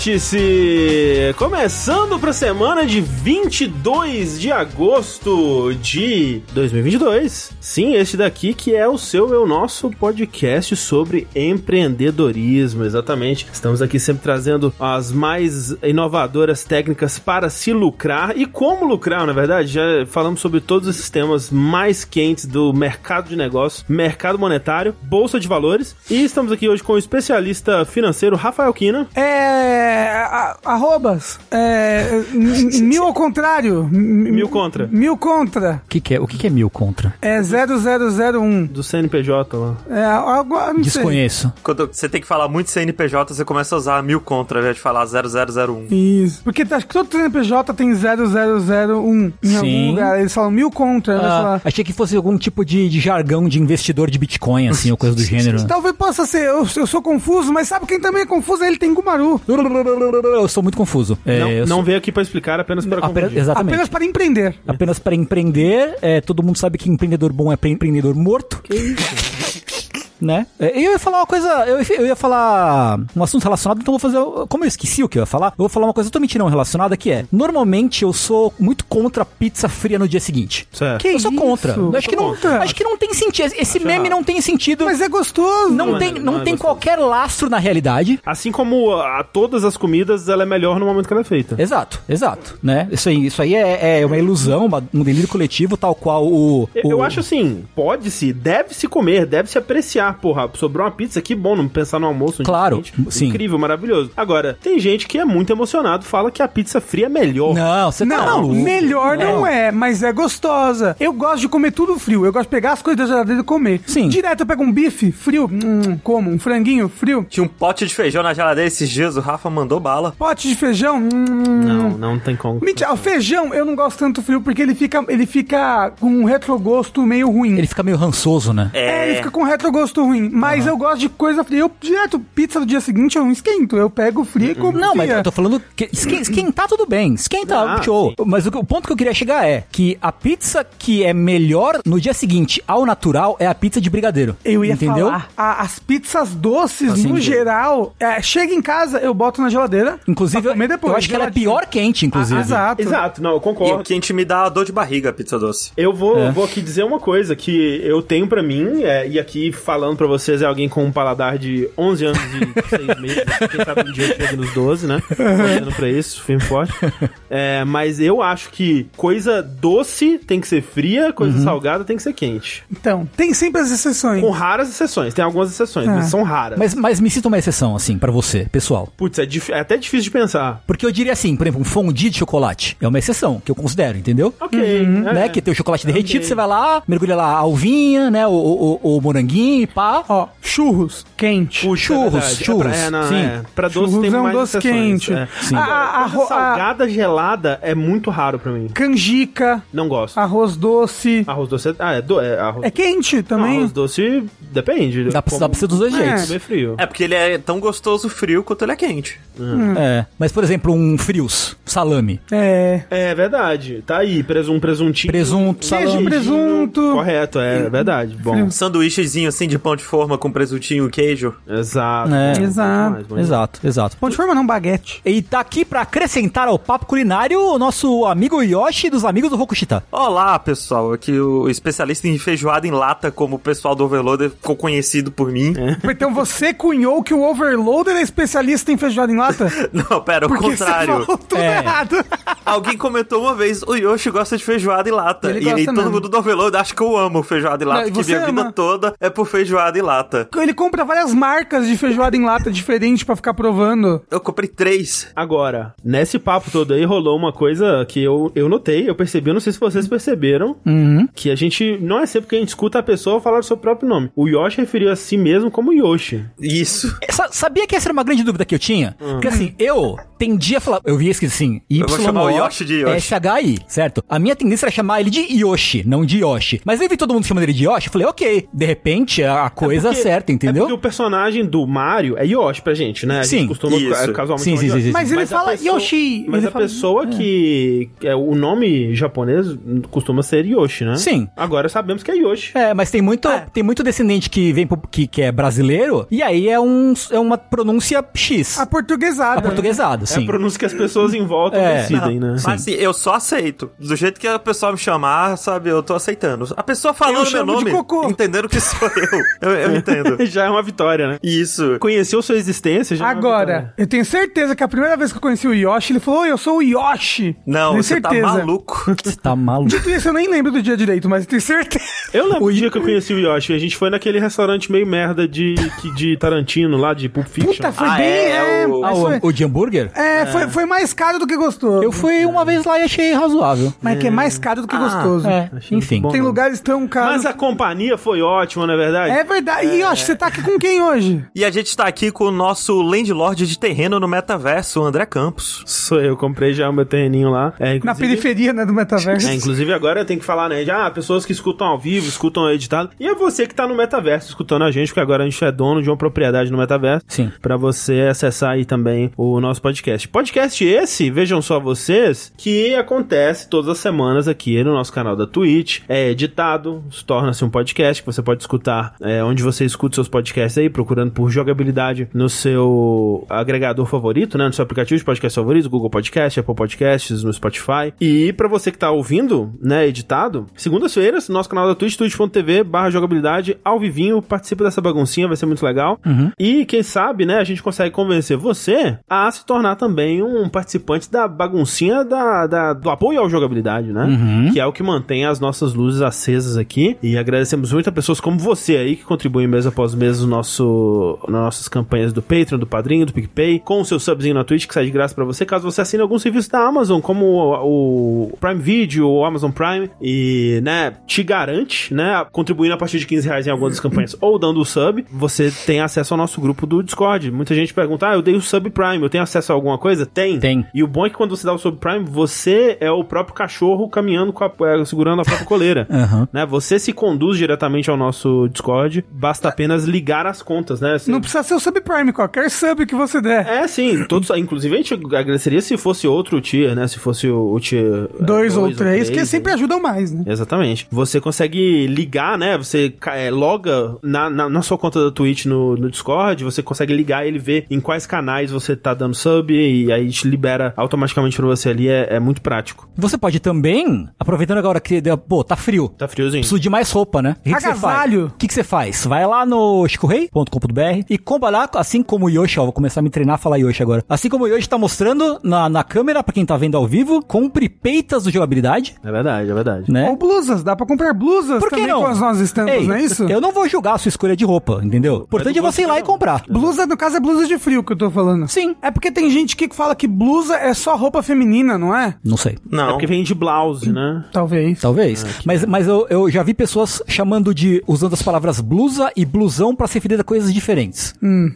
O Vértice! Começando para a semana de 22 de agosto de 2022. Sim, este daqui que é o seu e o nosso podcast sobre empreendedorismo, exatamente. Estamos aqui sempre trazendo as mais inovadoras técnicas para se lucrar e como lucrar, na verdade. Já falamos sobre todos esses temas mais quentes do mercado de negócios, mercado monetário, bolsa de valores. E estamos aqui hoje com o especialista financeiro Rafael Kina. É. a- arrobas. É. mil ao contrário. Mil contra. Mil contra. O que, que é, o que, que é mil contra? É 0001. Do CNPJ lá. É algo. Não sei. Desconheço. Quando você tem que falar muito CNPJ, você começa a usar mil contra ao invés de falar 0001. Isso. Porque acho que todo CNPJ tem 0001 em algum Sim. lugar. Eles falam mil contra. Ah, falam, achei que fosse algum tipo de, de jargão de investidor de Bitcoin, assim, ou coisa do gênero. Talvez possa ser, eu, eu sou confuso, mas sabe quem também é confuso? Ele tem Gumaru. Eu sou muito confuso. É, não não sou- veio aqui para explicar, apenas para apenas- confundir. exatamente. Apenas para empreender. Apenas para empreender, é, todo mundo sabe que empreendedor bom é pre- empreendedor morto. Que isso? Né? É, Eu ia falar uma coisa, eu, eu ia falar um assunto relacionado, então eu vou fazer. Como eu esqueci o que eu ia falar, eu vou falar uma coisa totalmente não relacionada que é: normalmente eu sou muito contra pizza fria no dia seguinte. Certo. Que eu sou isso? contra. Eu acho que, não, Contra? acho que não tem sentido. Esse meme não tem sentido. Mas é gostoso. não, Não é- tem, não não é tem gostoso. qualquer lastro na realidade. Assim como a, todas as comidas, ela é melhor no momento que ela é feita. Exato, exato, né? Isso aí, isso aí é, é uma ilusão, uma- um delírio coletivo, tal qual o. Eu- Eu o- acho assim, pode-se, deve-se comer, deve-se apreciar. Porra, sobrou uma pizza, que bom, não pensar no almoço. Claro, sim. Incrível, maravilhoso. Agora, tem gente que é muito emocionado, fala que a pizza fria é melhor. Não, você tá Não, maluco. melhor não. é, mas é gostosa. Eu gosto de comer tudo frio. Eu gosto de pegar as coisas da geladeira e comer. Sim. Direto eu pego um bife frio, hum, como? Um franguinho frio. Tinha um pote de feijão na geladeira esses dias, o Rafa mandou bala. Pote de feijão, hum. Não, não tem como. Mentira, o feijão eu não gosto tanto frio porque ele fica, ele fica com um retrogosto meio ruim. Ele fica meio rançoso, né? É, ele fica com um retrogosto ruim. Mas eu gosto de coisa fria. Eu, direto, pizza do dia seguinte eu não esquento. Eu pego fria e como Não, mas fria. eu tô falando que esquen- esquentar tudo bem, esquentar, Ah, show. sim. Mas o, o ponto que eu queria chegar é que a pizza que é melhor no dia seguinte ao natural é a pizza de brigadeiro. Eu ia entendeu? falar, a- as pizzas doces, Assim, no geral, é, chega em casa, eu boto na geladeira. Inclusive, pra comer depois, eu acho que ela é pior quente, inclusive. Ah, exato. Exato, não, eu E concordo. o quente me dá dor de barriga, a pizza doce. Eu vou, É. vou aqui dizer uma coisa que eu tenho pra mim, é, e aqui falando pra vocês é alguém com um paladar de 11 anos e 6 meses, quem sabe um dia chega nos 12, né? Torcendo pra isso, firme forte. É, mas eu acho que coisa doce tem que ser fria, coisa Uhum. salgada tem que ser quente. Então, tem sempre as exceções. Com raras exceções, tem algumas exceções, Ah. mas são raras. Mas, mas me cita uma exceção, assim, pra você, pessoal. Putz, é, dif- é até difícil de pensar. Porque eu diria assim, por exemplo, um fondue de chocolate. É uma exceção, que eu considero, entendeu? Ok. Uhum. é. Né? Que tem o chocolate derretido, Ok. você vai lá, mergulha lá a alvinha, né? O, o, o- o moranguinho e pá. Ó, churros, quente. Puxa, churros, é churros, É pra, é, não, sim. é. Pra doce Churros tem é um mais doce exceções, quente. É. Sim. A- a- a- salgada gelada é muito raro pra mim. Canjica, Não gosto. arroz doce. Arroz doce é. Ah, é, do, é arroz. É quente Não, também. arroz doce depende. Dá pra, dá pra ser dos dois É. jeitos. Comer frio. É porque ele é tão gostoso frio quanto ele é quente. É. Mas, por exemplo, um frios, salame. É. É verdade. Tá aí, presunto, um presuntinho. Presunto, Queijo, salame. presunto. Correto, é verdade. Bom, Um sanduíchezinho assim de pão de forma com presuntinho e queijo. exato. É. Exato. Exato, exato. Pão de forma não, baguete. E tá aqui pra acrescentar ao papo culinário o nosso amigo Yoshi dos amigos do Rokushita. Olá, pessoal. Aqui o especialista em feijoada em lata, como o pessoal do Overloader ficou conhecido por mim. Então você cunhou que o Overloader é especialista em feijoada em lata? Não, pera, o Porque contrário. você falou tudo É. errado. Alguém comentou uma vez, o Yoshi gosta de feijoada em lata. Ele e aí gosta todo mesmo. mundo do Overloader acha que eu amo feijoada em lata, Não, que minha vida ama. toda é por feijoada em lata. Ele compra várias marcas de feijoada em lata diferentes pra ficar provando. Eu comprei três. Agora, nesse papo todo aí rolou uma coisa que eu, eu notei, eu percebi, eu não sei se vocês perceberam, que a gente, não é sempre que a gente escuta a pessoa falar o seu próprio nome. O Yoshi referiu a si mesmo como Yoshi. Isso. Sa- Sabia que essa era uma grande dúvida que eu tinha? Porque assim, eu tendi a falar. Eu vi escrito assim, Y vou chamar o Yoshi de Yoshi. S-H-I, certo? A minha tendência era chamar ele de Yoshi, não de Yoshi. Mas eu vi todo mundo chamando ele de Yoshi, eu falei, ok, de repente a a coisa Porque- certa, É entendeu? porque o personagem do Mario é Yoshi pra gente, né? A Sim, gente costuma isso. é, casualmente Sim, sim, sim, sim. Mas ele a fala pessoa- Yoshi. Mas ele a fala- pessoa que. é, o nome japonês costuma ser Yoshi, né? Sim. Agora sabemos que é Yoshi. É, mas tem muito, tem muito descendente que vem pro- que, que é brasileiro, e aí é, um, é uma pronúncia X. A portuguesada. Aportuguesado, É sim. a pronúncia que as pessoas em volta É. decidem, né? Mas assim, eu só aceito. Do jeito que a pessoa me chamar, sabe, eu tô aceitando. A pessoa Eu falando meu nome, cocô. entendendo que sou eu. Eu, eu entendo. Já é uma vitória, né? Isso. Conheceu sua existência já é uma Agora, eu tenho certeza que a primeira vez que eu conheci o Yoshi, ele falou, "Oi, eu sou o Yoshi. Não, tenho você certeza. tá maluco. Você tá maluco. Dito isso, eu nem lembro do dia direito, mas eu tenho certeza. Eu lembro o dia que eu conheci o Yoshi. A gente foi naquele restaurante meio merda de, de Tarantino lá, de Pulp Fiction. Puta, foi Ah, bem... é, É, é o- Ah, foi, o, de hambúrguer? é, foi, foi mais caro do que gostoso. Eu fui uma vez lá e achei razoável. Mas que é mais caro do que gostoso. É, Achei enfim. bom. Tem lugares tão caros. Mas a companhia foi ótima, não é verdade? É verdade. E Yoshi, você tá aqui com quem hoje? E a gente tá aqui com o nosso landlord de terreno no metaverso, o André Campos. Sou eu, comprei já o meu terreninho lá. É, Na periferia, né, do metaverso. É, inclusive agora eu tenho que falar, né? Já pessoas que escutam ao vivo, escutam editado. E é você que tá no metaverso escutando a gente, porque agora a gente é dono de uma propriedade no metaverso. Sim. Pra você acessar aí também o nosso podcast. Podcast esse, vejam só vocês, que acontece todas as semanas aqui no nosso canal da Twitch. É editado, torna-se um podcast que você pode escutar é, onde você escuta seus podcasts aí, procurando por jogabilidade no seu agregador favorito, né? No seu aplicativo de podcast favorito, Google Podcast, Apple Podcasts, no Spotify. E pra você que tá ouvindo, né, editado, segundas-feiras, nosso canal da Twitch, twitch.tv barra jogabilidade, ao vivinho, participa dessa baguncinha, vai ser muito legal. E quem sabe, né, a gente consegue convencer você a se tornar também um participante da baguncinha da, da- do apoio ao jogabilidade, né? Que é o que mantém as nossas luzes acesas aqui. E agradecemos muito a pessoas como você aí que contribuem mês após mês no nosso, nas nossas campanhas do Patreon, do Padrinho, do PicPay, com o seu subzinho na Twitch que sai de graça pra você, caso você assine algum serviço da Amazon, como o, o Prime Video ou Amazon Prime, e, né, te garante, né, contribuindo a partir de 15 reais em algumas das campanhas ou dando o sub, você tem acesso ao nosso grupo do Discord. Muita gente pergunta, ah, eu dei o sub Prime, eu tenho acesso a alguma coisa? Tem. Tem. E o bom é que quando você dá o sub Prime, você é o próprio cachorro caminhando com a, é, segurando a própria coleira. Aham. Né? Você se conduz diretamente ao nosso Discord, basta apenas ligar as contas, né? Você- Não precisa ser o subprime, qualquer sub que você der. É, sim, todos, inclusive a gente agradeceria se fosse outro tier, né? Se fosse o, o tier é, Dois, ou três, que né? sempre ajudam mais, né? Exatamente. Você consegue ligar, né? Você é, loga na, na, na sua conta da Twitch no, no Discord, você consegue ligar ele, ver em quais canais você tá dando sub, e aí te libera automaticamente pra você ali, é, é muito prático. Você pode também, aproveitando agora que, deu- pô, tá frio. Tá friozinho. Preciso de mais roupa, né? O que, que você faz? Agasalho. O que, que você faz? Vai lá no chicorrei.com.br e compra lá, assim como o Yoshi, ó, vou começar a me treinar a falar Yoshi agora. Assim como o Yoshi tá mostrando na, na câmera, pra quem tá vendo ao vivo, compre peitas do jogabilidade, É verdade, é verdade. né? Ou blusas, dá pra comprar blusas Por que também não? com as nossas estampas, Ei, não é isso? Eu não vou julgar a sua escolha de roupa, entendeu? O importante é você ir lá e comprar. Blusa, no caso, é blusa de frio que eu tô falando. Sim. É porque tem gente que fala que blusa é só roupa feminina, não é? Não sei. É Não. porque vem de blouse, né? Talvez. Talvez. mas mas eu, eu já vi pessoas chamando de. usando as palavras blusa e blusão pra se referir a coisas diferentes.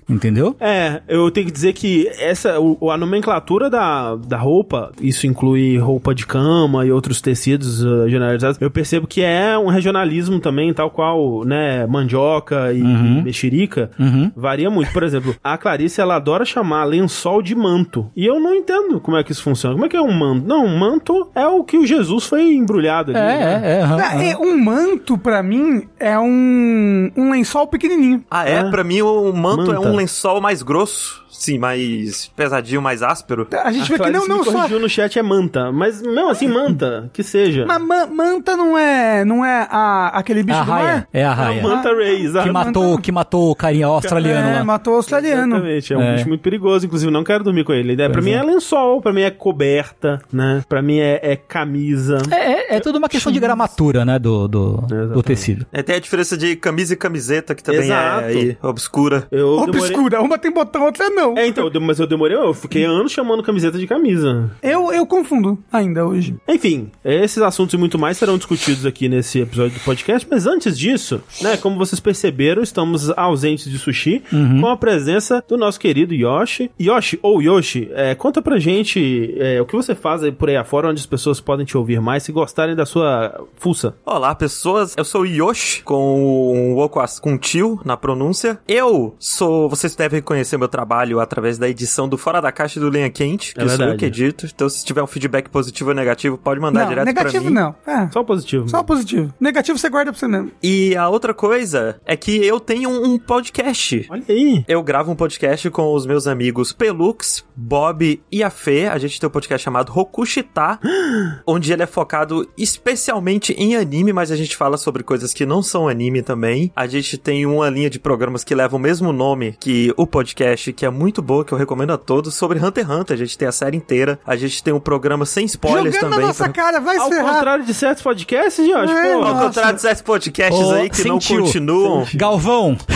Entendeu? É, eu tenho que dizer que essa, o, a nomenclatura da, da roupa, isso inclui roupa de cama e outros tecidos uh, generalizados, eu percebo que é um regionalismo também, tal qual, né, mandioca e mexerica, varia muito. Por exemplo, a Clarice, ela adora chamar lençol de manto, e eu não entendo como é que isso funciona. Como é que é um manto? Não, um manto é o que o Jesus foi embrulhado ali. É, né? é, é. Ah, aham. é, um manto, pra mim, é um, um lençol pequenininho. Ah, é? Ah. Pra mim, o manto é Manta. um lençol mais grosso. Sim, mais pesadinho, mais áspero. A gente vê A que não, não só... no chat é manta, mas mesmo assim, manta, que seja. Mas ma- manta não é, não é a, aquele É bicho a do raia. mar? É a É raia. o manta ray, exato. Que matou, que matou o carinha australiano É, lá. matou o australiano. Exatamente, é um É. bicho muito perigoso, inclusive não quero dormir com ele. É, pra Pois mim é. é lençol, pra mim é coberta, né? Pra mim é, é camisa. É, é, é tudo uma questão de gramatura, né, do, do, do tecido. É, tem a diferença de camisa e camiseta, que também Exato. é aí, obscura. Eu demorei... Obscura, uma tem botão, outra não. É, então, mas eu demorei, eu fiquei anos chamando camiseta de camisa. Eu, eu confundo ainda hoje. Enfim, esses assuntos e muito mais serão discutidos aqui nesse episódio do podcast, mas antes disso, né, como vocês perceberam, estamos ausentes de sushi, com a presença do nosso querido Yoshi. Yoshi ou Yoshi, é, conta pra gente é, o que você faz aí por aí afora, onde as pessoas podem te ouvir mais, se gostarem da sua fuça. Olá, pessoas. Eu sou o Yoshi, com um oco as- com tio na pronúncia. Eu sou. Vocês devem conhecer meu trabalho através da edição do Fora da Caixa do Linha Quente, que É sou eu que edito. Então, se tiver um feedback positivo ou negativo, pode mandar Não, direto negativo pra mim. não. É, Só o positivo. só positivo. Negativo você guarda pra você mesmo. E a outra coisa é que eu tenho um podcast. Olha aí. Eu gravo um podcast com os meus amigos Pelux, Bob e a Fê. A gente tem um podcast chamado Rokushita, onde ele é focado especialmente em anime, mas a gente fala sobre coisas que não são anime também. A gente tem uma linha de programas que leva o mesmo nome que o podcast, que é muito boa, que eu recomendo a todos, sobre Hunter x Hunter. A gente tem a série inteira. A gente tem um programa sem spoilers Jogando também. na nossa pra- cara, vai Ao ferrar. contrário de certos podcasts, Josh, É, pô. Ao contrário desses podcasts Ô, aí que não sentiu. continuam. Galvão,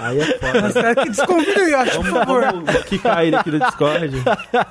Aí é foda. Que desconvida aí, acho, por favor. quicar ele aqui no Discord.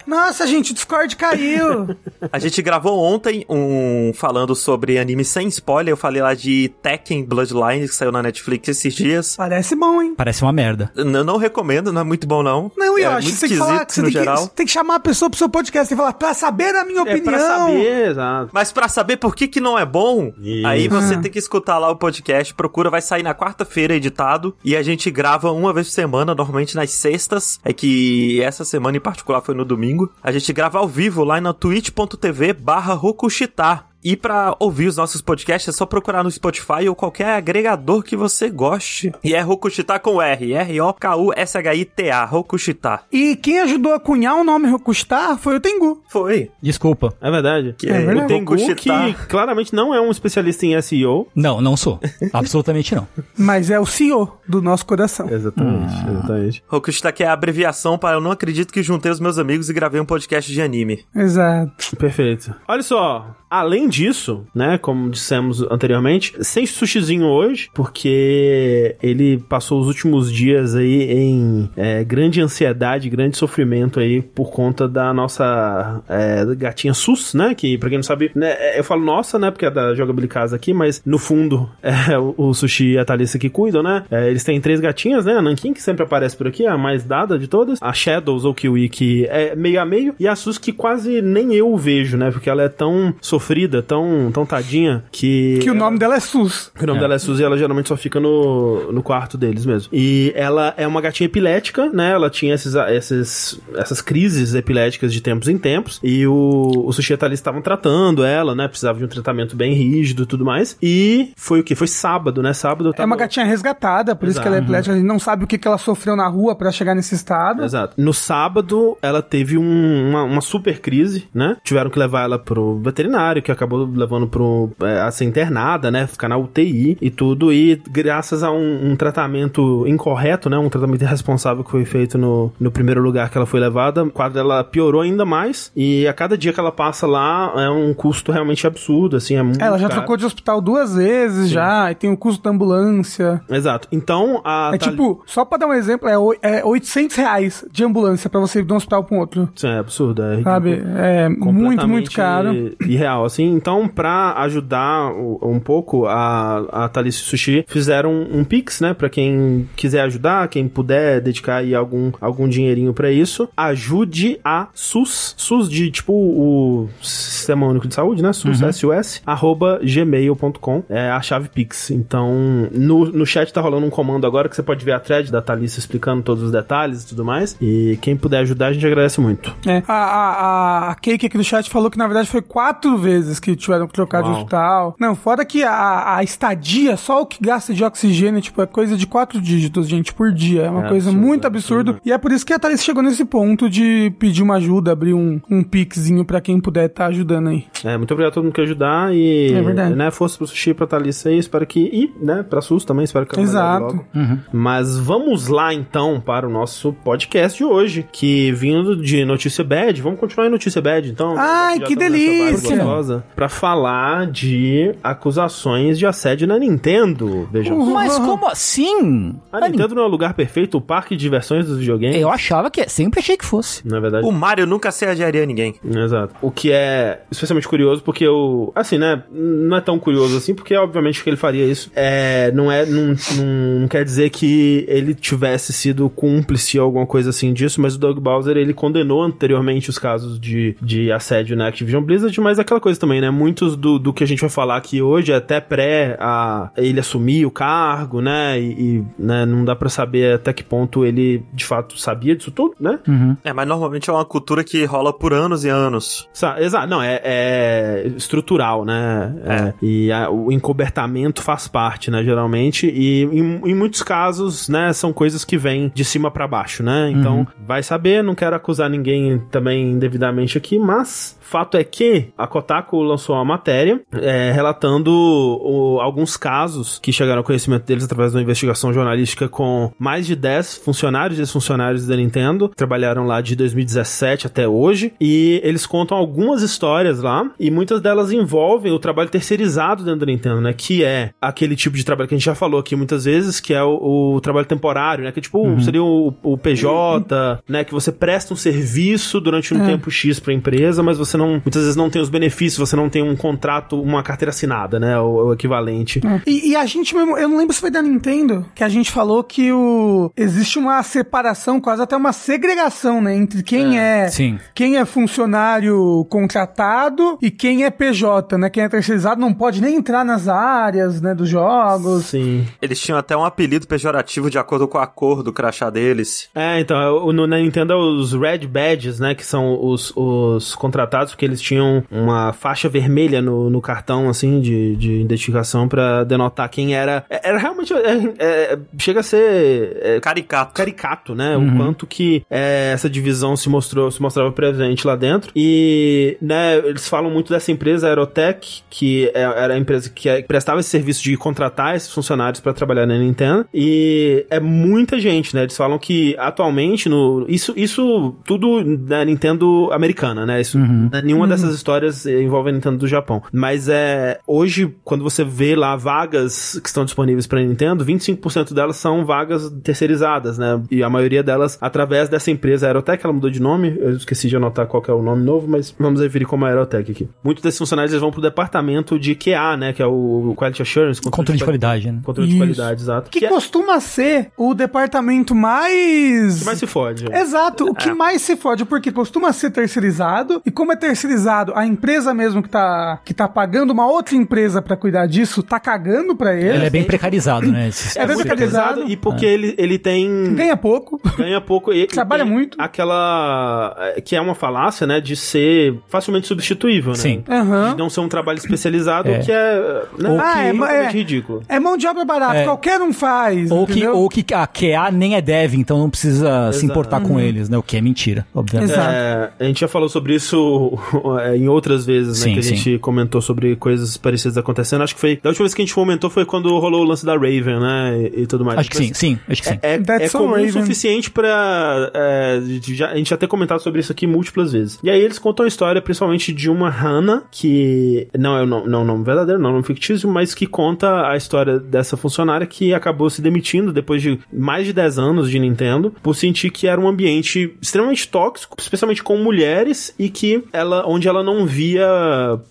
Nossa, gente, o Discord caiu. A gente gravou ontem um falando sobre anime sem spoiler. Eu falei lá de Tekken Bloodline, que saiu na Netflix esses dias. Parece bom, hein? parece uma merda. N- não recomendo, não é muito bom, não. Não, é eu muito acho que você tem que falar, que você no tem geral. que, tem que chamar a pessoa pro seu podcast e falar, pra saber a minha É opinião. pra saber, exato. Mas pra saber por que que não é bom, Isso. aí você Ah. tem que escutar lá o podcast, procura, vai sair na quarta-feira editado, e a gente grava uma vez por semana, normalmente nas sextas, é que essa semana em particular foi no domingo. A gente grava ao vivo lá na twitch.tv barra Rokushita. E pra ouvir os nossos podcasts é só procurar no Spotify ou qualquer agregador que você goste. E é Rokushita com R, R-O-K-U-S-H-I-T-A, Rokushita. E quem ajudou a cunhar o nome Rokustar foi o Tengu. Foi. Desculpa. É verdade. Que É verdade. O Tengu, Rokushita. que claramente não é um especialista em SEO. Não, não sou. Absolutamente não. Mas é o CEO do nosso coração. Exatamente, exatamente. Rokushita que é a abreviação para eu não acredito que juntei os meus amigos e gravei um podcast de anime. Exato. Perfeito. Olha só, além disso, né, como dissemos anteriormente, sem sushizinho hoje, porque ele passou os últimos dias aí em é, grande ansiedade, grande sofrimento aí por conta da nossa é, gatinha Sus, né, que pra quem não sabe, né, é, eu falo nossa, né, porque é da Jogabilidade Casa aqui, mas no fundo é o, o Sushi e a Thalissa que cuidam, né, É, eles têm três gatinhas, né, a Nankin, que sempre aparece por aqui, a mais dada de todas, a Shadows ou Kiwi, que é meio a meio, e a Sus que quase nem eu vejo, né, porque ela é tão sofrida, tão, tão tadinha, que... Que o nome dela é Sus. O nome dela é Suzy e ela geralmente só fica no, no quarto deles mesmo. E ela é uma gatinha epilética, né? Ela tinha esses, esses, essas crises epiléticas de tempos em tempos. E o, o Sushi e a Thalys estavam tratando ela, né? Precisava de um tratamento bem rígido e tudo mais. E foi o que? Foi sábado, né? Sábado eu É tava- uma gatinha resgatada, por isso que ela é Exato. epilética. A gente não sabe o que, que ela sofreu na rua pra chegar nesse estado. Exato. No sábado, ela teve um- uma, uma super crise, né? Tiveram que levar ela pro veterinário, que acabou levando pro, é, a ser internada, né? Ficar na UTI e tudo. E graças a um, um tratamento incorreto, né? Um tratamento irresponsável que foi feito no, no primeiro lugar que ela foi levada, o quadro dela piorou ainda mais. E a cada dia que ela passa lá, é um custo realmente absurdo, assim. É muito Ela já caro. trocou de hospital duas vezes já, e tem o custo da ambulância. Exato. Então, a É Thali- tipo, só pra dar um exemplo, é, é 800 reais de ambulância pra você ir de um hospital pra um outro. Isso é absurdo, é Sabe? É muito, muito caro. irreal, assim. Então, pra ajudar um pouco, a, a Thalys Sushi fizeram um, Pix, né? Pra quem quiser ajudar, quem puder dedicar aí algum, algum dinheirinho pra isso. Ajude a SUS, SUS de, tipo, o Sistema Único de Saúde, né? SUS, SUS, arroba gmail.com, é a chave Pix. Então, no, no chat tá rolando um comando agora que você pode ver a thread da Thalys explicando todos os detalhes e tudo mais. E quem puder ajudar, a gente agradece muito. É, a, a, a Cake aqui do chat falou que na verdade foi quatro vezes que tiveram que trocar de Uau. hospital. Não, fora que a, a estadia, só o que gasta de oxigênio, tipo, é coisa de quatro dígitos, gente, por dia. É uma É coisa absurdo, muito absurdo. E é por isso que a Thalys chegou nesse ponto de pedir uma ajuda, abrir um, um pixinho pra quem puder estar ajudando aí. É, muito obrigado a todo mundo que ajudar e, É verdade. né, força pro Sushi, pra Thalissa aí, espero que, e, né, pra SUS também, espero que Exato. logo. Mas vamos lá, então, para o nosso podcast de hoje, que vindo de Notícia Bad, vamos continuar em Notícia Bad, então. Ai, que delícia! Gostosa. pra falar de acusações de assédio na Nintendo. Vejam só. Mas como assim? A Nintendo não é o lugar perfeito, o parque de diversões dos videogames. Eu achava que. Sempre achei que fosse. Na verdade. O Mario nunca assediaria ninguém. Exato. O que é especialmente curioso, porque eu. Assim, né? Não é tão curioso assim, porque obviamente que ele faria isso. É. Não é. Não, não, não quer dizer que ele tivesse sido cúmplice ou alguma coisa assim disso, mas o Doug Bowser ele condenou anteriormente os casos de, de assédio na Activision Blizzard, mas aquela coisa também, né? Muitos do, do que a gente vai falar aqui hoje, é até pré a ele assumir o cargo, né? E, e, né, não dá pra saber até que ponto ele de fato sabia disso tudo, né? É, mas normalmente é uma cultura que rola por anos e anos. Sa- Exato, não, é, é estrutural, né? É, e a- o encobertamento faz parte, né, geralmente, e em, em muitos casos, né, são coisas que vêm de cima pra baixo, né? Então, vai saber, não quero acusar ninguém também indevidamente aqui, mas fato é que a Kotaku lançou uma matéria é, relatando o- alguns casos que chegaram ao conhecimento deles através de uma investigação jornalística com mais de 10 funcionários e funcionários da Nintendo, trabalharam lá de 2017 até hoje, e eles contam algumas histórias lá, e muitas delas envolvem o trabalho terceirizado dentro da Nintendo, né? Que é aquele tipo de trabalho que a gente já falou aqui muitas vezes, que é o, o trabalho temporário, né? Que tipo, seria o, o PJ, né? Que você presta um serviço durante um tempo X pra empresa, mas você não, muitas vezes não tem os benefícios, você não tem um contrato, uma carteira assinada, né? O, o equivalente. E, e a gente mesmo, eu não lembro se foi da Nintendo, que a gente falou que o existe uma separação, quase até uma segregação, né, entre quem é, Sim. quem é funcionário contratado e quem é PJ, né? Quem é terceirizado não pode nem entrar nas áreas, né, dos jogos. Sim. Eles tinham até um apelido pejorativo de acordo com a cor do crachá deles. É, então, é o- no, na Nintendo é os Red Badges, né? Que são os, os contratados, porque eles tinham uma faixa vermelha no, no cartão, assim, de, de identificação pra denotar quem era. é- Era realmente. é- é- chega a ser. é, Caricato. caricato, né? O quanto que é, essa divisão se mostrou, se mostrava presente lá dentro. E, né, eles falam muito dessa empresa, a Aerotech, que é- era a empresa que prestava esse serviço de contratar esses funcionários para trabalhar na Nintendo. E é muita gente, né? Eles falam que atualmente no isso isso tudo da Nintendo americana, né? Isso, né, nenhuma dessas histórias envolve a Nintendo do Japão. Mas é hoje quando você vê lá vagas que estão disponíveis para Nintendo, 25% delas são vagas terceirizadas, né? E a maioria delas através dessa empresa Aerotech, ela mudou de nome, eu esqueci de anotar qual que é o nome novo, mas vamos referir como Aerotech aqui. Muitos desses funcionários eles vão pro departamento de QA, né, que é o Quality Assurance, Controle de qualidade, né? Controle de Isso. qualidade, exato. Que Que é- costuma ser o departamento mais. que mais se fode. Exato, o que mais se fode, porque costuma ser terceirizado, e como é terceirizado, a empresa mesmo que tá, que tá pagando uma outra empresa pra cuidar disso, tá cagando pra ele, Ele é bem precarizado, né? Esse- É bem precarizado. e porque ele, ele tem ganha pouco. ganha pouco e Trabalha e muito. aquela é, que é uma falácia né de ser facilmente substituível né Sim. Aham. de não ser um trabalho especializado É. que é né, Ou Ah, que é, é, é. ridículo É mão de obra barata, É. qualquer um faz. Ou que, ou que a QA nem é dev, então não precisa se Exato. importar com eles, né? O que é mentira, obviamente. Exato. É, a gente já falou sobre isso é, em outras vezes, né? Sim, que a sim. gente comentou sobre coisas parecidas acontecendo. Acho que foi. Da última vez que a gente comentou foi quando rolou o lance da Raven, né? E, e tudo mais. Acho que sim, sim, acho que sim. É, é comum o suficiente pra. é, já- a gente já ter comentado sobre isso aqui múltiplas vezes. E aí eles contam a história, principalmente de uma Hannah, que não é o nome, não é o nome verdadeiro, não é o nome fictício, mas que conta a história dessa funcionária que acabou se demitindo depois de mais de 10 anos de Nintendo, por sentir que era um ambiente extremamente tóxico, especialmente com mulheres, e que ela, onde ela não via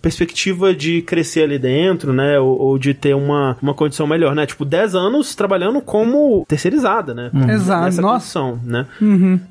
perspectiva de crescer ali dentro, né? Ou, ou de ter uma, uma condição melhor, né? Tipo, 10 anos trabalhando como terceirizada, né? Exato, Nessa nossa. condição, né?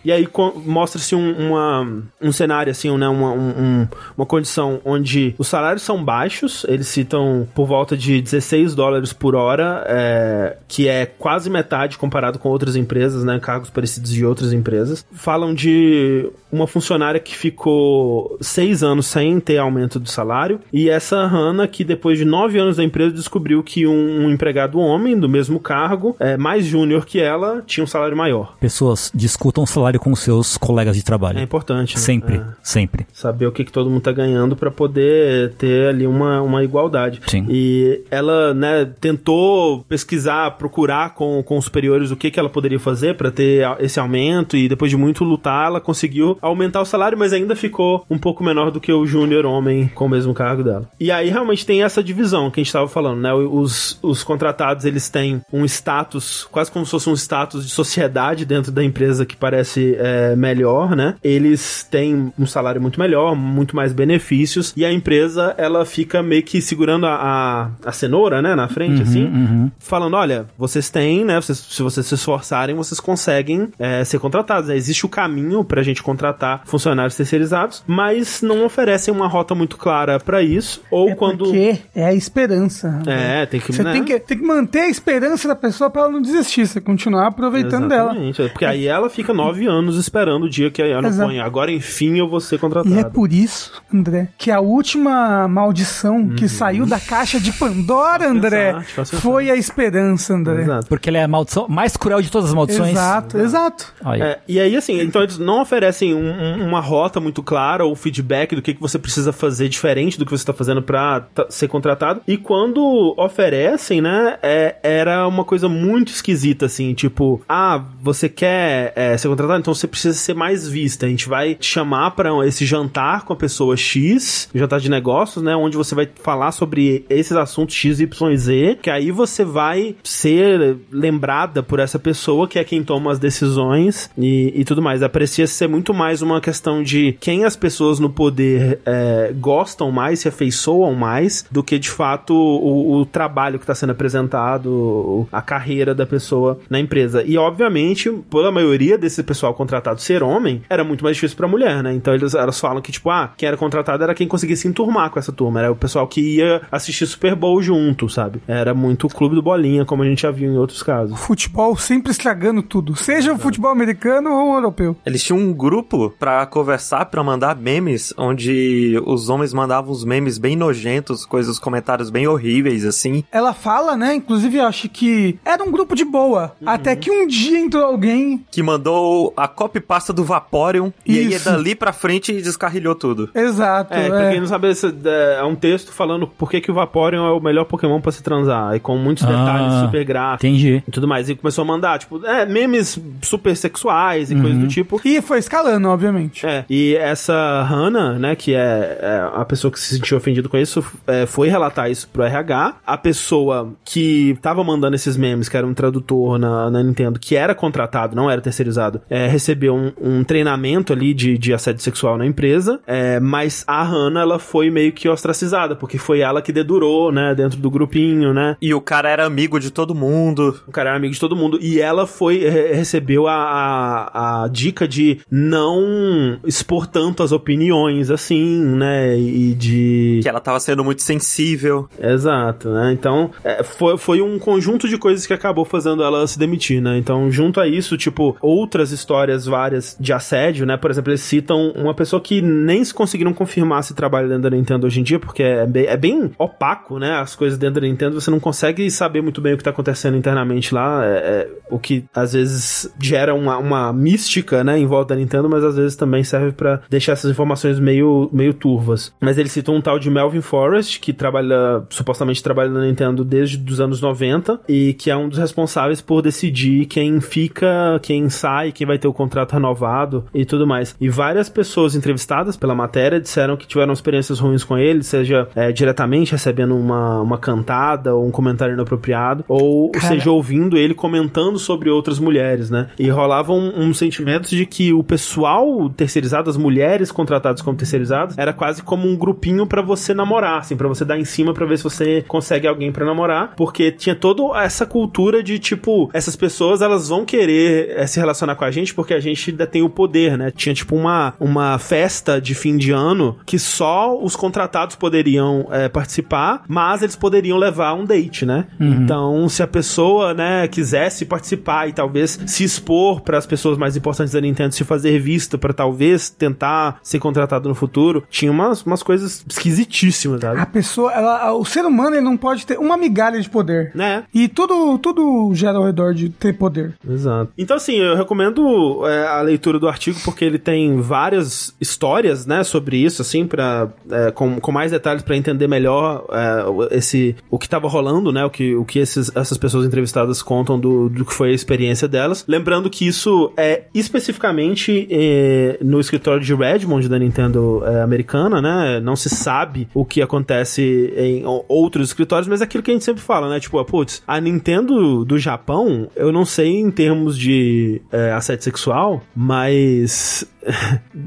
E aí mostra-se um, uma, um cenário, assim, né? Uma, um- um- uma condição onde os salários são baixos, eles citam por volta de 16 dólares por hora, é, que é quase metade comparado com outras empresas, né? Cargos parecidos de outras empresas. Falam de uma funcionária que ficou seis anos sem ter aumento de salário, e essa Hannah, que depois de nove anos da empresa, descobriu que um, um empregado homem do mesmo cargo, é, mais júnior que ela, tinha um salário maior. Pessoas discutam o salário com seus colegas de trabalho. É importante. né? Sempre, É. sempre. Saber o que, que todo mundo tá ganhando pra poder ter ali uma, uma igualdade. Sim. E ela, né, tentou pesquisar, procurar com, com os superiores o que, que ela poderia fazer pra ter esse aumento e depois de muito lutar, ela conseguiu aumentar o salário, mas ainda ficou um pouco menor do que o júnior homem com o mesmo cargo dela. E aí realmente tem essa divisão que a gente tava falando, né? Os, os contratados, eles têm um status, quase como se fosse um status de sociedade dentro da empresa que parece é, melhor, né? Eles têm um salário muito melhor, muito mais benefícios, e a empresa, ela fica meio que segurando a, a, a cenoura, né, na frente, assim, falando, olha, vocês têm, né, vocês, se vocês se esforçarem, vocês conseguem é, ser contratados. né? Existe o caminho pra gente contratar funcionários terceirizados, mas não oferecem uma rota muito clara pra isso, ou É quando... porque é a esperança. É, tem que... Você né? tem, que, tem que manter a esperança da pessoa pra ela não desistir, você continuar aproveitando dela. Exatamente, porque aí ela fica nove anos esperando o dia que ela Exato. põe, agora enfim eu vou ser contratada. E é por isso, André, que a última maldição que saiu da caixa de Pandora, André, pensar, foi a esperança, André. Exato. Porque ele é a maldição mais cruel de todas as maldições. Exato, exato. É, e aí, assim, então eles não oferecem um- um- uma rota muito clara ou feedback do que, que você precisa fazer diferente do que você está fazendo para ser contratado. E quando oferecem, né, é- era uma coisa muito esquisita, assim, tipo, ah, você quer é, ser contratado, então você precisa ser mais vista. A gente vai te chamar para esse jantar com a pessoa X, jantar de negócios, né, onde você vai falar sobre esses assuntos X, Y, Z, que aí você vai ser lembrada por essa pessoa que é quem toma as decisões e, e tudo mais. Parecia ser muito mais uma questão de quem as pessoas no poder é, gostam mais, se afeiçoam mais, do que de fato o, o trabalho que está sendo apresentado, o- a carreira da pessoa na empresa. E obviamente, pela maioria desse pessoal contratado ser homem, era muito mais difícil pra mulher, né? Então eles, elas falam que, tipo, ah, quem era contratado era quem conseguia se enturmar com essa turma, era o pessoal que ia assistir Super Bowl junto, sabe? Era muito o clube do bolinha, como a gente já viu em outros casos. Futebol sempre estragando tudo, seja o futebol americano ou o europeu. Eles tinham um grupo pra conversar, pra mandar memes, onde os homens mandavam uns memes bem nojentos, coisas, comentários bem horríveis, assim. Ela fala, né? Inclusive, eu acho que era um grupo de boa. Até que um dia entrou alguém. Que mandou a copy pasta do Vaporeon e aí Isso. dali pra frente descarrilhou tudo. Exato. É, pra é. quem não sabe, é, é um texto falando por que, que o Vaporeon é o melhor Pokémon pra se transar. E com muitos Ah, detalhes super gráficos. Entendi. E tudo mais. E começou a mandar, tipo, é, memes super sexuais e coisas do tipo. E foi escalando, obviamente. É, e essa Hannah, né, que é, é a pessoa que se sentiu ofendida com isso, é, foi relatar isso pro RH. A pessoa que tava mandando esses memes, que era um tradutor na, na Nintendo, que era contratado, não era terceirizado, é, recebeu um, um treinamento ali de, de assédio sexual na empresa, é, mas a Hannah, ela foi meio que ostracizada, porque foi ela que dedurou, né, dentro do grupinho, né, E o cara era amigo de todo mundo. o cara era amigo de todo mundo. E ela foi, re- recebeu a, a, a dica de não expor tanto as opiniões, assim, né? E de. Que ela tava sendo muito sensível. Exato, né? Então, é, foi, foi um conjunto de coisas que acabou fazendo ela se demitir, né? Então, junto a isso, tipo, outras histórias várias de assédio, né? Por exemplo, eles citam uma pessoa que nem se conseguiram confirmar se trabalha dentro da Nintendo hoje em dia, porque é bem, é bem opaco, né? As coisas dentro da Nintendo, você não consegue saber muito bem o que tá acontecendo internamente lá, é, é, o que às vezes gera uma, uma mística, né? Em volta da Nintendo, mas às vezes também serve pra deixar essas informações meio, meio turvas. Mas eles citam um tal de Melvin Forrest, que trabalha, supostamente trabalha na Nintendo desde os anos 90, e que é um dos responsáveis por decidir quem fica, quem sai, quem vai ter o contrato renovado e tudo mais. E várias pessoas entrevistadas pela matéria disseram que tiveram experiências ruins com ele, seja é, diretamente recebendo uma, uma cantada ou um comentário inapropriado, ou Cara. seja, ouvindo ele comentando sobre outras mulheres, né? E rolava um, um sentimento de que o pessoal terceirizado, as mulheres contratadas como terceirizadas, era quase como um grupinho pra você namorar, assim, pra você dar em cima pra ver se você consegue alguém pra namorar, porque tinha toda essa cultura de tipo, essas pessoas elas vão querer eh, se relacionar com a gente porque a gente ainda tem o poder, né? Tinha tipo uma, uma festa de fim de ano que só os contratados poderiam eh, participar, mas eles poderiam levar um date, né? Então, se a pessoa, né, quisesse participar e talvez se expor para as pessoas mais importantes da Nintendo, se fazer vista pra talvez tentar ser contratado no futuro, tinha umas, umas coisas esquisitíssimas, sabe? A pessoa, ela, o ser humano, ele não pode ter uma migalha de poder. Né? E tudo, tudo gera ao redor de ter poder. Exato. Então, assim, eu recomendo é, a leitura do artigo porque ele tem várias histórias, né, sobre isso, assim, pra, é, com, com mais detalhes para entender melhor é, o- esse, o que tava rolando, né, o que, o que esses, essas pessoas entrevistadas contam do, do que foi a experiência delas. Lembrando que isso é especificamente é, no escritório de Redmond da Nintendo é, americana, né? Não se sabe o que acontece em outros escritórios, mas é aquilo que a gente sempre fala, né? Tipo, putz, a Nintendo do Japão, eu não sei em termos de é, assédio sexual, mas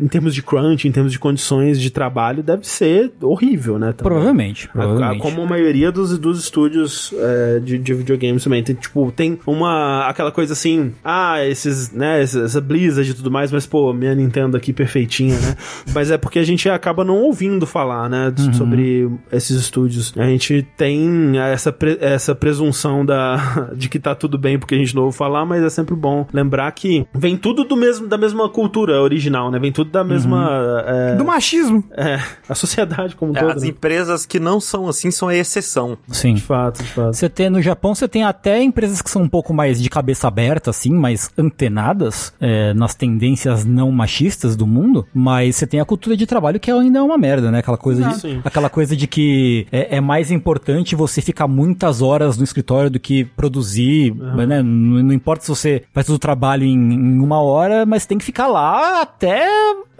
em termos de crunch, em termos de condições de trabalho, deve ser horrível, né? também. Provavelmente, A- provavelmente. como a maioria dos, dos estúdios é, de, de videogames também. Tem, tipo, tem uma. aquela coisa assim. Ah, esses, né? Essa Blizzard e tudo mais, mas, pô, minha Nintendo aqui perfeitinha, né? mas é porque a gente acaba não ouvindo falar, né? Uhum. Sobre esses estúdios. A gente tem essa, pre- essa presunção da, de que tá tudo bem porque a gente não ouve falar, mas é sempre bom lembrar que vem tudo do mesmo, da mesma cultura original, né? Vem tudo da mesma. é, Do machismo. é, a sociedade como um É, todo. as né? empresas que não são assim são a exceção. Sim. De fato, de fato. Você tem no Japão, você tem até empresas que são um pouco mais de cabeça aberta, assim, mais antenadas é, nas tendências não machistas do mundo, mas você tem a cultura de trabalho que ainda é uma merda, né? Aquela coisa de, Sim. aquela coisa de que é, é mais importante você ficar muitas horas no escritório do que produzir, né? Não, não importa se você faz todo o trabalho em, em uma hora, mas tem que ficar lá até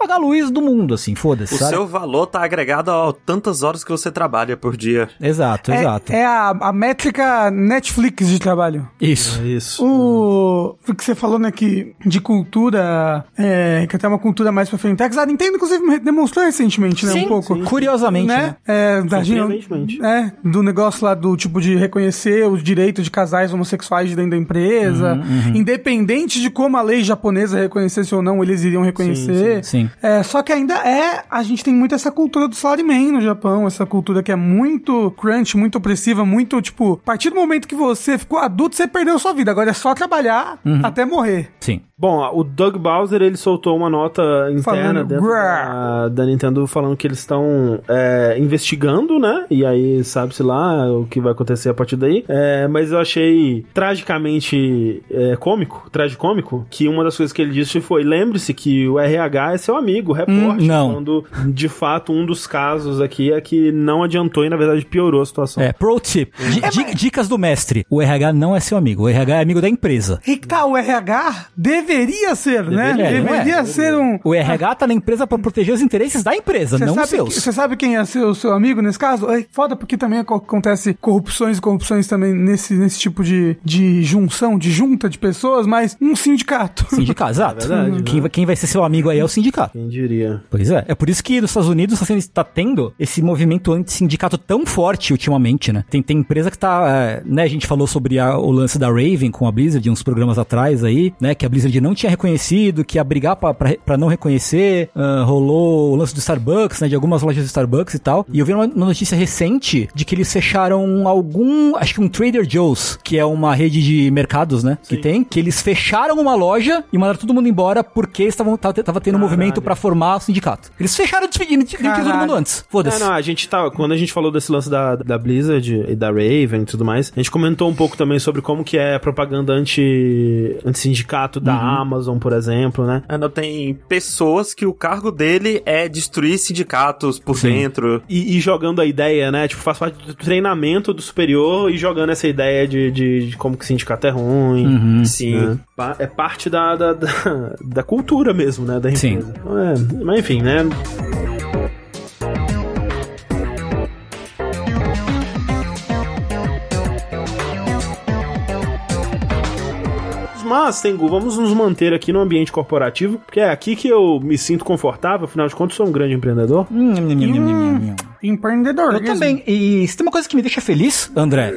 pagar a luz do mundo, assim, foda-se, O sabe? seu valor tá agregado a tantas horas que você trabalha por dia. Exato, É, exato. é a, a métrica Netflix de trabalho. Isso. É isso. O, o que você falou, né, que de cultura, é, que até uma cultura mais pra frente. A Nintendo, inclusive, demonstrou recentemente, né, Sim, um pouco. curiosamente, né? né? É, da gente, é, do negócio lá do tipo de reconhecer os direitos de casais homossexuais de dentro da empresa, Uhum, independente de como a lei japonesa reconhecesse ou não, eles iriam reconhecer. Sim. É, só que ainda é, a gente tem muito essa cultura do salaryman no Japão, essa cultura que é muito crunch, muito opressiva, muito, tipo, a partir do momento que você ficou adulto, você perdeu sua vida, agora é só trabalhar Uhum. até morrer. Sim. Bom, o Doug Bowser ele soltou uma nota interna da, da Nintendo falando que eles estão é, investigando, né? E aí sabe-se lá o que vai acontecer a partir daí. É, mas eu achei tragicamente é, cômico, tragicômico, que uma das coisas que ele disse foi: lembre-se que o RH é seu amigo, reporte. Hum, não. Quando de fato um dos casos aqui é que não adiantou e na verdade piorou a situação. É, pro tip. Di- Dicas do mestre. O RH não é seu amigo. O RH é amigo da empresa. E que tá, o RH deveria ser, né? Deveria, é? Ser um. O RH tá na empresa pra proteger os interesses da empresa, Você não os seus. você sabe quem é seu, seu amigo nesse caso? É foda porque também aco- acontece corrupções e corrupções também nesse, nesse tipo de, de junção, de junta de pessoas, mas um sindicato. Sindicato, exato. É verdade, quem, né? vai- quem vai ser seu amigo aí é o sindicato. Quem diria? Pois é. É por isso que nos Estados Unidos está tá tendo esse movimento anti-sindicato tão forte ultimamente, né? Tem, tem empresa que tá, é, né? A gente falou sobre a- o lance da Raven com a Blizzard uns programas atrás aí, né? Que a Blizzard não tinha reconhecido, que ia brigar pra não reconhecer. ah, rolou o lance do Starbucks, né? De algumas lojas do Starbucks e tal. E eu vi uma, uma notícia recente de que eles fecharam algum, acho que um Trader Joe's, que é uma rede de mercados, né? Que tem, que eles fecharam uma loja e mandaram todo mundo embora porque estavam tava, tava tendo um Caralho. movimento pra formar o sindicato. Eles fecharam despedindo de todo Caralho. mundo antes. Foda-se. não, a gente tá. Quando a gente falou desse lance da, da Blizzard e da Raven e tudo mais, a gente comentou um pouco também sobre como que é a propaganda anti, anti-sindicato da Amazon, por exemplo, né? Ainda tem pessoas que o cargo dele é destruir sindicatos por Sim. dentro. E, e jogando a ideia, né? Tipo, faz parte do treinamento do superior e jogando essa ideia de, de, de como que sindicato é ruim. Uhum. Sim. né? É parte da, da, da, da cultura mesmo, né? Da empresa. Sim. Então, é, mas enfim, né? Mas, Tengu, vamos nos manter aqui no ambiente corporativo, porque é aqui que eu me sinto confortável, afinal de contas, sou um grande empreendedor. Hum. Empreendedor. Eu também. E se tem uma coisa que me deixa feliz, André,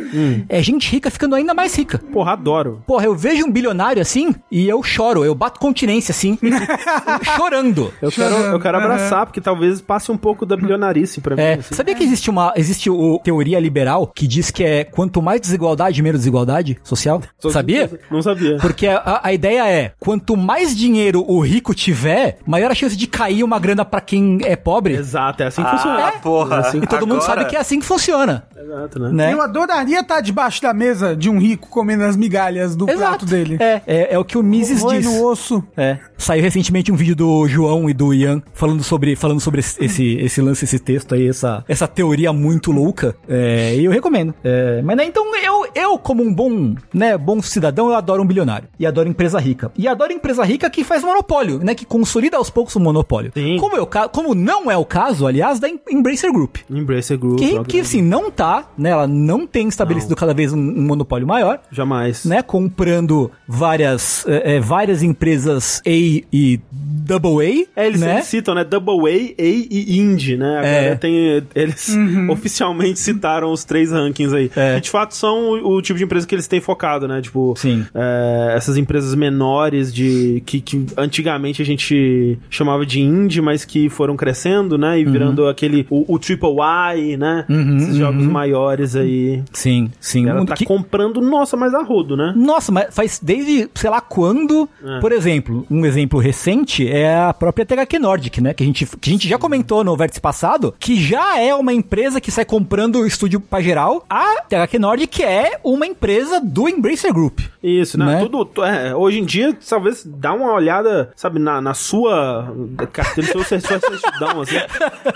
é gente rica ficando ainda mais rica. Porra, adoro. Porra, eu vejo um bilionário assim e eu choro, eu bato continência assim, chorando. Eu quero, eu quero abraçar, porque talvez passe um pouco da bilionarice pra mim. É, assim. sabia que existe uma existe o teoria liberal que diz que é quanto mais desigualdade, menos desigualdade social? Só- Sabia? Não sabia. Porque a, a ideia é, quanto mais dinheiro o rico tiver, maior a chance de cair uma grana pra quem é pobre. Exato, é assim que Ah, funciona. porra. Assim. E todo mundo Agora- sabe que é assim que funciona, Exato, né? né? Eu adoraria estar debaixo da mesa de um rico comendo as migalhas do prato dele. É, é, é o que o Mises Roendo diz. no osso. É. Saiu recentemente um vídeo do João e do Ian falando sobre, falando sobre esse, esse, esse lance, esse texto aí, essa, essa teoria muito louca. É, e eu recomendo. É, mas né, então eu, eu, como um bom, né, bom cidadão, eu adoro um bilionário. E adoro empresa rica. E adoro empresa rica que faz monopólio, né? Que consolida aos poucos o monopólio. Sim. Como, é o ca- como não é o caso, aliás, da Em- Embracer Group. Embracer Group. Que, que assim, não tá, né? Ela não tem estabelecido cada vez um, um monopólio maior Jamais. né, comprando várias, é, é, várias empresas A e Double A, É, eles, né? eles citam, né? Double A, A e Indie, né? Agora É. tem. Eles oficialmente citaram os três rankings aí. É. Que de fato são o, o tipo de empresa que eles têm focado, né? Tipo, Sim. é, essas empresas menores de. Que, que antigamente a gente chamava de indie, mas que foram crescendo, né? E virando aquele. O, o Triple Y, né? Uhum, Esses jogos uhum. maiores aí. Sim, sim. Ela Um tá que- comprando, nossa, mais a rodo, né? Nossa, mas faz desde, sei lá quando, É. por exemplo, um exemplo recente é a própria THQ Nordic, né? Que a gente, que a gente já comentou no vértice passado, que já é uma empresa que sai comprando o estúdio pra geral. A THQ Nordic é uma empresa do Embracer Group. Isso, né? Né? Tudo, tu- é, hoje em dia, talvez dá uma olhada, sabe, na, na sua carteira, seu certidão, assim.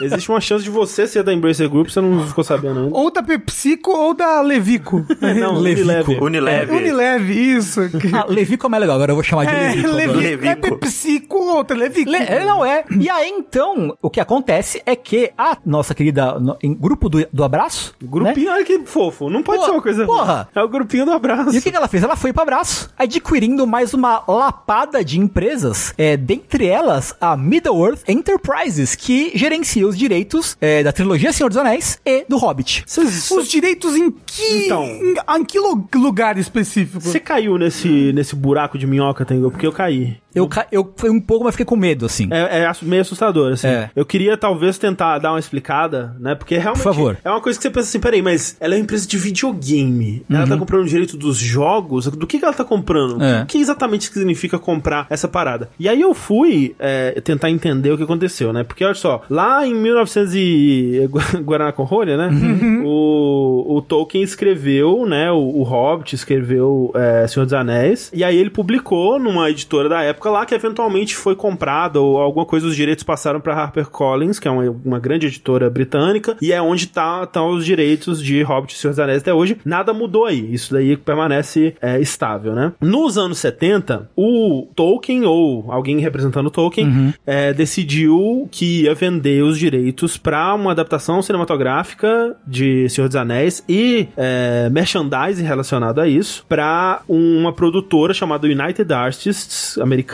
Existe uma chance de você ser da Embracer Group, você não ficou sabendo ainda. Ou da Pepsico ou da Levico. Não, Levico. Unilever. Unilever. Unilever, isso. Ah, Levico é mais legal, agora eu vou chamar de É, Levico. Levico. É. Pepsico ou outra Levico. Le- é, não é. E aí, então, o que acontece é que a nossa querida no- em grupo do, do abraço. né? Grupinho, olha que fofo. Não pode Pô, ser uma coisa. porra. É o grupinho do abraço. E o que, ela fez? Ela foi para abraço, adquirindo mais uma lapada de empresas, é, dentre elas a Middle-earth Enterprises, que gerencia os direitos é, da trilogia Senhor dos Anéis e do Hobbit. Vocês- Os direitos em que, Então. em, em que lu- lugar específico? Você caiu nesse, nesse buraco de minhoca, Tengu? Porque eu caí. Eu, eu fui um pouco, mas fiquei com medo, assim. É, é meio assustador, assim. É. Eu queria talvez tentar dar uma explicada, né? Porque realmente Por favor. é uma coisa que você pensa assim, peraí, mas ela é uma empresa de videogame. Ela tá comprando o direito dos jogos. Do que, que ela tá comprando? Uhum. É. O que exatamente significa comprar essa parada? E aí eu fui é, tentar entender o que aconteceu, né? Porque olha só, lá em 1900 e Gu- Guaraná com rolha, né? Uhum. O, o Tolkien escreveu, né? O, o Hobbit escreveu é, Senhor dos Anéis. E aí ele publicou numa editora da época lá que eventualmente foi comprada ou alguma coisa, os direitos passaram pra HarperCollins, que é uma, uma grande editora britânica, e é onde tá, tá os direitos de Hobbit e Senhor dos Anéis até hoje. Nada mudou aí. Isso daí permanece é, estável, né? Nos anos 70, o Tolkien, ou alguém representando o Tolkien, é, decidiu que ia vender os direitos pra uma adaptação cinematográfica de Senhor dos Anéis e é, merchandising relacionado a isso pra uma produtora chamada United Artists americana,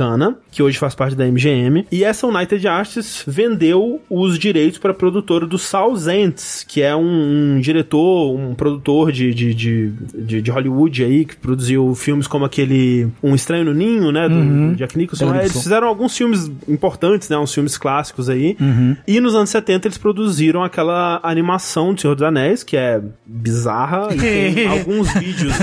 que hoje faz parte da MGM. E essa United Artists vendeu os direitos para a produtora do Saul Zaentz, que é um, um diretor, um produtor de, de, de, de, de Hollywood aí, que produziu filmes como aquele Um Estranho no Ninho, né, do, do Jack Nicholson. É, eles fizeram alguns filmes importantes, né, uns filmes clássicos aí. Uhum. E nos anos 70 eles produziram aquela animação de Senhor dos Anéis, que é bizarra, e tem alguns vídeos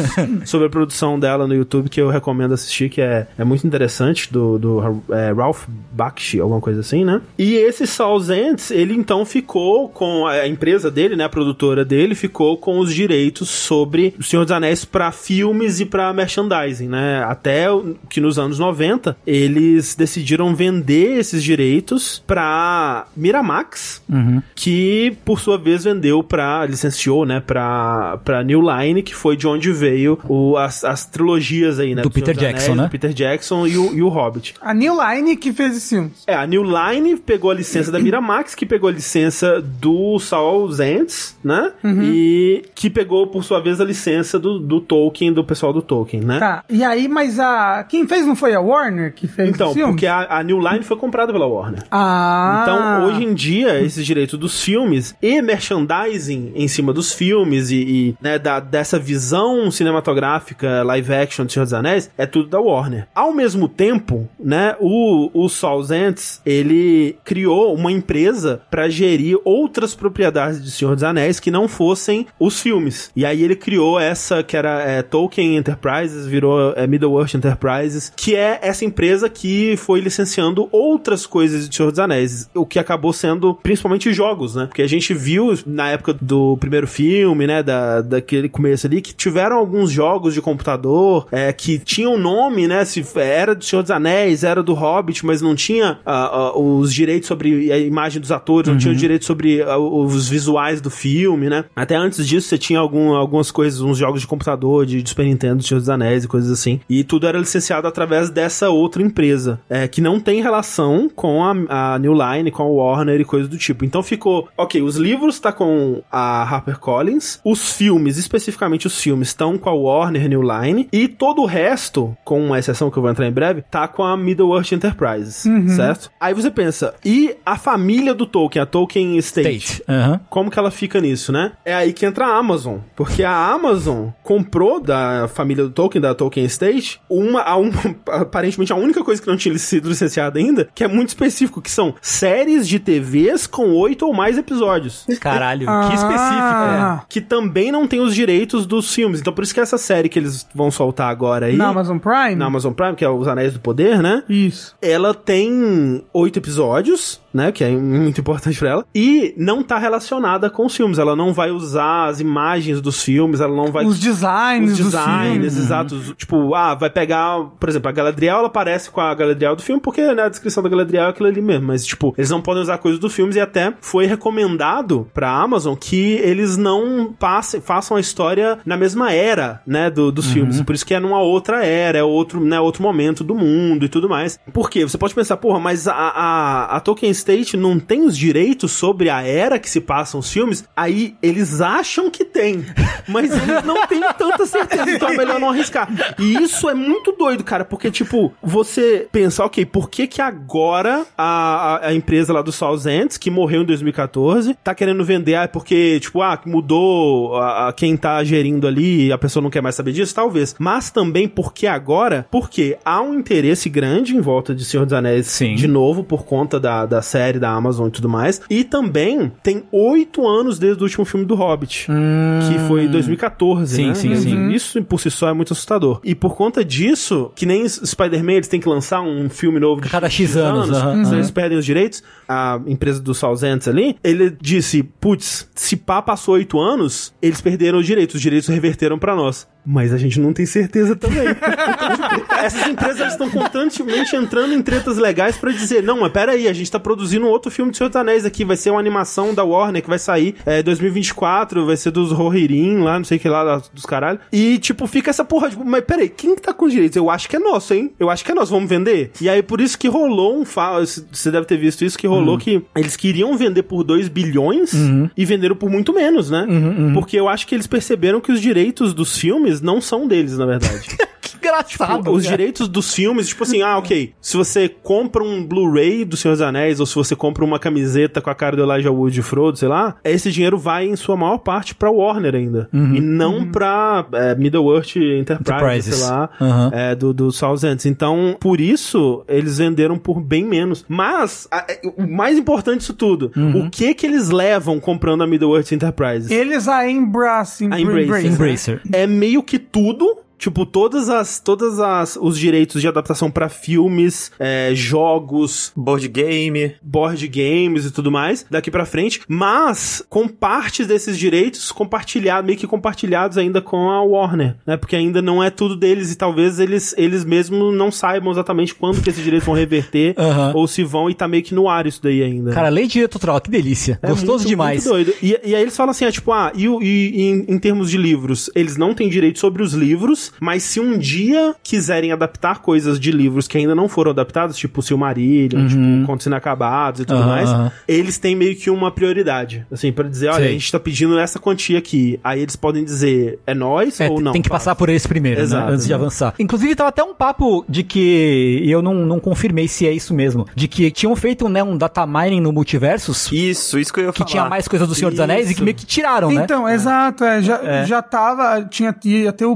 sobre a produção dela no YouTube que eu recomendo assistir, que é, é muito interessante, do, do é, Ralph Bakshi, alguma coisa assim, né? E esse Saul Zaentz, ele então ficou com a empresa dele, né, a produtora dele, ficou com os direitos sobre o Senhor dos Anéis pra filmes e pra merchandising, né? Até que nos anos 90 eles decidiram vender esses direitos pra Miramax, Uhum. que por sua vez vendeu pra licenciou, né, pra, pra New Line, que foi de onde veio o, as, as trilogias aí, né? Do Senhor Peter Anéis, Jackson, né? Do Peter Jackson e o, e o Hobbit. A New Line que fez esse filme. É, a New Line pegou a licença da Miramax, que pegou a licença do Saul Zaentz, né? E que pegou, por sua vez, a licença do, do Tolkien, do pessoal do Tolkien, né? Tá, e aí, mas a. Quem fez não foi a Warner que fez Então, porque a, a New Line foi comprada pela Warner. Ah. Então, hoje em dia, esses direitos dos filmes e merchandising em cima dos filmes e, e, né, da, dessa visão cinematográfica live action de Senhor dos Anéis, é tudo da Warner. Ao mesmo tempo, né, o, o Zaentz, ele criou uma empresa para gerir outras propriedades de Senhor dos Anéis que não fossem os filmes. E aí ele criou essa que era é, Tolkien Enterprises, virou é, Middle-earth Enterprises, que é essa empresa que foi licenciando outras coisas de Senhor dos Anéis, o que acabou sendo principalmente jogos, né? Porque a gente viu na época do primeiro filme, né, da, daquele começo ali, que tiveram alguns jogos de computador é, que tinham nome, né, se era do Senhor dos Anéis, era do Hobbit, mas não tinha uh, uh, os direitos sobre a imagem dos atores, não tinha Uhum. os direitos sobre uh, os visuais do filme, né? Até antes disso você tinha algum, algumas coisas, uns jogos de computador, de, de Super Nintendo, do Senhor dos Anéis e coisas assim. E tudo era licenciado através dessa outra empresa, é, que não tem relação com a, a New Line, com a Warner e coisas do tipo. Então ficou, ok, os livros tá com a HarperCollins, os filmes, especificamente os filmes, estão com a Warner New Line, e todo o resto, com uma exceção que eu vou entrar em breve, tá com a Middle-earth Enterprises, certo? Aí você pensa, e a família do Tolkien, a Tolkien Estate? State. Aham. Como que ela fica nisso, né? É aí que entra a Amazon. Porque a Amazon comprou da família do Tolkien, da Tolkien Estate, uma, a um, aparentemente a única coisa que não tinha sido licenciada ainda, que é muito específico, que são séries de TVs com oito ou mais episódios. Caralho, Ah. que específico. Que também não tem os direitos dos filmes. Então por isso que essa série que eles vão soltar agora aí. Na Amazon Prime? na Amazon Prime, que é Os Anéis do Poder, né? Isso. Ela tem oito episódios, né? Que é muito importante pra ela. E não tá relacionada com os filmes. Ela não vai usar as imagens dos filmes, ela não vai. Os designs os dos designs, filmes. exatos. Tipo, ah, vai pegar, por exemplo, a Galadriel, ela parece com a Galadriel do filme, porque né, a descrição da Galadriel é aquilo ali mesmo. Mas, tipo, eles não podem usar coisas do filme e até foi recomendado pra Amazon que eles não passem, façam a história na mesma era, né, do, dos filmes. Por isso que é numa outra era, é outro, né, outro momento do mundo e tudo mais. Por quê? Você pode pensar, porra, mas a, a, a Tolkien State não tem os direitos sobre a era que se passam os filmes? Aí eles acham que tem, mas eles não têm tanta certeza, então é melhor não arriscar. E isso é muito doido, cara, porque, tipo, você pensa, ok, por que que agora a, a, a empresa lá do Sausentes, que morreu em 2014, tá querendo vender, ah, porque, tipo, ah, mudou a, a quem tá gerindo ali, a pessoa não quer mais saber disso? Talvez. Mas também porque agora, porque há um interesse grande em volta de Senhor dos Anéis Sim. de novo, por conta da, da série da Amazon e tudo mais. E também tem oito anos desde o último filme do Hobbit, que foi em 2014, Sim, né? sim, sim. Isso por si só é muito assustador. E por conta disso, que nem Spider-Man, eles têm que lançar um filme novo de cada X anos, aham, se aham. eles perdem os direitos, a empresa do Sausentes ali, ele disse, putz, se pá passou oito anos, eles perderam os direitos, os direitos reverteram pra nós. Mas a gente não tem certeza também. Essas empresas estão constantemente entrando em tretas legais pra dizer, não, mas pera aí, a gente tá produzindo outro filme de Senhor dos Anéis aqui, vai ser uma animação da Warner que vai sair é, 2024, vai ser dos Rohirrim lá, não sei o que lá, dos caralho. E, tipo, fica essa porra, tipo, mas peraí, quem que tá com os direitos? Eu acho que é nosso, hein? Eu acho que é nosso, vamos vender? E aí, por isso que rolou um fa... Você deve ter visto isso, que rolou que eles queriam vender por 2 bilhões e venderam por muito menos, né? Porque eu acho que eles perceberam que os direitos dos filmes não são deles, na verdade. Que engraçado. Tipo, os direitos dos filmes, tipo assim, ah, ok. Se você compra um Blu-ray do Senhor dos Anéis, ou se você compra uma camiseta com a cara do Elijah Wood e Frodo, sei lá, esse dinheiro vai em sua maior parte pra Warner ainda. E não pra é, Middle-earth Enterprise, Enterprises. sei lá, Uhum. é, do, do Sausentes. Então, por isso, eles venderam por bem menos. Mas, a- é, o mais importante disso tudo, o que que eles levam comprando a Middle-earth Enterprise? Eles a Embrace, A Embracer. Embracer. é meio que tudo. Tipo, todas as. Todas as. Os direitos de adaptação pra filmes, é, jogos, Board game. board games e tudo mais, daqui pra frente, mas com partes desses direitos compartilhados, meio que compartilhados ainda com a Warner, né? Porque ainda não é tudo deles e talvez eles, eles mesmos não saibam exatamente quando que esses direitos vão reverter Aham. ou se vão e tá meio que no ar isso daí ainda. Cara, lei de direito autoral, que delícia. É Gostoso muito, demais. Muito doido. E, e aí eles falam assim, é tipo, ah, e, e- e em, em termos de livros, eles não têm direito sobre os livros, mas se um dia quiserem adaptar coisas de livros que ainda não foram adaptados, tipo Silmarillion, tipo Contos Inacabados e tudo Aham, mais, eles têm meio que uma prioridade, assim, pra dizer, olha, Sei. a gente tá pedindo essa quantia aqui. Aí eles podem dizer, é nós É, ou não? tem que passar por eles primeiro, né, Exato, antes de exato. avançar. Inclusive, tava até um papo de que, e eu não, não confirmei se é isso mesmo, de que tinham feito né, um data mining no Multiversus, Isso, isso que eu ia que falar. tinha mais coisa do Senhor dos Anéis e que Isso. meio que tiraram, né? Então, exato, é, já, já tava, tinha, ia ter o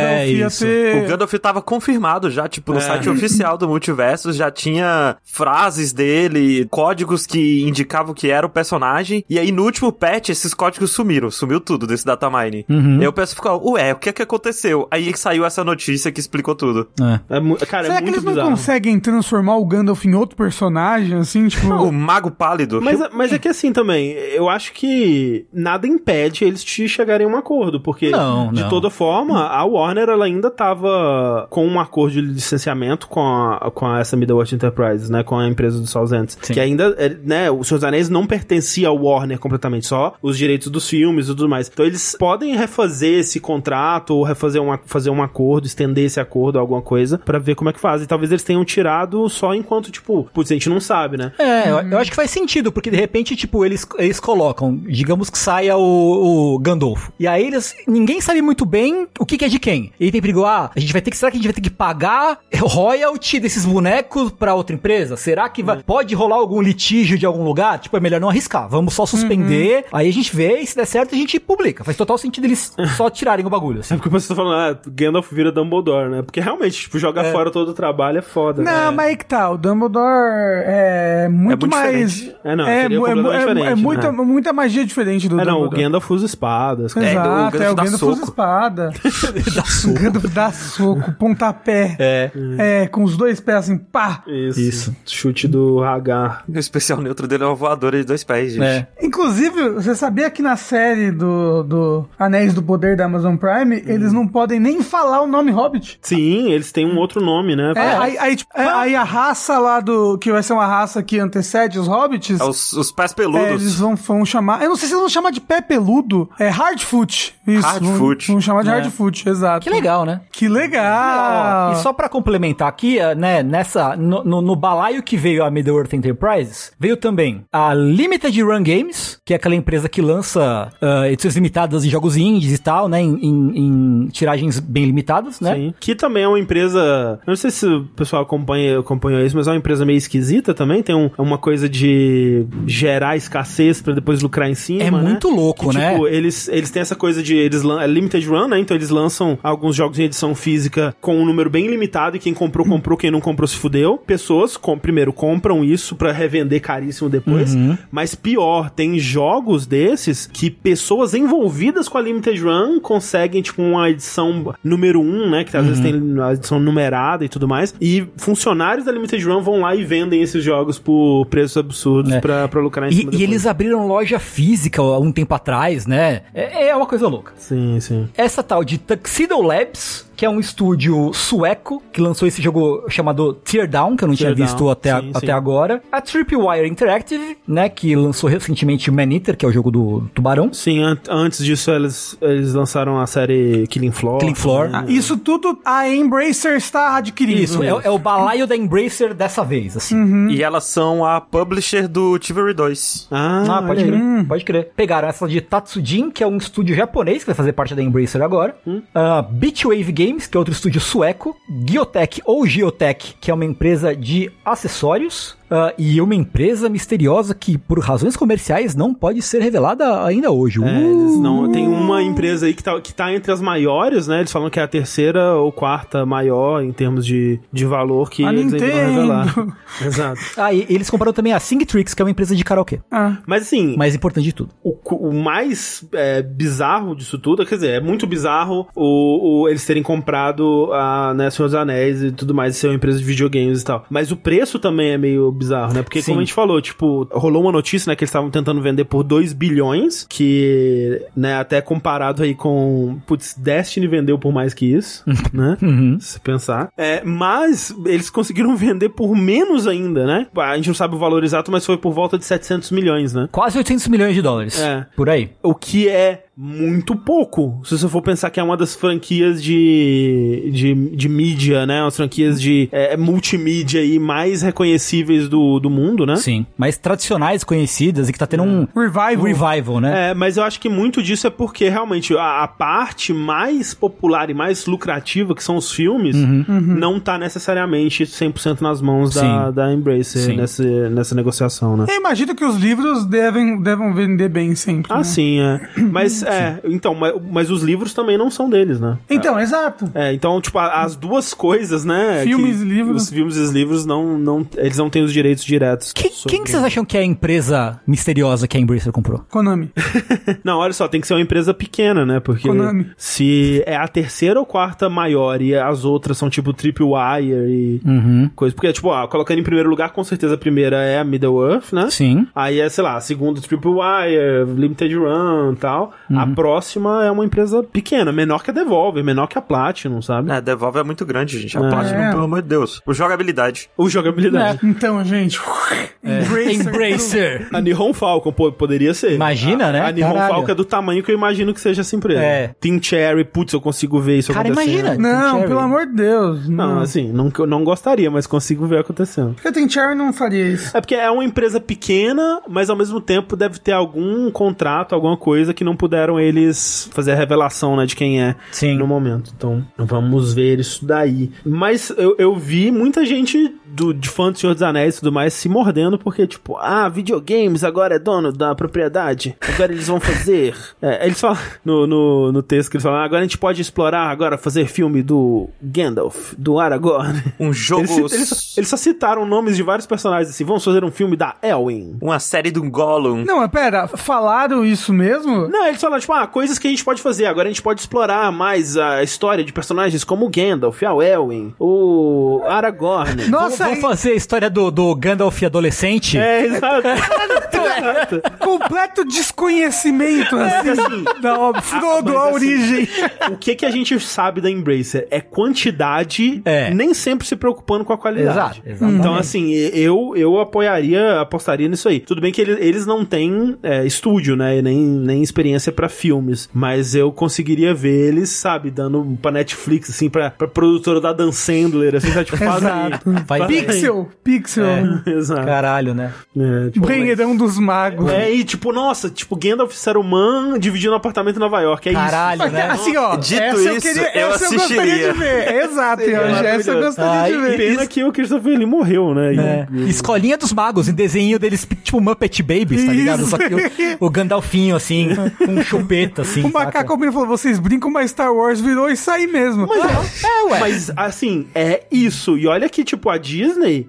Gandalf, É, ia isso. ter... O Gandalf tava confirmado já, tipo, no É. site oficial do Multiverso já tinha frases dele, códigos que indicavam que era o personagem, e aí no último patch esses códigos sumiram, sumiu tudo desse datamine. Uhum. E aí o pessoal ficou, ué, o que é que aconteceu? Aí saiu essa notícia que explicou tudo. É. É cara, Será é que muito eles não bizarro. conseguem transformar o Gandalf em outro personagem, assim, tipo... O Mago Pálido. Mas, mas é que assim também, eu acho que nada impede eles de chegarem a um acordo, porque Não, de não. toda forma, a Warner ela ainda tava com um acordo de licenciamento com a, com essa Middle-earth Enterprises, né, com a empresa do Southampton, Sim. que ainda, é, né, o Senhor dos Anéis não pertencia ao Warner completamente, só os direitos dos filmes e tudo mais. Então eles podem refazer esse contrato ou refazer um, fazer um acordo, estender esse acordo, alguma coisa, pra ver como é que faz. E talvez eles tenham tirado só enquanto, tipo, putz, a gente não sabe, né? É, eu, eu acho que faz sentido, porque de repente, tipo, eles, eles colocam, digamos que saia o, o Gandalf. E aí eles. Ninguém sabe muito bem o que, que é de quem. E aí tem perigo, ah, a gente vai ter que. Será que a gente vai ter que pagar royalty desses bonecos pra outra empresa? Será que vai, pode rolar algum litígio de algum lugar? Tipo, é melhor não arriscar. Vamos só suspender. Aí a gente vê e se der certo a gente publica. Faz total sentido eles só tirarem o bagulho. É Assim. porque você tá falando, ah, Gandalf vira Dumbledore, né? Porque realmente, tipo, jogar fora todo o trabalho é foda. Não, né? mas aí que tá, o Dumbledore é muito, muito mais... diferente. É, não, é, é, é, diferente, é muita, né? muita magia diferente do É, não, o Dumbledore. Gandalf usa espadas. cara. É, o Exato, Gandalf é, o Gandalf usa espada. Dá O Gandalf dá soco, pontapé. É. É, com os dois pés assim, pá. Isso. Isso. Chute do Hagar. O especial neutro dele é uma voadora de dois pés, gente. É. Inclusive, você sabia que na série do, do Anéis do Poder da Amazon Prime, eles não podem nem falar o nome Hobbit? Sim, eles têm um outro nome, né? É, aí, aí, tipo, é, aí a raça lá do. que vai ser uma raça que antecede os hobbits. É os, os pés é, peludos. eles vão, vão chamar. Eu não sei se eles vão chamar de pé peludo. É Hardfoot. Isso. Hardfoot. Vão, vão chamar de É. Hardfoot, exato. Que legal, né? Que legal. E só pra complementar aqui, eh, né, nessa, no, no, no balaio que veio a Middle-earth Enterprises, veio também a Limited Run Games, que é aquela empresa que lança ah, edições limitadas de jogos indies e tal, né, em, em- em tiragens bem limitadas, né? Sim. Que também é uma empresa. Não sei se o pessoal acompanha, acompanhou isso, mas é uma empresa meio esquisita também. Tem um- uma coisa de gerar escassez pra depois lucrar em cima. É né? muito louco, Que, né? Tipo, eles, eles têm essa coisa de. Eles é limited run, né? Então eles lançam alguns jogos em edição física com um número bem limitado e quem comprou, comprou, quem não comprou se fudeu. Pessoas, com, primeiro, compram isso pra revender caríssimo depois. Uhum. Mas pior, tem jogos desses que pessoas envolvidas com a Limited Run conseguem, tipo, uma edição número 1, um, né? Que às vezes tem a edição numerada e tudo mais. E funcionários da Limited Run vão lá e vendem esses jogos por preços absurdos É. pra, pra lucrar em E, cima e eles abriram loja física há um tempo atrás, né? É, é uma coisa louca. Sim, sim. Essa tal de Tuxedo Labs, que é um estúdio sueco que lançou esse jogo chamado Teardown, que eu não tinha Teardown, visto até, a- sim, até sim. agora. A Tripwire Interactive, né, que lançou recentemente o Man Eater, que é o jogo do tubarão. Sim, an- antes disso eles, eles lançaram a série Killing Floor. Killing Floor. né? Ah, Isso tudo a Embracer está adquirindo. Isso, é, é o balaio da Embracer dessa vez, assim. Uhum. E elas são a publisher do Chivalry 2. Ah, Ah, pode crer, pode crer. Pegaram essa de Tatsujin, que é um estúdio japonês que vai fazer parte da Embracer agora. Hum. Ah, Beachwave Games, que é outro estúdio sueco. Giotech ou Geotech, que é uma empresa de acessórios. Ah, e uma empresa misteriosa que, por razões comerciais, não pode ser revelada ainda hoje. É, Uh! eles não, tem uma empresa aí que tá, que tá entre as maiores, né? Eles falam que é a terceira ou quarta maior em termos de, de valor que A eles ainda vão Nintendo. revelar. Exato. Ah, e eles compraram também a Singtrix, que é uma empresa de karaokê. Ah, Mas assim, Mais importante de tudo. o, o mais é, bizarro disso tudo, quer dizer, é muito bizarro o, o- eles terem comprado a né, Senhor dos Anéis e tudo mais, ser uma empresa de videogames e tal. Mas o preço também é meio bizarro, né? Porque, Sim. como a gente falou, tipo, rolou uma notícia, né, que eles estavam tentando vender por 2 bilhões, que, né, até comparado aí com, putz, Destiny vendeu por mais que isso, né? Uhum. Se pensar. É, mas eles conseguiram vender por menos ainda, né? A gente não sabe o valor exato, mas foi por volta de 700 milhões, né? Quase 800 milhões de dólares. É. Por aí. O que é muito pouco. Se você for pensar que é uma das franquias de, de, de mídia, né? As franquias de é, multimídia aí mais reconhecíveis do, do mundo, né? Sim. Mas tradicionais, conhecidas e que tá tendo um Revival. revival, né? É, mas eu acho que muito disso é porque realmente a, a parte mais popular e mais lucrativa, que são os filmes, não tá necessariamente 100% nas mãos da, da Embracer Sim. nessa, nessa negociação, né? Eu imagino que os livros devem, devem vender bem sempre. Ah, né? sim, é. Mas, é, então, mas, mas os livros também não são deles, né? Então, exato. É, então, tipo, a- as duas coisas, né? Filmes e livros. Os filmes e os livros não, não. Eles não têm os direitos diretos. Quem, sobre- quem que vocês acham que é a empresa misteriosa que a Embracer comprou? Konami. Não, olha só, tem que ser uma empresa pequena, né? Porque Konami. se é a terceira ou quarta maior e as outras são tipo Tripwire e Uhum. coisa. Porque, tipo, ó, colocando em primeiro lugar, com certeza a primeira é a Middle Earth, né? Sim. Aí é, sei lá, a segunda Tripwire, Limited Run e tal. A Uhum. próxima é uma empresa pequena, menor que a Devolver, menor que a Platinum, sabe? É, Devolve é muito grande, gente. A É. Platinum, pelo amor de Deus. O jogabilidade. O jogabilidade. Então, gente. Embracer. Embracer. A Nihon Falcon pô, poderia ser. Imagina, A- né? A Nihon Caralho. Falcon é do tamanho que eu imagino que seja essa empresa. É. Team Cherry, putz, eu consigo ver isso Cara, acontecendo. imagina. Não, pelo amor de Deus. Não, Não. assim, não, não gostaria, mas consigo ver acontecendo. Porque tem Cherry não faria isso. É porque é uma empresa pequena, mas ao mesmo tempo deve ter algum contrato, alguma coisa que não puderam eles fazer a revelação, né, de quem é Sim. no momento. Então, vamos ver isso daí. Mas eu, eu vi muita gente do, de fã do Senhor dos Anéis e tudo mais se mordendo porque, tipo, ah, videogames agora é dono da propriedade. Agora eles vão fazer. É, eles falam no, no, no texto que eles falam, "Ah, agora a gente pode explorar, agora fazer filme do Gandalf, do Aragorn. Um jogo. Eles, eles só- eles só citaram nomes de vários personagens assim. Vamos fazer um filme da Elwin. Uma série do Gollum. Não, mas pera, falaram isso mesmo? Não, eles falaram, tipo, ah, coisas que a gente pode fazer. Agora a gente pode explorar mais a história de personagens como o Gandalf, a Elwin, o Aragorn. Nossa, vamos fazer a história do, do Gandalf adolescente? É, exato. completo desconhecimento, assim, da obra. Frodo, mas a assim, origem. O que que a gente sabe da Embracer é quantidade, É. nem sempre se preocupando com a qualidade. Exato, exatamente. Então, assim, eu, eu apoiaria, apostaria nisso aí. Tudo bem que ele- eles não têm é, estúdio, né? e Nem, nem experiência pra filmes. Mas eu conseguiria ver eles, sabe, dando pra Netflix, assim, pra, pra produtora da Dan Sandler, assim, sabe? Tipo, faz aí. Faz Pixel, Pixel. Exato. Caralho, né? É, tipo, Banheirão dos magos. é, e tipo, nossa, tipo, Gandalf Saruman dividindo um apartamento em Nova York. É Caralho, Mas, né? Assim, ó, Dito essa eu, isso, queria, eu essa eu gostaria de ver. Exato, Seria Yoshi, essa eu gostaria Ai, de E ver. pena que o Christopher Lee morreu, né? E- É. Escolinha dos Magos, em desenho deles, tipo Muppet Babies, tá ligado? Isso. Só que o, o Gandalfinho, assim, com um chupeta, assim. O macaco e falou: vocês brincam, mas Star Wars virou isso aí mesmo. É, ué. Mas, assim, é isso. E olha que, tipo, a Disney,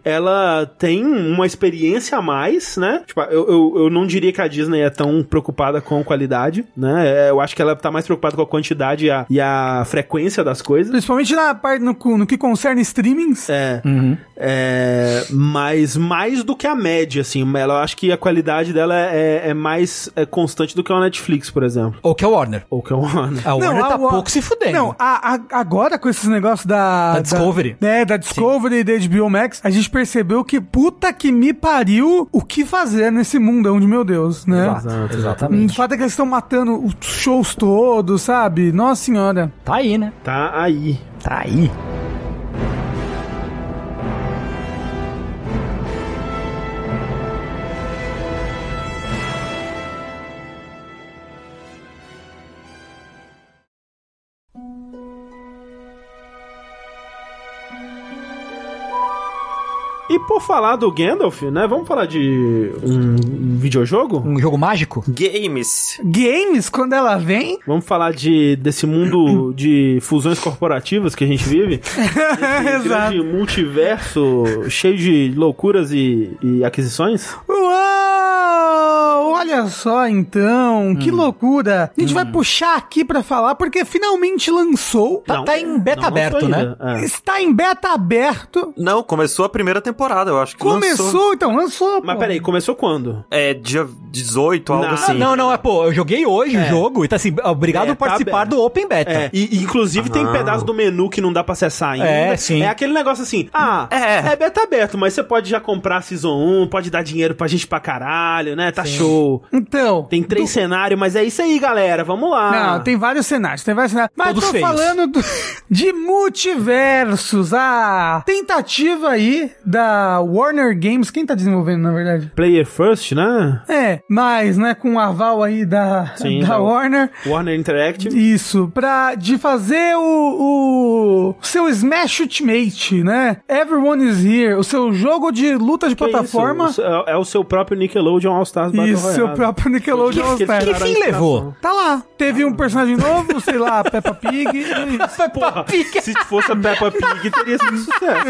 ela tem uma experiência a mais, né? Tipo, eu, eu, eu não diria que a Disney é tão preocupada com qualidade, né? É, Eu acho que ela tá mais preocupada com a quantidade e a, e a frequência das coisas. Principalmente na parte no, no que concerne streamings. É, é, mas mais do que a média, assim. Ela, eu acho que a qualidade dela é, é mais é, constante do que a Netflix, por exemplo. Ou que é o Warner. Ou que a Warner. A Warner tá a pouco se fudendo. Não, a- a- agora com esses negócios da... Da Discovery. né, da Discovery e da HBO Max, a gente percebeu que puta que me pariu o que fazer nesse mundão de meu Deus, né? Exato, O exatamente. fato é que eles estão matando os shows todos, sabe? Nossa senhora. Tá aí, né? Tá aí. Tá aí. E por falar do Gandalf, né? Vamos falar de um videojogo? Um jogo mágico? Games. Games, quando ela vem, Vamos falar de, desse mundo de fusões corporativas que a gente vive? Esse grande multiverso cheio de loucuras e, e aquisições? Uau! Olha só então, Hum. que loucura. A gente vai puxar aqui pra falar porque finalmente lançou. Tá, tá em beta não aberto, né? É. Está em beta aberto. Não, começou a primeira temporada, eu acho que Começou, lançou. então, lançou. Mas pô. peraí, começou quando? É dia 18, algo Não. assim. Não, não, é, pô, eu joguei hoje o jogo e tá assim, obrigado É, por participar tá aberto. do Open Beta. É, e e, inclusive tem Aham. pedaço do menu que não dá pra acessar ainda. É, sim. É aquele negócio assim, ah, É. é beta aberto, mas você pode já comprar a Season 1, pode dar dinheiro pra gente pra caralho, né? Tá show. Então. tem três cenários, mas é isso aí, galera, vamos lá. Não, tem vários cenários, tem vários cenários. Mas Todos tô feios. falando do- de multiversos, a tentativa aí da Warner Games. Quem tá desenvolvendo, na verdade? Player First, né? É, mas, né, com o aval aí da, Sim, da da- Warner. Warner Interactive. Isso, pra de fazer o, o seu Smash Ultimate, né? Everyone is Here, o seu jogo de luta de Que plataforma. É, é o seu próprio Nickelodeon All Stars Battle Isso, seu próprio Nickelodeon Que- que- Stars. Que fim levou? Tá lá. Teve um personagem novo, sei lá, Peppa Pig. é isso. Porra, se fosse a Peppa Pig, teria sido sucesso.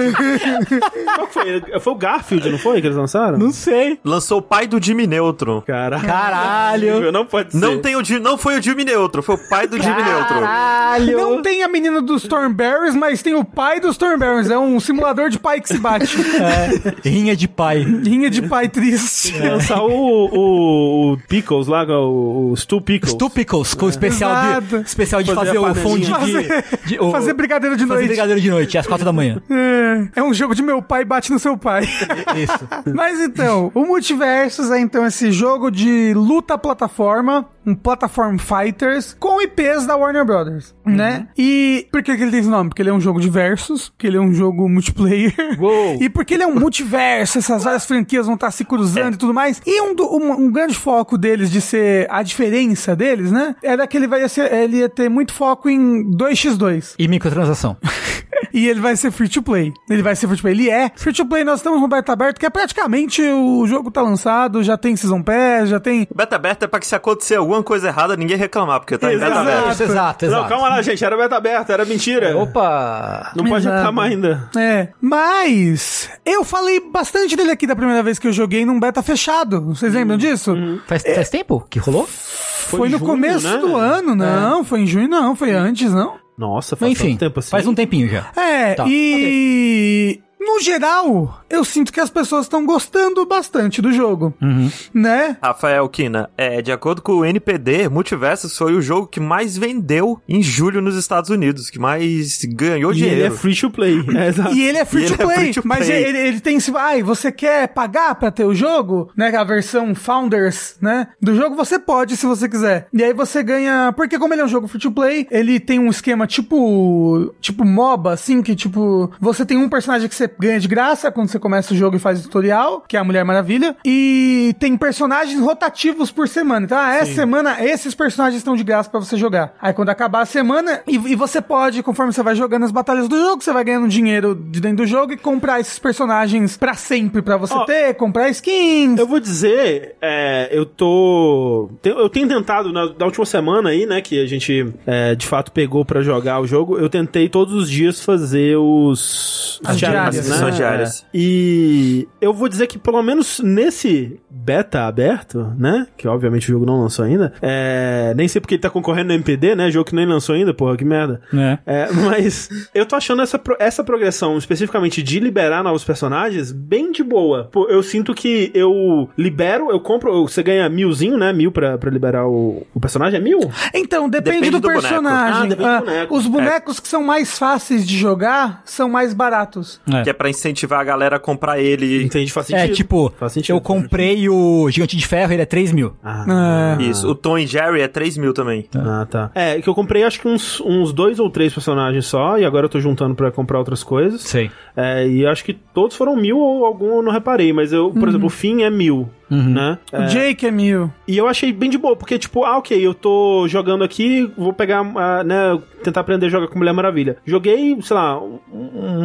Qual que foi? Foi o Garfield, não foi, que eles lançaram? Não sei. Lançou o pai do Jimmy Neutron. Caralho. Caralho. Não pode ser. Não, tem o, não foi o Jimmy Neutron, foi o pai do Jimmy Neutron. Caralho. Não tem a menina dos Stormberries, mas tem o pai dos Stormberries. É um simulador de pai que se bate. É, rinha de pai. Rinha de pai triste. Lançar o, o, o Pickles lá, o, o Stu Pickles. Stu Pickles, com o especial de, especial de Fazer fazer, o fondue de, Fazer- de- o- Fazer brigadeiro de fazer noite. brigadeiro de noite, às quatro da manhã. É, é um jogo de meu pai bate no seu pai. Isso. Mas então, o Multiversus é então esse jogo de luta plataforma, um Platform Fighters, com IPs da Warner Brothers, né? E por que, que ele tem esse nome? Porque ele é um jogo de versus, porque ele é um jogo multiplayer. Uou. E porque ele é um multiverso, essas várias franquias vão estar se cruzando e tudo mais. E um, do- um, um grande foco deles de ser a diferença deles, né? Era que ele vai ser, ele ia ter muito foco em 2x2. E microtransação. E ele vai ser free to play. Ele vai ser free to play. Ele é free to play. Nós estamos no beta aberto, que é praticamente o jogo tá lançado, já tem Season Pass, já tem. Beta aberto é pra que se acontecer alguma coisa errada, ninguém reclamar, porque tá em beta Exato. aberto. Isso, exato, exato. Não, calma lá, gente. Era beta aberta, era mentira. Opa! Não pode Exato. reclamar ainda. É, mas eu falei bastante dele aqui da primeira vez que eu joguei num beta fechado. Vocês lembram disso? Faz, faz tempo que rolou? Foi, no junho, começo né? do ano, não. Foi em junho, não. Foi antes, não. Nossa, faz Enfim, tanto tempo assim. faz um tempinho já. É, Tá, e. No geral, eu sinto que as pessoas estão gostando bastante do jogo, Uhum. né? Rafael Kina, é, de acordo com o NPD, Multiversus foi o jogo que mais vendeu em julho nos Estados Unidos, que mais ganhou E dinheiro. ele é free to play. É, exato. E ele é free, E to, ele é play, free to mas play. ele, ele tem esse. Ai, você quer pagar pra ter o jogo? Né? A versão Founders, né? Do jogo você pode se você quiser. E aí você ganha. Porque, como ele é um jogo free to play, ele tem um esquema tipo. Tipo MOBA, assim, que tipo. Você tem um personagem que você ganha de graça quando você começa o jogo e faz o tutorial, que é a Mulher Maravilha. E tem personagens rotativos por semana. Então, ah, essa semana esses personagens estão de graça pra você jogar. Aí quando acabar a semana, e, e você pode, conforme você vai jogando as batalhas do jogo, você vai ganhando dinheiro de dentro do jogo e comprar esses personagens pra sempre pra você Ó, ter, comprar skins. Eu vou dizer, é, eu tô. Eu tenho tentado, na, na última semana aí, né, que a gente é, de fato pegou pra jogar o jogo, eu tentei todos os dias fazer os. As diárias, né? as sessões diárias. É. E eu vou dizer que pelo menos nesse beta aberto, né, que obviamente o jogo não lançou ainda, é, nem sei porque ele tá concorrendo no MPD, né, jogo que nem lançou ainda, porra, que merda. É. É, mas eu tô achando essa, pro- essa progressão, especificamente de liberar novos personagens, bem de boa. Pô, eu sinto que eu libero, eu compro, você ganha milzinho, né? Mil pra, pra liberar o, o personagem. É mil? Então, depende, Depende do, do boneco. personagem. Ah, depende do Ah, boneco. Os bonecos que são mais fáceis de jogar são mais baratos. É. É pra incentivar a galera a comprar ele. Entende? Faz É, sentido. tipo, Faz sentido. eu comprei o Gigante de Ferro, ele é 3 mil. Ah, É. Isso. O Tom e Jerry é 3 mil também. Ah, tá. É, que eu comprei acho que uns, uns dois ou três personagens só, e agora eu tô juntando pra comprar outras coisas. Sei. É, e acho que todos foram mil ou algum eu não reparei, mas eu, por exemplo, o Finn é mil, né? O Jake é mil. E eu achei bem de boa, porque, tipo, ah, ok, eu tô jogando aqui, vou pegar, ah, né, tentar aprender a jogar com Mulher Maravilha. Joguei, sei lá, um-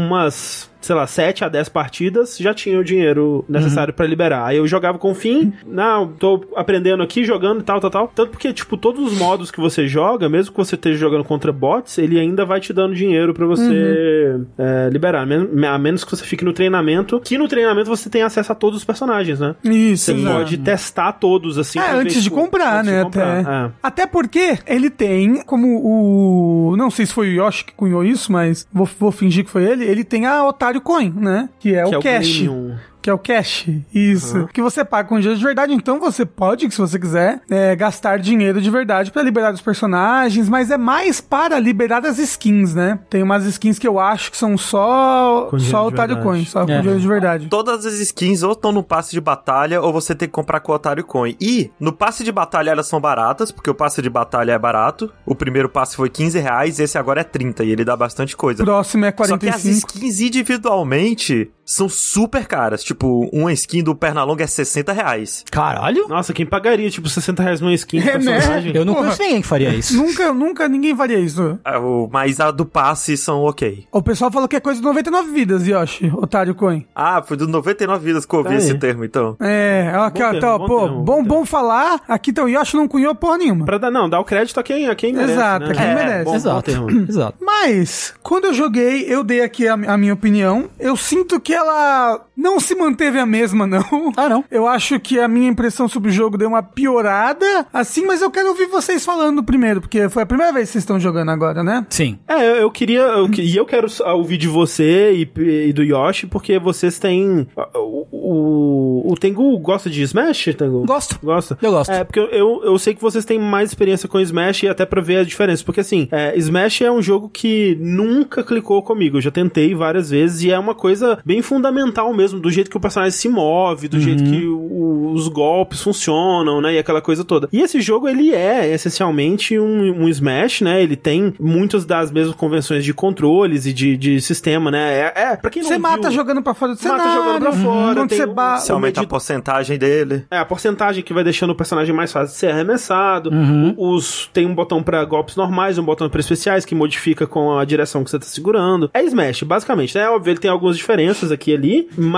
umas, sei lá, 7 a 10 partidas, já tinha o dinheiro necessário pra liberar. Aí eu jogava com o fim, não, tô aprendendo aqui, jogando e tal, tal, tal. Tanto porque, tipo, todos os modos que você joga, mesmo que você esteja jogando contra bots, ele ainda vai te dando dinheiro pra você é, liberar. A menos que você fique no treinamento, que no treinamento você tem acesso a todos os personagens, né? Isso, Você pode testar todos, assim. É, antes de comprar, antes de né? comprar. Até. É. Até porque ele tem, como o. Não sei se foi o Yoshi que cunhou isso, mas vou, vou fingir que foi ele. Ele tem a Otário Coin, né? Que é Que o é o cash. Premium. Que é o cash. Isso. Que você paga com dinheiro de verdade, então você pode, se você quiser, é, gastar dinheiro de verdade pra liberar os personagens, mas é mais para liberar as skins, né? Tem umas skins que eu acho que são só, Com só de Otário. Coin, só com É. dinheiro de verdade. Todas as skins ou estão no passe de batalha ou você tem que comprar com o Otário Coin. E no passe de batalha elas são baratas, porque o passe de batalha é barato. O primeiro passe foi 15 reais, esse agora é 30 e ele dá bastante coisa. Próximo é Só que as 45. skins individualmente são super caras. Tipo, uma skin do Pernalonga é 60 reais. Caralho? Nossa, quem pagaria, tipo, 60 reais numa skin de É, né? personagem? Eu não Porra. conheço ninguém que faria isso. Nunca, nunca ninguém faria isso. Ah, o- Mas a do passe são ok. O pessoal falou que é coisa de 99 vidas, Yoshi, Otário Coin. Ah, foi do 99 vidas que eu ouvi Tá aí. esse termo, então. É, ó, aqui, Bom ó, termo, tá, bom pô, termo, bom, bom bom falar. Aqui então, o Yoshi não cunhou porra nenhuma. Pra dar, não, dar o crédito a quem, a quem merece, Exato, né? a quem É, merece. bom, bom Exato. termo. Exato. Mas, quando eu joguei, eu dei aqui a, a minha opinião. Eu sinto que ela não se manteve a mesma, não. Ah, não. Eu acho que a minha impressão sobre o jogo deu uma piorada, assim, mas eu quero ouvir vocês falando primeiro, porque foi a primeira vez que vocês estão jogando agora, né? Sim. É, eu, eu queria. Eu, e eu quero ouvir de você e, e do Yoshi, porque vocês têm. O, o, o Tengu gosta de Smash, Tengu? Gosto. Gosta? Eu gosto. É, porque eu, eu, eu sei que vocês têm mais experiência com Smash e até pra ver a diferença. Porque assim, é, Smash é um jogo que nunca clicou comigo. Eu já tentei várias vezes e é uma coisa bem fundamental mesmo, do jeito que o personagem se move, do jeito que o- os golpes funcionam, né? E aquela coisa toda. E esse jogo, ele é essencialmente um, um Smash, né? Ele tem muitas das mesmas convenções de controles e de, de sistema, né? É, é pra quem não Você mata viu, jogando pra fora do Mata cenário. jogando pra fora, Quando tem você o- ba... Você aumenta a medida- porcentagem dele. é, a porcentagem que vai deixando o personagem mais fácil de ser arremessado. Uhum. Os, tem um botão pra golpes normais, um botão pra especiais que modifica com a direção que você tá segurando. É Smash, basicamente, né? Óbvio, ele tem algumas diferenças aqui e ali, mas,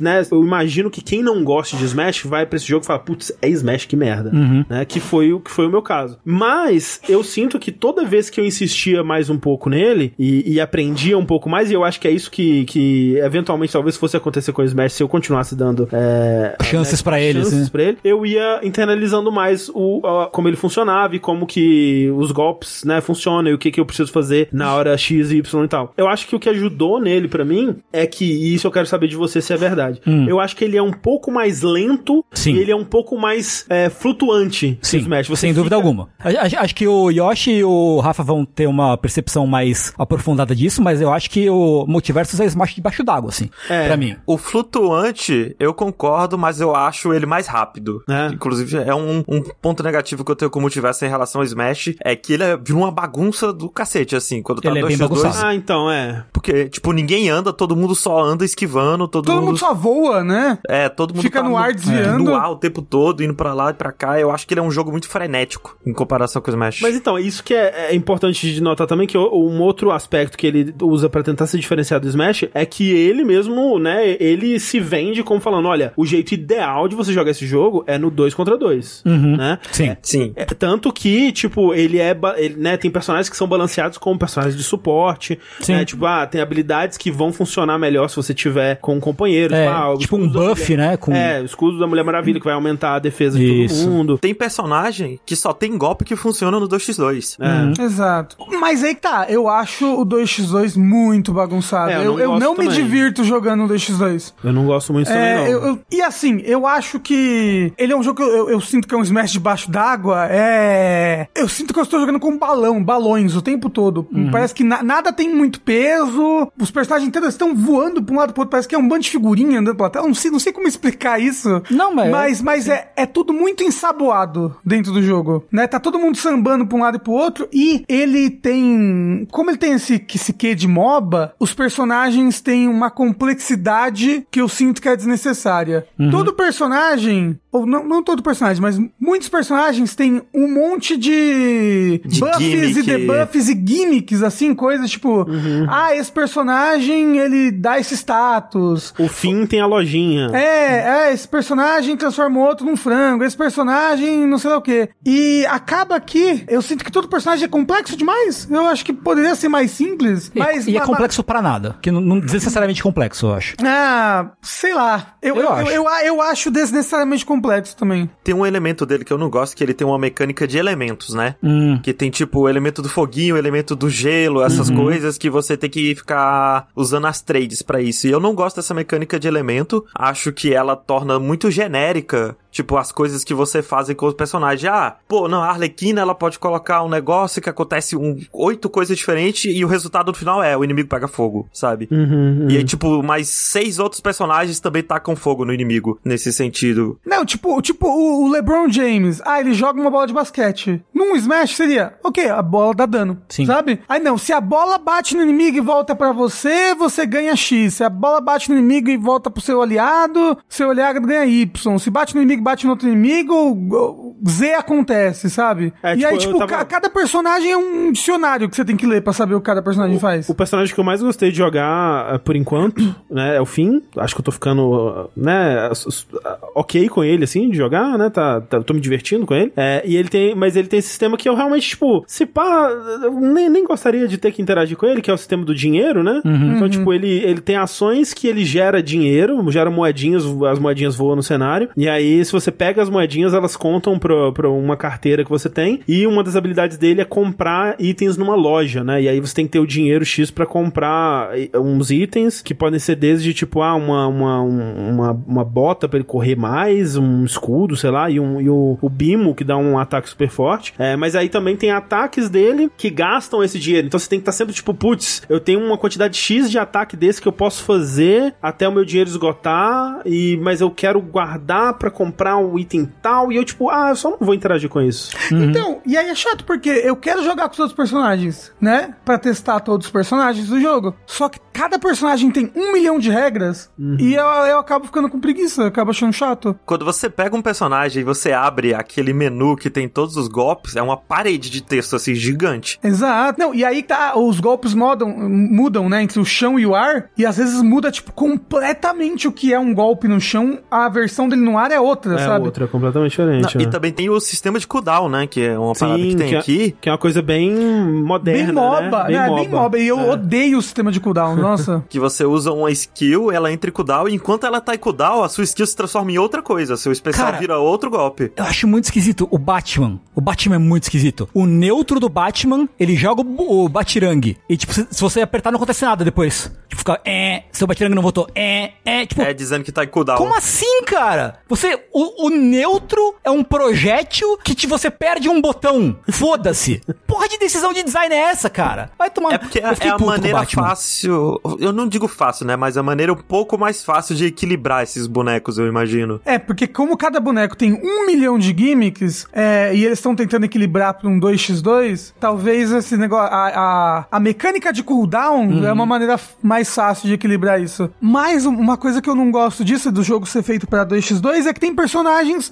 né, eu imagino que quem não gosta de Smash vai pra esse jogo e fala, putz, é Smash, que merda. Uhum. Né? Que foi, o- que foi o meu caso. Mas, eu sinto que toda vez que eu insistia mais um pouco nele e, e aprendia um pouco mais, e eu acho que é isso que, que eventualmente talvez fosse acontecer com o Smash se eu continuasse dando é, Chances pra ele, chances pra ele, eu ia internalizando mais o, a- como ele funcionava e como que os golpes, né, funcionam e o que que eu preciso fazer na hora X, Y e tal. Eu acho que o que ajudou nele pra mim é que, e isso eu quero saber de você se é verdade, eu acho que ele é um pouco mais lento Hum. Sim. e ele é um pouco mais é, flutuante que o Sim, Smash. Você sem dúvida fica- alguma. A- a- Acho que o Yoshi e o Rafa vão ter uma percepção mais aprofundada disso, mas eu acho que o Multiversus é Smash debaixo d'água, assim, É. pra mim. O flutuante, eu concordo, mas eu acho ele mais rápido. É. Inclusive, é um, um ponto negativo que eu tenho com o multiverso em relação ao Smash, é que ele é- vira uma bagunça do cacete, assim, quando tá Ele é bem 2x2. bagunçado. Ah, então, é. Porque, tipo, ninguém anda, todo mundo só anda esquivando, todo, Todo mundo só voa, né? É, todo mundo Fica tá no ar desviando. no ar o tempo todo, indo pra lá e pra cá. Eu acho que ele é um jogo muito frenético em comparação com o Smash. Mas então, isso que é, é importante de notar também, que o- um outro aspecto que ele usa pra tentar se diferenciar do Smash é que ele mesmo, né, ele se vende como falando, olha, o jeito ideal de você jogar esse jogo é no 2 contra 2, né? Sim. Sim. É, tanto que, tipo, ele é. Ele, né, tem personagens que são balanceados com personagens de suporte. Sim. Né, tipo, ah, tem habilidades que vão funcionar melhor se você tiver com um companheiro. É, ah, tipo um buff, mulher- né? Com... É, o escudo da Mulher Maravilha, que vai aumentar a defesa de Isso. todo mundo. Tem personagem que só tem golpe que funciona no 2x2. É. Exato. Mas aí que tá, eu acho o 2x2 muito bagunçado. É, eu eu não eu gosto não me também. divirto jogando o 2x2. Eu não gosto muito também, É, não. eu- eu- e assim, eu acho que ele é um jogo que eu, eu- eu sinto que é um Smash debaixo d'água. É. Eu sinto que eu estou jogando com um balão, balões o tempo todo. Uhum. Parece que na- nada tem muito peso. Os personagens inteiros estão voando pra um lado pro outro. Parece que é um bando de figurinha andando pela tela. Não sei, não sei como explicar isso. Não, mas- Mas, mas é, é tudo muito ensaboado dentro do jogo. Né? Tá todo mundo sambando pra um lado e pro outro. E ele tem. Como ele tem esse, esse quê de MOBA, os personagens têm uma complexidade que eu sinto que é desnecessária. Todo personagem, ou não, não todo personagem, mas muitos personagens têm um monte de, De buffs e gimmick. debuffs e gimmicks, assim, coisas tipo, ah, esse personagem ele dá esse status. O fim tem a lojinha. É, é, esse personagem transforma o outro num frango, esse personagem não sei lá o quê. E acaba que eu sinto que todo personagem é complexo demais. Eu acho que poderia ser mais simples, E- mas... e é complexo pra nada. Que não, não desnecessariamente complexo, eu acho. Ah, sei lá. Eu, Eu eu, acho. eu, eu, eu acho desnecessariamente complexo complexo também. Tem um elemento dele que eu não gosto, que ele tem uma mecânica de elementos, né? Hum. Que tem tipo o elemento do foguinho, o elemento do gelo, essas coisas que você tem que ficar usando as trades pra isso. E eu não gosto dessa mecânica de elemento. Acho que ela torna muito genérica Tipo, as coisas que você faz com os personagens. Ah, pô, não, a Arlequina, ela pode colocar um negócio que acontece um, oito coisas diferentes e o resultado no final é o inimigo pega fogo, sabe? Uhum, E aí, tipo, mais seis outros personagens também tacam fogo no inimigo, nesse sentido. Não, tipo, tipo o o LeBron James. Ah, ele joga uma bola de basquete. Num Smash seria, ok, a bola dá dano. Sim. Sabe? Aí não, se a bola bate no inimigo e volta pra você, você ganha X. Se a bola bate no inimigo e volta pro seu aliado, seu aliado ganha Y. Se bate no inimigo bate no outro inimigo, Z acontece, sabe? É, e tipo, aí, eu tipo, tava- ca- cada personagem é um dicionário que você tem que ler pra saber o que cada personagem faz. O personagem que eu mais gostei de jogar eh, por enquanto, né, é o fim. Acho que eu tô ficando, né, s- s- ok com ele, assim, de jogar, né, tá, tá- tô me divertindo com ele. É, e ele tem, mas ele tem esse sistema que eu realmente, tipo, se pá, eu nem, nem gostaria de ter que interagir com ele, que é o sistema do dinheiro, né? Então, tipo, ele, ele tem ações que ele gera dinheiro, gera moedinhas, as moedinhas voam no cenário, e aí se você pega as moedinhas, elas contam pra, pra uma carteira que você tem, e uma das habilidades dele é comprar itens numa loja, né? E aí você tem que ter o dinheiro X pra comprar uns itens que podem ser desde tipo, ah, uma, uma, um- uma, uma bota pra ele correr mais, um escudo, sei lá, e, um, e o, o Bimo que dá um ataque super forte. É, mas aí também tem ataques dele que gastam esse dinheiro. Então você tem que estar sempre tipo, putz, eu tenho uma quantidade X de ataque desse que eu posso fazer até o meu dinheiro esgotar, e mas eu quero guardar pra comprar um item tal, e eu tipo, ah, eu só não vou interagir com isso. Então, e aí é chato porque eu quero jogar com os outros personagens, né? Pra testar todos os personagens do jogo. Só que cada personagem tem um milhão de regras e eu, eu acabo ficando com preguiça, eu acabo achando chato. Quando você pega um personagem e você abre aquele menu que tem todos os golpes, é uma parede de texto assim gigante. Exato. Não, e aí tá, os golpes mudam, mudam, né, entre o chão e o ar, e às vezes muda, tipo, completamente o que é um golpe no chão, a versão dele no ar é outra, É sabe? outra, completamente diferente. Não, e né? também tem o sistema de cooldown, né? Que é uma parada que tem é, aqui. que é uma coisa bem moderna, Bem moba, né? né? Bem moba. E eu odeio o sistema de cooldown, nossa. Que você usa uma skill, ela entra em cooldown, e enquanto ela tá em cooldown, a sua skill se transforma em outra coisa. Seu especial Cara, vira outro golpe. Eu acho muito esquisito o Batman. O Batman é muito esquisito. O neutro do Batman, ele joga o, Batirangue. E, tipo, se, você apertar, não acontece nada depois. Tipo, fica, é, seu Batirangue não votou, é, é. Tipo, É dizendo que tá em cooldown. como assim, cara? Você, o, o neutro é um projétil que te, você perde um botão. Foda-se. Porra de decisão de design é essa, cara? Vai tomar... É porque é, é a maneira fácil. Eu não digo fácil, né? Mas a maneira um pouco mais fácil de equilibrar esses bonecos, eu imagino. É, porque como cada boneco tem um milhão de gimmicks, é, e eles estão tentando equilibrar pra um 2x2, talvez esse negócio, a, a, a mecânica de cooldown é uma maneira mais fácil de equilibrar isso. Mas um- uma coisa que eu não gosto disso, do jogo ser feito pra 2x2, é que tem personagens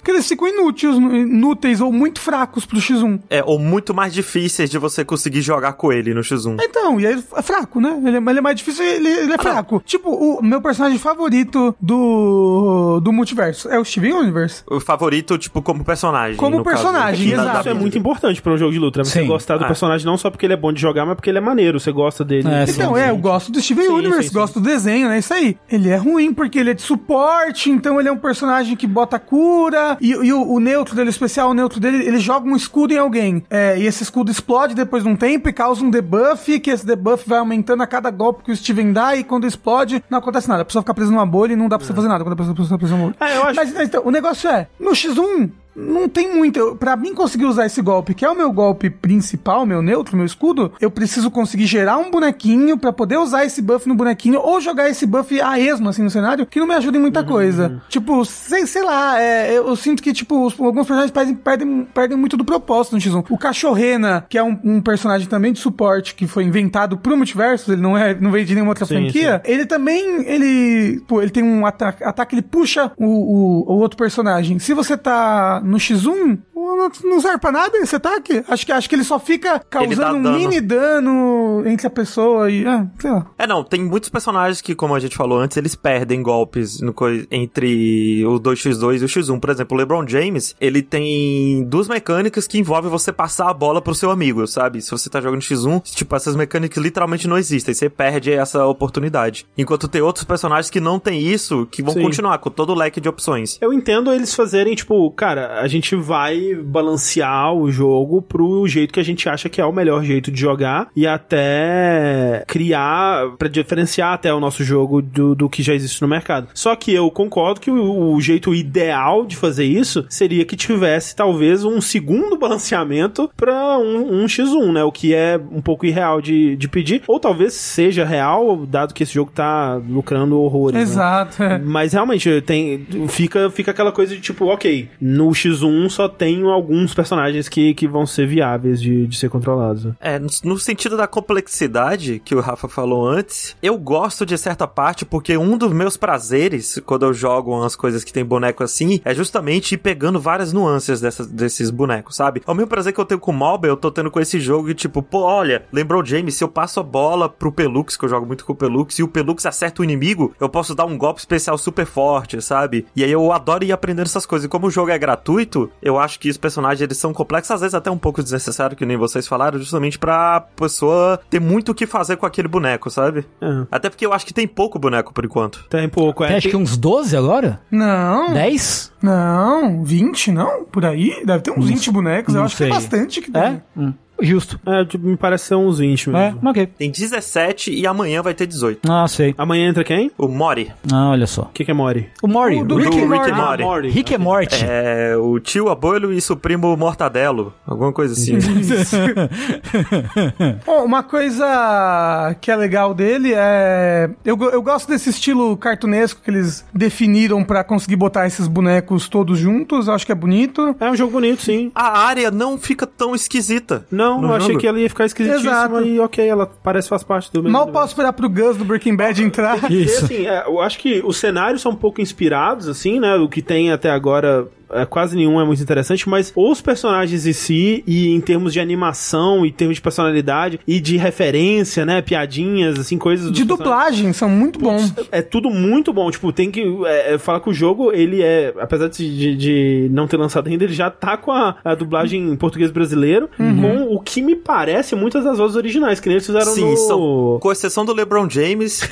que eles ficam inúteis, inúteis ou muito fracos pro x1. É, ou muito mais difíceis de você conseguir jogar com ele no X1. Então, e aí é fraco, né? Ele, é- ele é mais difícil, ele, ele é fraco. Tipo, o meu personagem favorito do, do multiverso é o Steven Universe. O favorito, tipo, como personagem. Como no caso. personagem, da exato. Isso é muito importante pra um jogo de luta, né? Você Sim. gostar do Ah. personagem não só porque ele é bom de jogar, mas porque ele é maneiro. Você gosta dele. É, Então, é, eu gosto do Steven Sim, Universe, sim, sim. gosto do desenho, né? Isso aí. Ele é ruim porque ele é de suporte, então ele é um personagem que bota cura. E, e o, o neutro dele, o especial, o neutro dele, ele joga um escudo em alguém. É, e esse escudo explode depois de um tempo e causa um debuff, que esse debuff vai aumentando a cada golpe que o Steven dá. E quando explode, não acontece nada. A pessoa fica presa numa bolha e não dá pra você fazer nada quando a pessoa fica presa numa bolha. É, eu acho- Mas mas, então, o negócio é, no X1, não tem muito. Pra mim conseguir usar esse golpe, que é o meu golpe principal, meu neutro, meu escudo, eu preciso conseguir gerar um bonequinho pra poder usar esse buff no bonequinho ou jogar esse buff a esmo, assim, no cenário, que não me ajuda em muita coisa. Tipo, sei, sei lá, é, eu, eu sinto que, tipo, os- alguns personagens perdem, perdem, perdem muito do propósito no X1. O Cachorrena, que é um, um personagem também de suporte, que foi inventado pro multiverso, ele não, é, não veio de nenhuma outra Sim, franquia, ele também, ele, pô, ele tem um ataque, ataque ele puxa o, o, o outro personagem. Se você tá no X1, eu não, serve pra nada esse ataque. Acho que, acho que ele só fica causando um dano. mini dano entre a pessoa e. Ah, sei lá. É, não, tem muitos personagens que, como a gente falou antes, eles perdem golpes no entre o 2x2 e o x1. Por exemplo, o LeBron James, ele tem duas mecânicas que envolvem você passar a bola pro seu amigo, sabe? Se você tá jogando x1, tipo, essas mecânicas literalmente não existem. Você perde essa oportunidade. Enquanto tem outros personagens que não tem isso, que vão Sim. continuar com todo o leque de opções. Eu entendo eles fazerem, tipo, cara, a gente vai balancear o jogo pro jeito que a gente acha que é o melhor jeito de jogar e até criar, pra diferenciar até o nosso jogo do, do que já existe no mercado. Só que eu concordo que o, o jeito ideal de fazer isso seria que tivesse talvez um segundo balanceamento pra um, um x1, né? O que é um pouco irreal de, de pedir, ou talvez seja real, dado que esse jogo tá lucrando horrores. né? Exato. é. Mas realmente tem fica fica aquela coisa de tipo, ok, no X1 só tem alguns personagens que, que vão ser viáveis de, de ser controlados. É, no- sentido da complexidade que o Rafa falou antes, eu gosto de certa parte porque um dos meus prazeres quando eu jogo umas coisas que tem boneco assim é justamente ir pegando várias nuances dessas, desses bonecos, sabe? É o mesmo prazer que eu tenho com o MOBA, eu tô tendo com esse jogo e tipo, pô, olha, lembrou o James, se eu passo a bola pro Pelux, que eu jogo muito com o Pelux, e o Pelux acerta o inimigo, eu posso dar um golpe especial super forte, sabe? E aí eu adoro ir aprendendo essas coisas. E como o jogo é gratuito, eu acho que os personagens eles são complexos, às vezes até um pouco desnecessário, que nem vocês falaram, justamente pra pessoa ter muito o que fazer com aquele boneco, sabe? É, Até porque eu acho que tem pouco boneco por enquanto. tem pouco, é. Tem acho que uns 12 agora? Não. 10? Não, 20 não? Por aí? Deve ter uns 20 bonecos. Eu acho que é bastante que tem. É? Hum, Justo. É, tipo, me parece ser uns 20 É, mesmo. ok. Tem 17 e amanhã vai ter 18. Ah, sei. Amanhã entra quem? O Mori. Ah, olha só. O que, que é Mori? O Mori. O do o Rick Do Rick and Morty. Ah, Mori. Rick é morte. É o tio Abuelo e seu primo Mortadelo. Alguma coisa assim. Bom, uma coisa que é legal dele é. Eu, eu gosto desse estilo cartunesco que eles definiram pra conseguir botar esses bonecos todos juntos. Acho que é bonito. É um jogo bonito, sim. A área não fica tão esquisita. Não, eu achei que ela ia ficar esquisitíssima Exato. e ok, ela parece que faz parte do mesmo Mal universo. posso esperar pro Gus do Breaking Bad entrar. E Isso. assim, é, eu acho que os cenários são um pouco inspirados, assim, né? O que tem até agora. É, quase nenhum é muito interessante, mas os personagens em si, e em termos de animação, e em termos de personalidade, e de referência, né? Piadinhas, assim, coisas. De dublagem, são muito bons. É tudo muito bom. Tipo, tem que é, é, falar que o jogo, ele é, apesar de, de- de não ter lançado ainda, ele já tá com a, a dublagem em português brasileiro, com o que me parece muitas das vozes originais, que nem eles fizeram Sim, no... são, com exceção do LeBron James,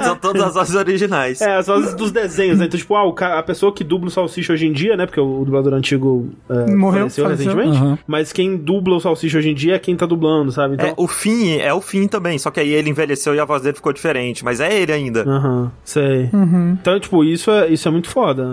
o- são todas as vozes originais. É, as vozes dos desenhos, né? Então, tipo, ah, a pessoa que dubla o Salsicha hoje em dia, né? Porque o dublador antigo é, Morreu, faleceu faleceu. recentemente. Uhum. Mas quem dubla o Salsicha hoje em dia é quem tá dublando, sabe? Então, É, o fim é o fim também, só que aí ele envelheceu e a voz dele ficou diferente, mas é ele ainda. Aham, sei. Então, tipo, isso é, isso é muito foda.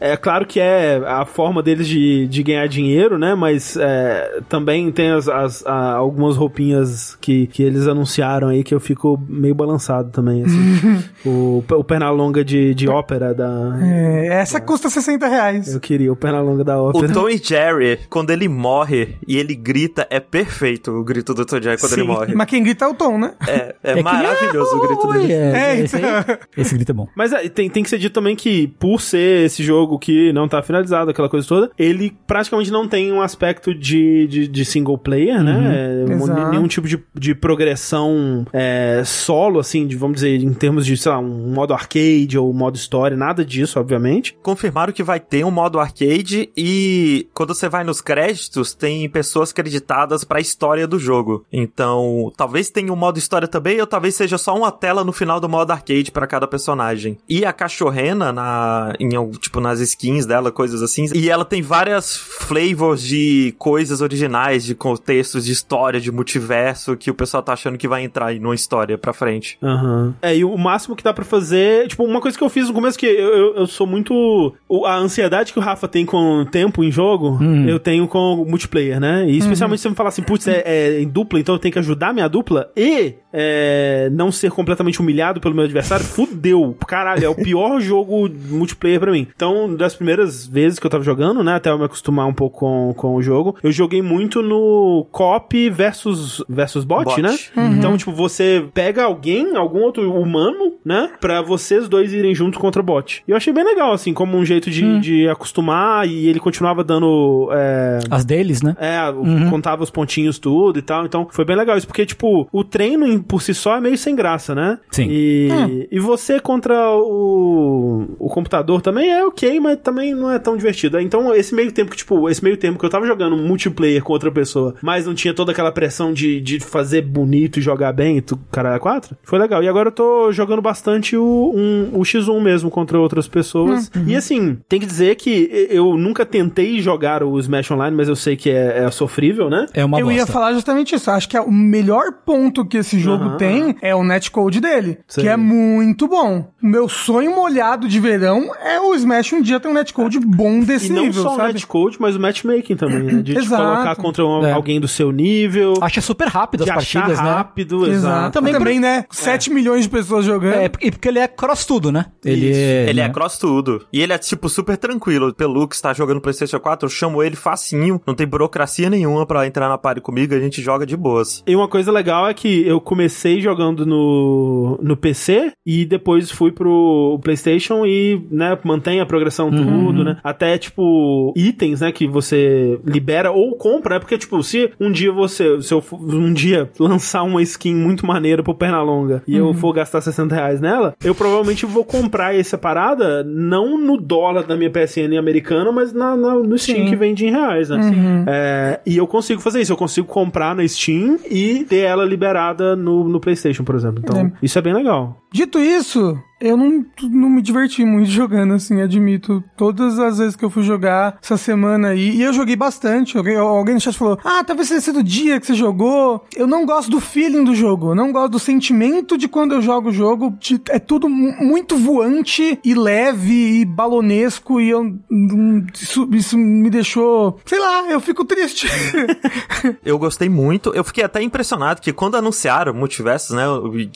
É, é claro que é a forma deles de, de ganhar dinheiro, né? Mas é, também tem as, as- a- algumas roupinhas que, que eles anunciaram aí que eu fico meio balançado também, assim. o, o Pernalonga de, de ópera da... É, essa custa 60 reais. Eu queria o Pernalonga da O ópera. Tom e Jerry, quando ele morre e ele grita, é perfeito o grito do Tom Jerry quando Sim. ele morre. Mas quem grita é o Tom, né? É, é, que- maravilhoso o grito dele. É, É, esse, aí- então. esse grito é bom. Mas é, tem, tem que ser dito também que, por ser esse jogo que não tá finalizado, aquela coisa toda, ele praticamente não tem um aspecto de, de, de single player, né? É, Exato. nenhum tipo de, de progressão é, solo, assim, de, vamos dizer, em termos de, sei lá, um modo arcade ou modo história, nada disso, obviamente. Confirmaram que vai ter um modo arcade e quando você vai nos créditos, tem pessoas creditadas pra história do jogo. Então, talvez tenha um modo história também, ou talvez seja só uma tela no final do modo arcade pra cada personagem. E a cachorrena, na, em, algum- tipo, nas skins dela, coisas assim. E ela tem várias flavors de coisas originais, de contextos de história, de multiverso, que o pessoal tá achando que vai entrar aí numa história pra frente. Aham. É, e o máximo que dá pra fazer. Tipo, uma coisa que eu fiz no começo que eu, eu, eu sou muito. A ansiedade que o Rafa tem com o tempo em jogo, eu tenho com o multiplayer, né? E especialmente se você me falar assim, putz, é, é em dupla, então eu tenho que ajudar minha dupla e é, não ser completamente humilhado pelo meu adversário, fudeu. Caralho, é o pior jogo multiplayer pra mim. Então, das primeiras vezes que eu tava jogando, né? Até eu me acostumar um pouco com, com o jogo, eu joguei muito no cop versus, versus bot, Bot. né? Então, tipo, você pega alguém, algum outro humano, né? Pra vocês dois irem juntos contra o bot. E eu achei bem legal, assim, como um jeito de de, de acostumar e ele continuava dando. É, As deles, né? é, o- contava os pontinhos tudo e tal. Então foi bem legal isso, porque, tipo, o treino em- por si só é meio sem graça, né? Sim. E, e você contra o, o computador também é ok, mas também não é tão divertido. Então, esse meio tempo que, tipo, esse meio tempo que eu tava jogando multiplayer com outra pessoa, mas não tinha toda aquela pressão de, de fazer bonito e jogar bem, e tu, caralho, 4, foi legal. E agora eu tô jogando bastante o, um, o X1 mesmo contra outras pessoas. E assim, tem que dizer que eu nunca tentei jogar o Smash Online, mas eu sei que é, é sofrível, né? É uma eu bosta. ia falar justamente isso. Acho que é o melhor ponto que esse jogo Aham. tem é o netcode dele, Sim. que é muito bom. O meu sonho molhado de verão é o Smash um dia ter um netcode bom desse E não nível, só o sabe? netcode, mas o matchmaking também, né? De te colocar contra um- É. alguém do seu nível, Acha super rápido as de achar partidas, né? rápido, Exato. exato. Também, Também né? 7 milhões de pessoas jogando. É, e porque ele é cross tudo, né? Ele Isso. é. Ele né? é cross tudo. E ele é, tipo, super tranquilo. O Pelu que está jogando PlayStation 4, eu chamo ele facinho. Não tem burocracia nenhuma pra entrar na party comigo. A gente joga de boas. E uma coisa legal é que eu comecei jogando no, no PC e depois fui pro PlayStation e, né, mantém a progressão tudo, né? Até, tipo, itens, né, que você libera ou compra, né? Porque, tipo, se um dia você, se eu for- um dia lançar uma skin muito maneira pro Pernalonga e eu for gastar 60 reais nela, eu provavelmente vou comprar essa parada não no dólar da minha PSN americana, mas na, na- no Steam Sim. que vende em reais, né? É, e eu consigo fazer isso, eu consigo comprar na Steam e ter ela liberada no, no PlayStation, por exemplo. Então, É. isso é bem legal. Dito isso, eu não, não me diverti muito jogando, assim, admito. Todas as vezes que eu fui jogar essa semana aí, e eu joguei bastante. Alguém, alguém no chat falou: Ah, talvez seja sido o dia que você jogou. Eu não gosto do feeling do jogo, não gosto do sentimento de quando eu jogo o jogo. De- é tudo mu- muito voante e leve e balonesco, e eu. não- Isso, isso me deixou. Sei lá, eu fico triste. Eu gostei muito. Eu fiquei até impressionado que quando anunciaram Multiversos, né?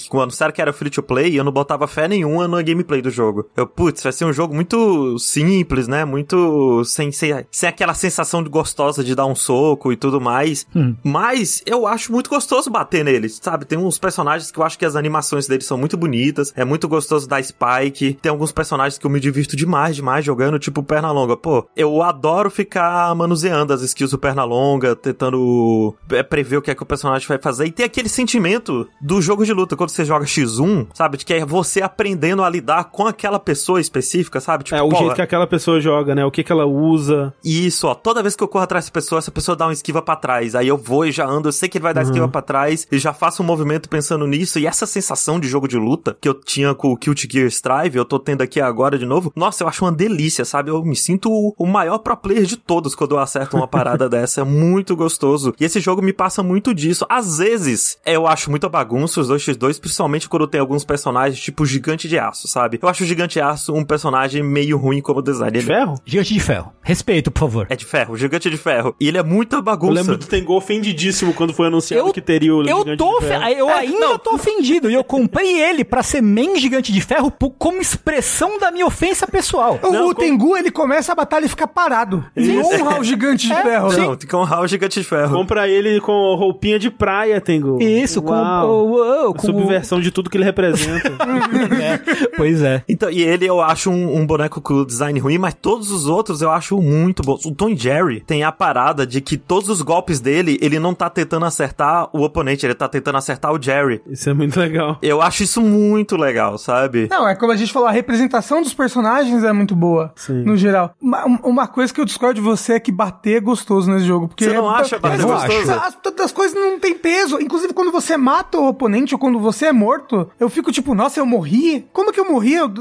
Quando anunciaram que era free to play, eu não botava fé nenhuma na gameplay do jogo. Eu, putz, vai ser um jogo muito simples, né? Muito sem, sem, sem aquela sensação de gostosa de dar um soco e tudo mais. Mas eu acho muito gostoso bater neles, sabe? Tem uns personagens que eu acho que as animações deles são muito bonitas. É muito gostoso dar Spike. Tem alguns personagens que eu me divirto demais, demais jogando, tipo Pernalonga. Pô, eu adoro ficar manuseando as skills do Pernalonga, tentando é, prever o que é que o personagem vai fazer. E tem aquele sentimento do jogo de luta, quando você joga X1, sabe? De que é você aprendendo a lidar com aquela pessoa específica, sabe? Tipo, É o pô, jeito que aquela pessoa joga, né? O que que ela usa. isso, ó. Toda vez que eu corro atrás dessa pessoa, essa pessoa dá uma esquiva pra trás. Aí eu vou e já ando, eu sei que ele vai dar esquiva pra trás e já faço um movimento pensando nisso. E essa sensação de jogo de luta que eu tinha com o Guilty Gear Strive, eu tô tendo aqui agora de novo. Nossa, eu acho uma delícia, sabe? Eu me sinto o, o maior pro player de todos quando eu acerto uma parada dessa. É muito gostoso. E esse jogo me passa muito disso. Às vezes, eu acho muita bagunça os 2x2, principalmente quando tem alguns personagens tipo o Gigante de Aço, sabe? Eu acho o Gigante de Aço um personagem meio ruim como design. De Ele ferro? Gigante de ferro. Respeito, por favor. é de ferro, gigante de ferro. E ele é muita Eu bagunça. lembro do Tengu ofendidíssimo quando foi anunciado que teria o eu gigante tô, de ferro. eu ainda tô ofendido. E eu comprei ele pra ser main gigante de ferro como expressão da minha ofensa pessoal. o Não, o Tengu, ele começa a batalha e fica parado. Em honra ao gigante de ferro. Não, tem que honrar o gigante de ferro. Compra ele com roupinha de praia, Tengu. Isso, com, Uau. o- o- com Subversão de tudo que ele representa. O- é, pois é. Então, e ele eu acho um, um boneco com o design ruim, mas todos os outros eu acho muito bons. O Tom Jerry tem a parada de que todos os golpes dele, ele não tá tentando acertar o oponente, ele tá tentando acertar o Jerry. Isso é muito legal. Eu acho isso muito legal, sabe? Não, é como a gente falou, a representação dos personagens é muito boa, Sim. no geral. Uma, uma coisa que eu discordo de você é que bater é gostoso nesse jogo. Porque Você não é- acha bater é- gostoso? As, as coisas não têm peso. Inclusive, quando você mata o oponente ou quando você é morto, eu fico tipo, nossa, eu morri? Como que eu morri? Eu-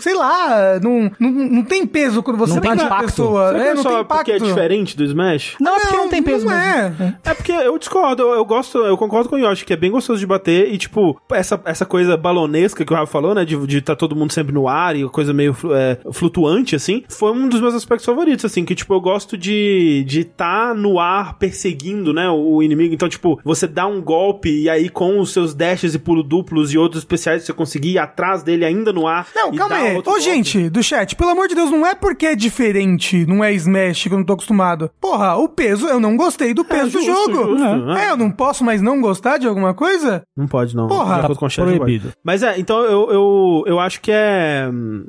sei lá, não, não, não tem peso quando você Não mata a impacto. pessoa. Será que É, é não só tem impacto. porque é diferente do Smash? Não, é porque não tem peso Não mesmo. é. É porque eu discordo, eu, eu gosto, eu concordo com o Yoshi, que é bem gostoso de bater e, tipo, essa, essa coisa balonesca que o Rafa falou, né, de estar de tá todo mundo sempre no ar e coisa meio flu- é, flutuante, assim, foi um dos meus aspectos favoritos, assim, que, tipo, eu gosto de de tá no ar perseguindo, né, o, o inimigo, então, tipo, você dá um golpe e aí com os seus dashes e pulo duplos e outros especiais você conseguir ir atrás dele ele ainda no ar. Não, e calma aí. Ô, gente, do chat, pelo amor de Deus, não é porque é diferente, não é Smash que eu não tô acostumado. Porra, o peso, eu não gostei do peso do justo, jogo. justo, né? É, eu não posso mais não gostar de alguma coisa? Não pode, não. Porra, o chat, proibido. Mas é, então eu, eu, eu acho que é.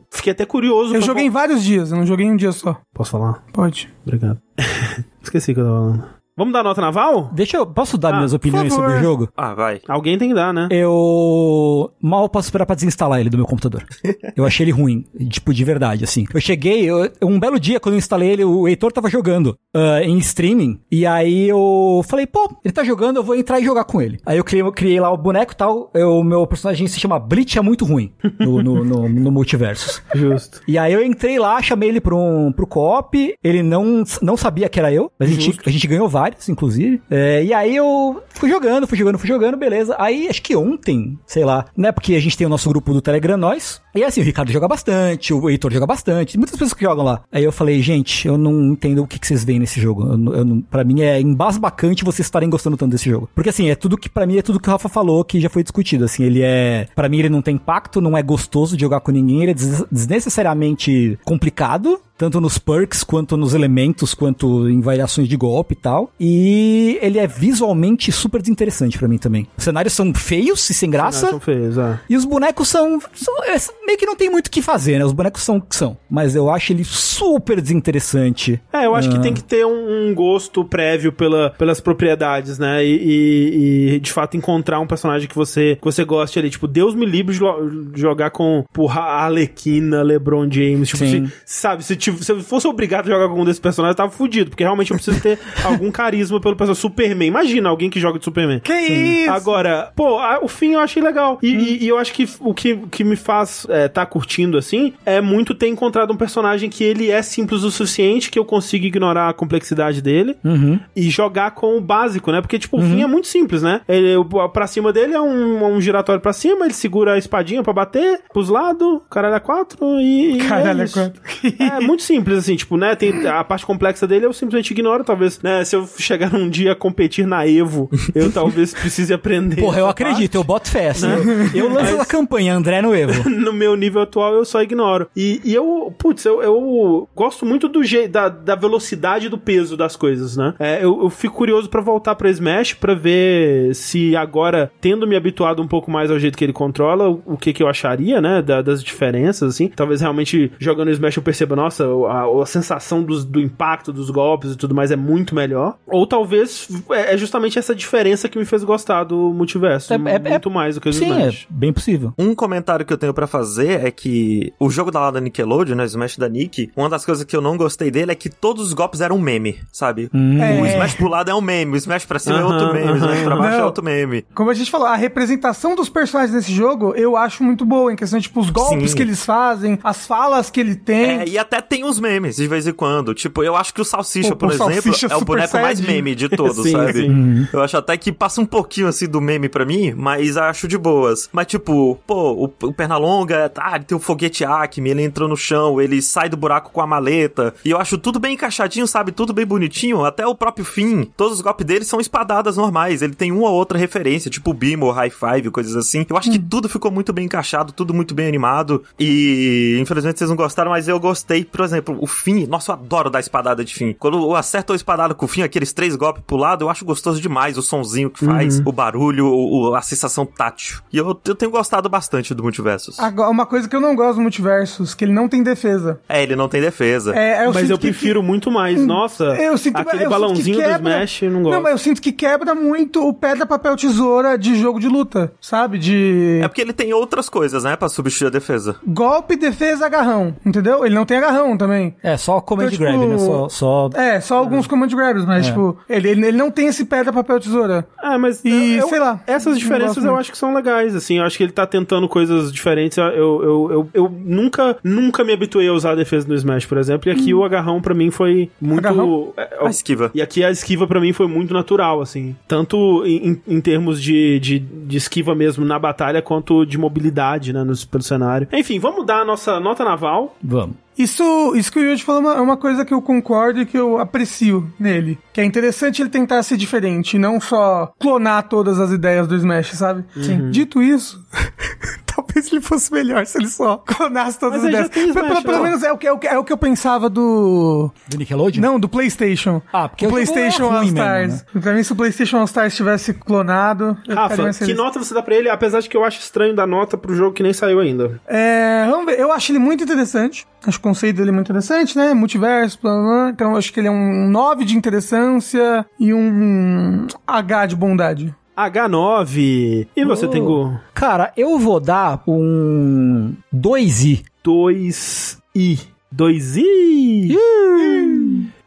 Fiquei até curioso. Eu joguei em vários dias, eu não joguei em um dia só. Posso falar? Pode. Obrigado. Esqueci o que eu tava falando. Vamos dar nota naval? Deixa eu. Posso dar Ah, minhas opiniões favor. sobre o jogo? Ah, vai. Alguém tem que dar, né? Eu mal posso esperar pra desinstalar ele do meu computador. Eu achei ele ruim, tipo, de verdade, assim. Eu cheguei, eu- um belo dia, quando eu instalei ele, o Heitor tava jogando ah, em streaming, e aí eu falei, pô, ele tá jogando, eu vou entrar e jogar com ele. Aí eu criei, eu criei lá o boneco e tal, o meu personagem se chama Bleach, é muito ruim no, no, no, no Multiversus. Justo. E aí eu entrei lá, chamei ele pro, um, pro co-op, ele não, não sabia que era eu, a gente, a gente ganhou vários, inclusive. É, e aí eu fui jogando, fui jogando, fui jogando, beleza. Aí acho que ontem, sei lá, né, porque a gente tem o nosso grupo do Telegram, nós. E assim, o Ricardo joga bastante, o Heitor joga bastante, muitas pessoas que jogam lá. Aí eu falei, gente, eu não entendo o que, que vocês veem nesse jogo. Eu, eu pra mim é embasbacante vocês estarem gostando tanto desse jogo. Porque assim, é tudo que, pra mim, é tudo que o Rafa falou, que já foi discutido. Assim, ele é, Pra mim ele não tem impacto, não é gostoso de jogar com ninguém, ele é des- desnecessariamente complicado. Tanto nos perks, quanto nos elementos, quanto em variações de golpe e tal. E ele é visualmente super desinteressante pra mim também. Os cenários são feios e sem graça. São feios, é. E os bonecos são, são- é, meio que não tem muito o que fazer, né? Os bonecos são o que são. Mas eu acho ele super desinteressante. É, eu acho que tem que ter um, um gosto prévio pela, pelas propriedades, né? E, e- e, de fato encontrar um personagem que você, que você goste ali. Tipo, Deus me livre de jogar com porra, a Arlequina, LeBron James. Tipo, se, sabe, se, tive- se eu fosse obrigado a jogar com um desses personagens, eu tava fudido. Porque realmente eu preciso ter algum carisma pelo personagem. Superman. Imagina alguém que joga de Superman. Que isso? Agora, pô, a- o fim eu achei legal. E, e- e eu acho que o que, que me faz é, tá curtindo assim é muito ter encontrado um personagem que ele é simples o suficiente, que eu consigo ignorar a complexidade dele Uhum. e jogar com o básico, né? Porque, tipo, o fim é muito simples, né? Ele, pra cima dele é um, um giratório pra cima, ele segura a espadinha pra bater pros lados, caralho é quatro e. e Caralho, é é quatro. É muito simples, assim, tipo, né? Tem a parte complexa dele eu simplesmente ignoro, talvez, né? Se eu chegar um dia a competir na Evo, eu talvez precise aprender. Porra, eu acredito, eu boto fé. assim. Né? Eu, eu lanço a campanha André no Evo. no meu nível atual eu só ignoro. E, e eu, putz, eu, eu gosto muito do jeito, da, da velocidade do peso das coisas, né? É, eu, eu fico curioso pra voltar pra Smash pra ver se agora, tendo me habituado um pouco mais ao jeito que ele controla, o, o que que eu acharia, né? da- das diferenças, assim. Talvez realmente jogando Smash eu perceba, nossa, a, a sensação dos- do impacto dos golpes e tudo mais é muito melhor. Ou talvez é é justamente essa diferença que me fez gostar do multiverso. É- é- muito mais do que o Sim, é bem possível. Um comentário que eu tenho pra fazer é que o jogo da lá da Nickelodeon, né, o Smash da Nick, uma das coisas que eu não gostei dele é que todos os golpes eram um meme, sabe? Hum. É. O Smash pro lado é um meme, o Smash pra cima é outro meme, o Smash pra baixo é Não. outro meme. Como a gente falou, a representação dos personagens desse jogo eu acho muito boa, em questão de, tipo, os golpes Sim. que eles fazem, as falas que ele tem. É, e até tem uns memes de vez em quando. Tipo, eu acho que o Salsicha, Pô, por o exemplo, Salsicha é o boneco mais saiyajin. meme de todos, Sim, sabe? sim. Eu acho até que passa um pouquinho assim do meme pra mim, mas acho de boas. Mas tipo, pô, o, o Pernalonga, tá, ele tem o foguete Acme, ele entrou no chão, ele sai do buraco com a maleta. E eu acho tudo bem encaixadinho, sabe? Tudo bem bonitinho. Até o próprio fim. Todos os golpes dele são espadadas normais. Ele tem uma ou outra referência, tipo Beam ou High Five, coisas assim. Eu acho que tudo ficou muito bem encaixado, tudo muito bem animado. E infelizmente vocês não gostaram, mas eu gostei. Por exemplo, o fim. Nossa, eu adoro dar espadada de fim. Quando eu acerto a espadada com o fim, aqueles três golpes pro lado, eu acho gostoso demais. O sonzinho que faz, o barulho, o, o- a sensação tátil. E eu, eu tenho gostado bastante do Multiversus. Agora, uma coisa que eu não gosto do Multiversus, que ele não tem defesa. É, ele não tem defesa. É, Mas sinto eu que- prefiro muito mais. Nossa, Eu sinto, aquele eu balãozinho sinto que do quebra- Smash, eu não gosto. Não, mas eu sinto que quebra muito o pedra, papel, tesoura de jogo de luta, sabe? De É porque ele tem outras coisas, né, pra substituir a defesa. golpe, defesa, agarrão, entendeu? Ele não tem agarrão também. É, só command Então, tipo, grab, né? Só, só... É, só alguns command grabs, mas, tipo, ele, ele, ele não tem esse pedra, papel, tesoura. Ah, mas E, eu- sei lá, Essas diferenças eu acho que são legais, assim. Eu acho que ele tá tentando coisas diferentes. Eu, eu, eu, eu, eu nunca, nunca me habituei a usar a defesa no Smash, por exemplo. E aqui o agarrão pra mim foi muito. Agarrão? é, A esquiva. E aqui a esquiva pra mim foi muito natural, assim. Tanto em, em- em termos de, de, de esquiva mesmo na batalha, quanto de mobilidade, né, no, pelo cenário. Enfim, vamos dar a nossa nota naval. Vamos. Isso, isso que o Yuji falou é uma- é uma coisa que eu concordo e que eu aprecio nele. Que é interessante ele tentar ser diferente, não só clonar todas as ideias do Smash, sabe? Sim. Dito isso, talvez ele fosse melhor se ele só clonasse todas Mas as ideias. Pelo, menos é o, que, é, o que, é o que eu pensava do. Do Nickelodeon? Não, do PlayStation. Ah, porque o PlayStation é ruim All Stars. mesmo, Pra mim, se o PlayStation All Stars tivesse clonado, Rafa, que feliz. nota você dá pra ele? Apesar de que eu acho estranho dar nota pro jogo que nem saiu ainda. É, vamos ver. Eu acho ele muito interessante. Acho o conceito dele muito interessante, né? Multiverso, blá, blá, blá. Então eu acho que ele é um 9 de interessância e um H de bondade. H9. E você, Oh. Tengu? Cara, eu vou dar um 2i. 2i. 2i?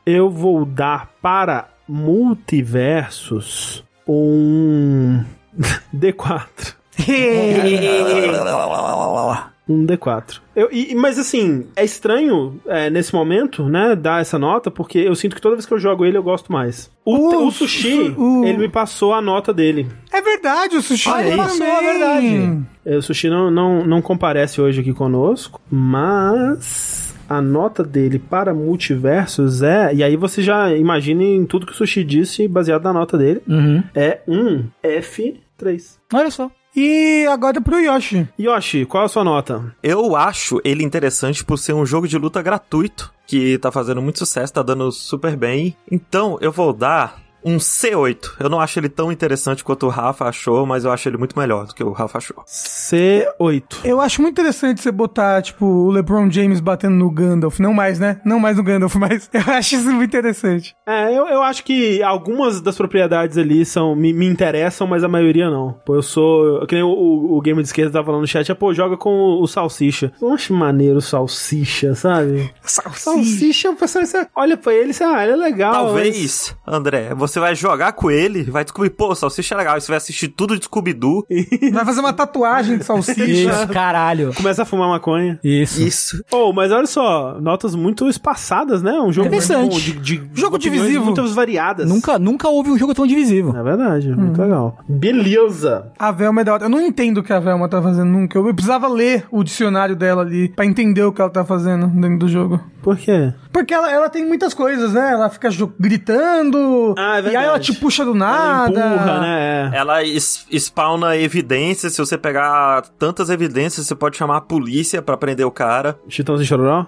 Eu vou dar para multiversos um D4. Um D4. Eu, e, mas assim, é estranho é, nesse momento, né, dar essa nota, porque eu sinto que toda vez que eu jogo ele eu gosto mais. O, Uh, o Sushi, uh. ele me passou a nota dele. É verdade, o Sushi Olha também. isso, é verdade. É, O Sushi não, não, não comparece hoje aqui conosco, mas a nota dele para multiversos é. E aí você já imagina em tudo que o Sushi disse, baseado na nota dele, Uhum. é um F3. Olha só. E agora pro Yoshi. Yoshi, qual a sua nota? Eu acho ele interessante por ser um jogo de luta gratuito, que tá fazendo muito sucesso, tá dando super bem. Então, eu vou dar um C8. Eu não acho ele tão interessante quanto o Rafa achou, mas eu acho ele muito melhor do que o Rafa achou. C8. Eu acho muito interessante você botar, tipo, o LeBron James batendo no Gandalf. Não mais, né? Não mais no Gandalf, mas eu acho isso muito interessante. É, eu, eu acho que algumas das propriedades ali são me, me interessam, mas a maioria não. Pô, eu sou. Que nem o, o, o Game de Esquerda tava falando no chat, é, pô, joga com o, o Salsicha. Eu acho maneiro o Salsicha, sabe? Salsicha, o pessoal olha pra ele e ah, ele é legal. mas- Talvez, André, você vai jogar com ele, vai descobrir, pô, Salsicha é legal, você vai assistir tudo de Scooby-Doo. Vai fazer uma tatuagem de salsicha. Isso, caralho. Começa a fumar maconha. Isso. Isso. Oh, mas olha só, notas muito espaçadas, né? Um jogo Interessante. muito bom, de, de Jogo divisivo. Muito variadas. Nunca, nunca houve um jogo tão divisivo. É verdade, muito legal. Beleza. A Velma é da hora. Eu não entendo o que a Velma tá fazendo nunca. Eu precisava ler o dicionário dela ali pra entender o que ela tá fazendo dentro do jogo. Por quê? Porque ela, ela tem muitas coisas, né? Ela fica gritando. Ah, é e aí verdade. ela te puxa do Ela nada. empurra, né? É. Ela spawna evidências, se você pegar tantas evidências, você pode chamar a polícia pra prender o cara. Chitãozinho e Chororó?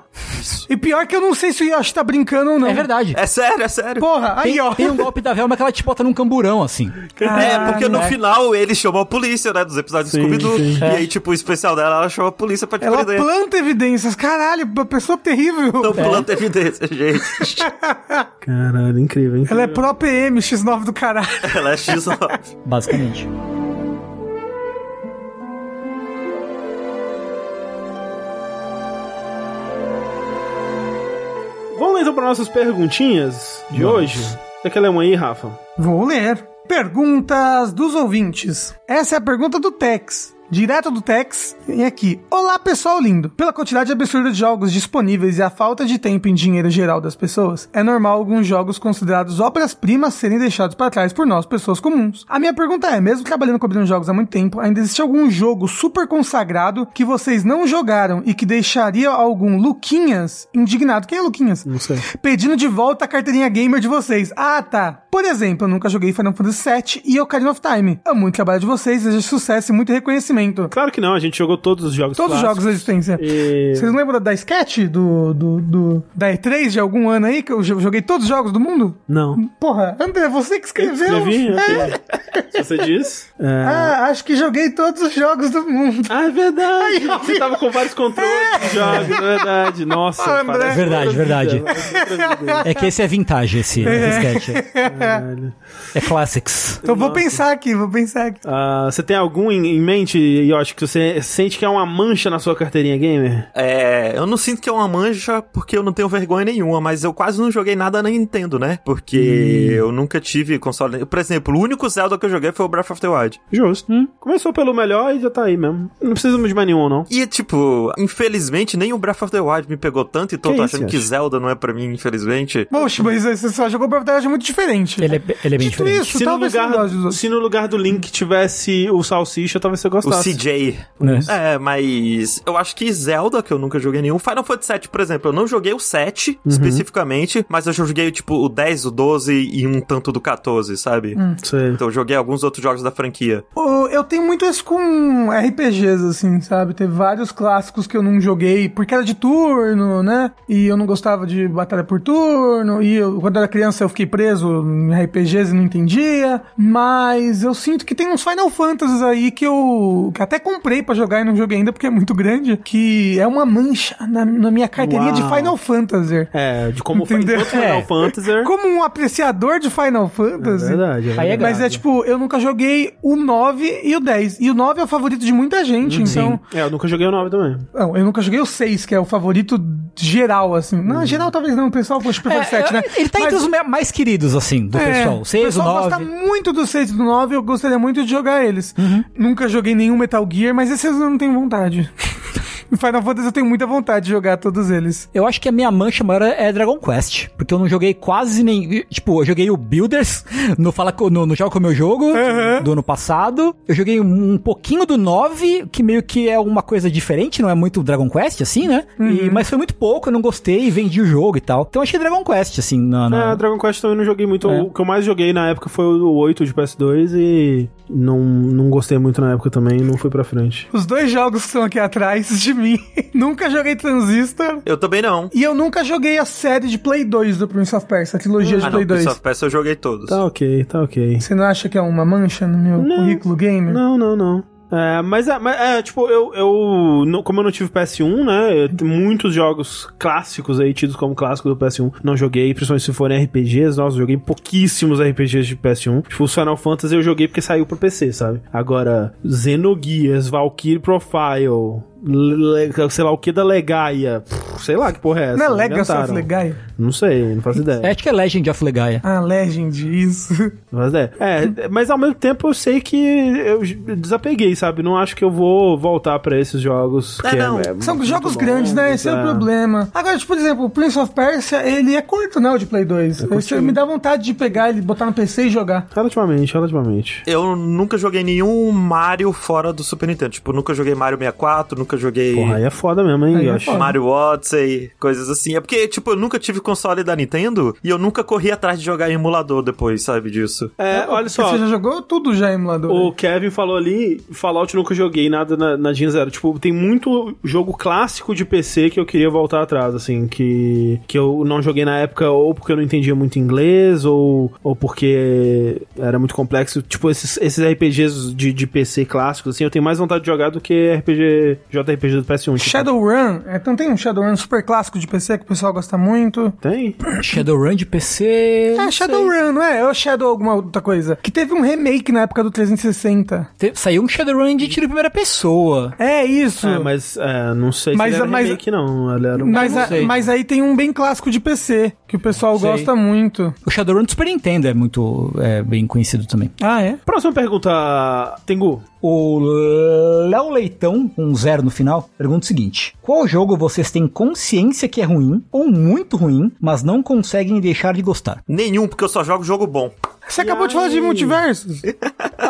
E pior que eu não sei se o Yoshi tá brincando ou não. É verdade. É sério, é sério. Porra, aí Tem, ó. tem um golpe da Velma que ela te bota num camburão, assim. É, porque no é. final ele chamou a polícia, né? Dos episódios Sim, do Scooby-Doo. E aí, tipo, o especial dela, ela chamou a polícia pra te Ela prender. planta evidências. Caralho, pessoa terrível. Então planta evidência, gente. Caralho, incrível, incrível. Ela é pro PM, X9 do caralho. ela é X9. Basicamente. Vamos então para nossas perguntinhas de hoje. Você quer ler uma aí, Rafa? Vou ler. Perguntas dos ouvintes. Essa é a pergunta do Tex. Direto do Tex, e aqui. Olá, pessoal lindo. Pela quantidade absurda de jogos disponíveis e a falta de tempo em dinheiro geral das pessoas, é normal alguns jogos considerados obras-primas serem deixados para trás por nós, pessoas comuns. A minha pergunta é, mesmo trabalhando cobrindo jogos há muito tempo, ainda existe algum jogo super consagrado que vocês não jogaram e que deixaria algum Luquinhas indignado? Quem é Luquinhas? Não sei. pedindo de volta a carteirinha gamer de vocês. Ah, tá. Por exemplo, eu nunca joguei Final Fantasy VII e Ocarina of Time. Amo muito o trabalho de vocês, desejo sucesso e muito reconhecimento. Claro que não, a gente jogou todos os jogos Todos os jogos da existência. E... Vocês lembram da, sketch do, do, do- da E3 de algum ano aí, que eu jo- joguei todos os jogos do mundo? Não. Porra, André, você que escreveu. Escrevi? É. ok. Se você diz. É... Ah, acho que joguei todos os jogos do mundo. Ah, é verdade. Eu Você tava com vários controles de jogos, é verdade. Nossa, Ah, André. parece Verdade, verdade. É que esse é vintage, esse, esse sketch. Caralho. É classics. Então vou pensar aqui, vou pensar aqui. Ah, você tem algum em, em mente, Yoshi, que você sente que é uma mancha na sua carteirinha gamer? É, eu não sinto que é uma mancha porque eu não tenho vergonha nenhuma, mas eu quase não joguei nada na Nintendo, né? Porque eu nunca tive console. Por exemplo, o único Zelda que eu joguei foi o Breath of the Wild. Justo. Começou pelo melhor e já tá aí mesmo. Não precisa de mais nenhum, não. E, tipo, infelizmente, nem o Breath of the Wild me pegou tanto, então Que tô isso, achando que Yoshi? Zelda não é pra mim, infelizmente. Poxa, mas você só jogou Breath of the Wild muito diferente. Ele é, ele é bem Dito diferente. isso, Se no, lugar, se no lugar do Link tivesse o Salsicha, talvez você O gostasse. CJ. Né? É, mas eu acho que Zelda, que eu nunca joguei nenhum. Final Fantasy VII, por exemplo, eu não joguei o 7 especificamente, mas eu já joguei tipo o 10, o 12 e um tanto do 14, sabe? Sei. Então eu joguei alguns outros jogos da franquia. Eu tenho muito isso com RPGs, assim, sabe? Teve vários clássicos que eu não joguei porque era de turno, né? E eu não gostava de batalha por turno. E eu, quando era criança eu fiquei preso em RPGs e não entendia. Mas eu sinto que tem uns Final Fantasies aí que eu que até comprei pra jogar e não joguei ainda porque é muito grande. Que é uma mancha na, na minha carteirinha de Uau. Final Fantasy. É, de como Entendeu? Final É. Fantasy. É Como um apreciador de Final Fantasy. verdade. É Aí é verdade. Mas é tipo, eu nunca joguei o 9 e o 10. E o 9 é o favorito de muita gente, então. É, eu nunca joguei o 9 também. Não, eu nunca joguei o 6, que é o favorito geral, assim. Não, geral talvez não, o pessoal acho que prefere o 7, né? Ele tá Mas- entre os mais queridos, assim, do é, pessoal. O 6, o pessoal 9. gosta muito do 6 e do 9, eu gostaria muito de jogar eles. Uhum. Nunca joguei nenhum Metal Gear, mas esses eu não tenho vontade. Em Final Fantasy eu tenho muita vontade de jogar todos eles. Eu acho que a minha mancha maior é Dragon Quest. Porque eu não joguei quase nem. Tipo, eu joguei o Builders no, Fala, no, no Joga Com o Meu Jogo do ano passado. Eu joguei um, pouquinho do 9, que meio que é uma coisa diferente, não é muito Dragon Quest, assim, né? E- mas foi muito pouco, eu não gostei, vendi o jogo e tal. Então eu achei Dragon Quest, assim, na. na- É, Dragon Quest também não joguei muito. É. O que eu mais joguei na época foi o 8 de PS2 e não, não gostei muito na época também, não fui pra frente. Os dois jogos que estão aqui atrás de mim. nunca joguei Transistor. Eu também não. E eu nunca joguei a série de Play 2 do Prince of Persia, a trilogia de Ah, não, Play 2. Prince of Persia eu joguei todos. Tá ok, tá ok. Você não acha que é uma mancha no meu Não. currículo gamer? Não, não, não. É, mas, é, mas é, tipo, eu, eu não- como eu não tive PS1, né, eu muitos jogos clássicos aí, tidos como clássicos do PS1, não joguei, principalmente se forem RPGs, nossa, eu joguei pouquíssimos RPGs de PS1. Tipo, o Final Fantasy eu joguei porque saiu pro PC, sabe? Agora, Xenogears, Valkyrie Profile, le- sei lá o que da Legaia, sei lá que porra é essa. Não é Legacy of. Legaia? Não sei, não faço ideia. É, acho que é Legend of Legaia. Ah, Legend, isso. Não faço ideia. É, mas ao mesmo tempo eu sei que eu desapeguei, sabe? Não acho que eu vou voltar pra esses jogos. É, que não. São muito jogos bons, grandes, né? Esse é. o é. problema. Agora, tipo, por exemplo, o Prince of Persia, ele é curto, né? O de Play 2. curtinho. Esse me dá vontade de pegar ele, botar no PC e jogar. Relativamente, relativamente. Eu nunca joguei nenhum Mario fora do Super Nintendo. Tipo, nunca joguei Mario 64, nunca joguei Porra, aí é foda mesmo, hein, é Yoshi? foda. Mario Odyssey, coisas assim. É porque, tipo, eu nunca tive console da Nintendo e eu nunca corri atrás de jogar em emulador depois, sabe disso. É, olha Porque só. Você já jogou tudo já em emulador. O Kevin falou ali, Fallout eu nunca joguei nada na, na Gen Zero. Tipo, tem muito jogo clássico de PC que eu queria voltar atrás, assim, que, que eu não joguei na época ou porque eu não entendia muito inglês ou, ou porque era muito complexo. Tipo, esses, esses RPGs de, de PC clássicos, assim, eu tenho mais vontade de jogar do que RPG, JRPG do PS1. Tipo, Shadowrun, é, então tem um Shadowrun super clássico de PC que o pessoal gosta muito. Tem? Shadowrun de PC. É, Shadowrun, não é? É o Shadow alguma outra coisa. Que teve um remake na época do 360. Te- Saiu um Shadowrun de tiro em primeira pessoa. É isso. É, mas é, não sei Mas- se ele era mas- remake, não. Ele era um... Mas, não a- mas aí tem um bem clássico de PC, que o pessoal Sei. gosta muito. O Shadowrun do Super Nintendo é muito é, bem conhecido também. Ah, é? Próxima pergunta, Tengu. O Léo Leitão, um zero no final, pergunta o seguinte: Qual jogo vocês têm consciência que é ruim ou muito ruim, mas não conseguem deixar de gostar? Nenhum, porque eu só jogo jogo bom. Você acabou de falar de aí? multiversos.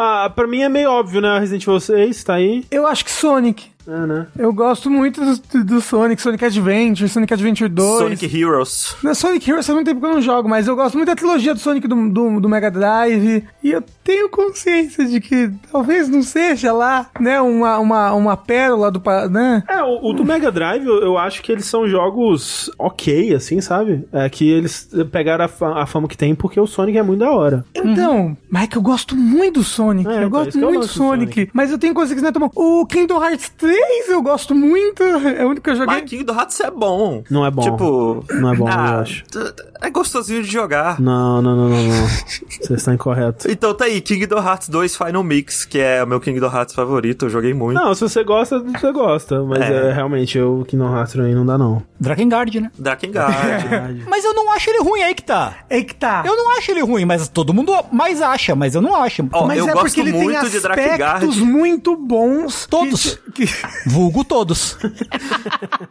Ah, pra mim é meio óbvio, né? Resident Evil 6 tá aí. Eu acho que Sonic. É, né? Eu gosto muito do, do Sonic, Sonic Adventure, Sonic Adventure 2. Sonic Heroes. Na Sonic Heroes faz muito tempo que eu não jogo, mas eu gosto muito da trilogia do Sonic do, do, do Mega Drive. E eu tenho consciência de que talvez não seja lá, né, uma, uma, uma pérola do. pa- né? É, o, o do Mega Drive, eu, eu acho que eles são jogos ok, assim, sabe? É que eles pegaram a, fa- a fama que tem porque o Sonic é muito da hora. Então, Mike, eu gosto muito do Sonic. É, eu então, gosto isso que eu muito do Sonic, Sonic. Mas eu tenho consciência que não é tão bom. O Kingdom Hearts 3 eu gosto muito. É o único que eu joguei. Mas Kingdom Hearts é bom. Não é bom. Tipo. Não é bom, ah, eu acho. É gostosinho de jogar. Não, não, não, não, não. Você está incorreto. Então tá aí, Kingdom Hearts 2 Final Mix, que é o meu Kingdom Hearts favorito, eu joguei muito. Não, se você gosta, você gosta. Mas É. é, realmente, o Kingdom Hearts mim não dá, não. Drakengard, né? Drakengard. Mas eu não acho ele ruim, aí que tá. É que tá. Eu não acho ele ruim, mas todo mundo mais acha, mas eu não acho. Ó, Mas eu é gosto porque ele tem muito de Drakengard. aspectos muito bons. Todos. Que, Vulgo todos.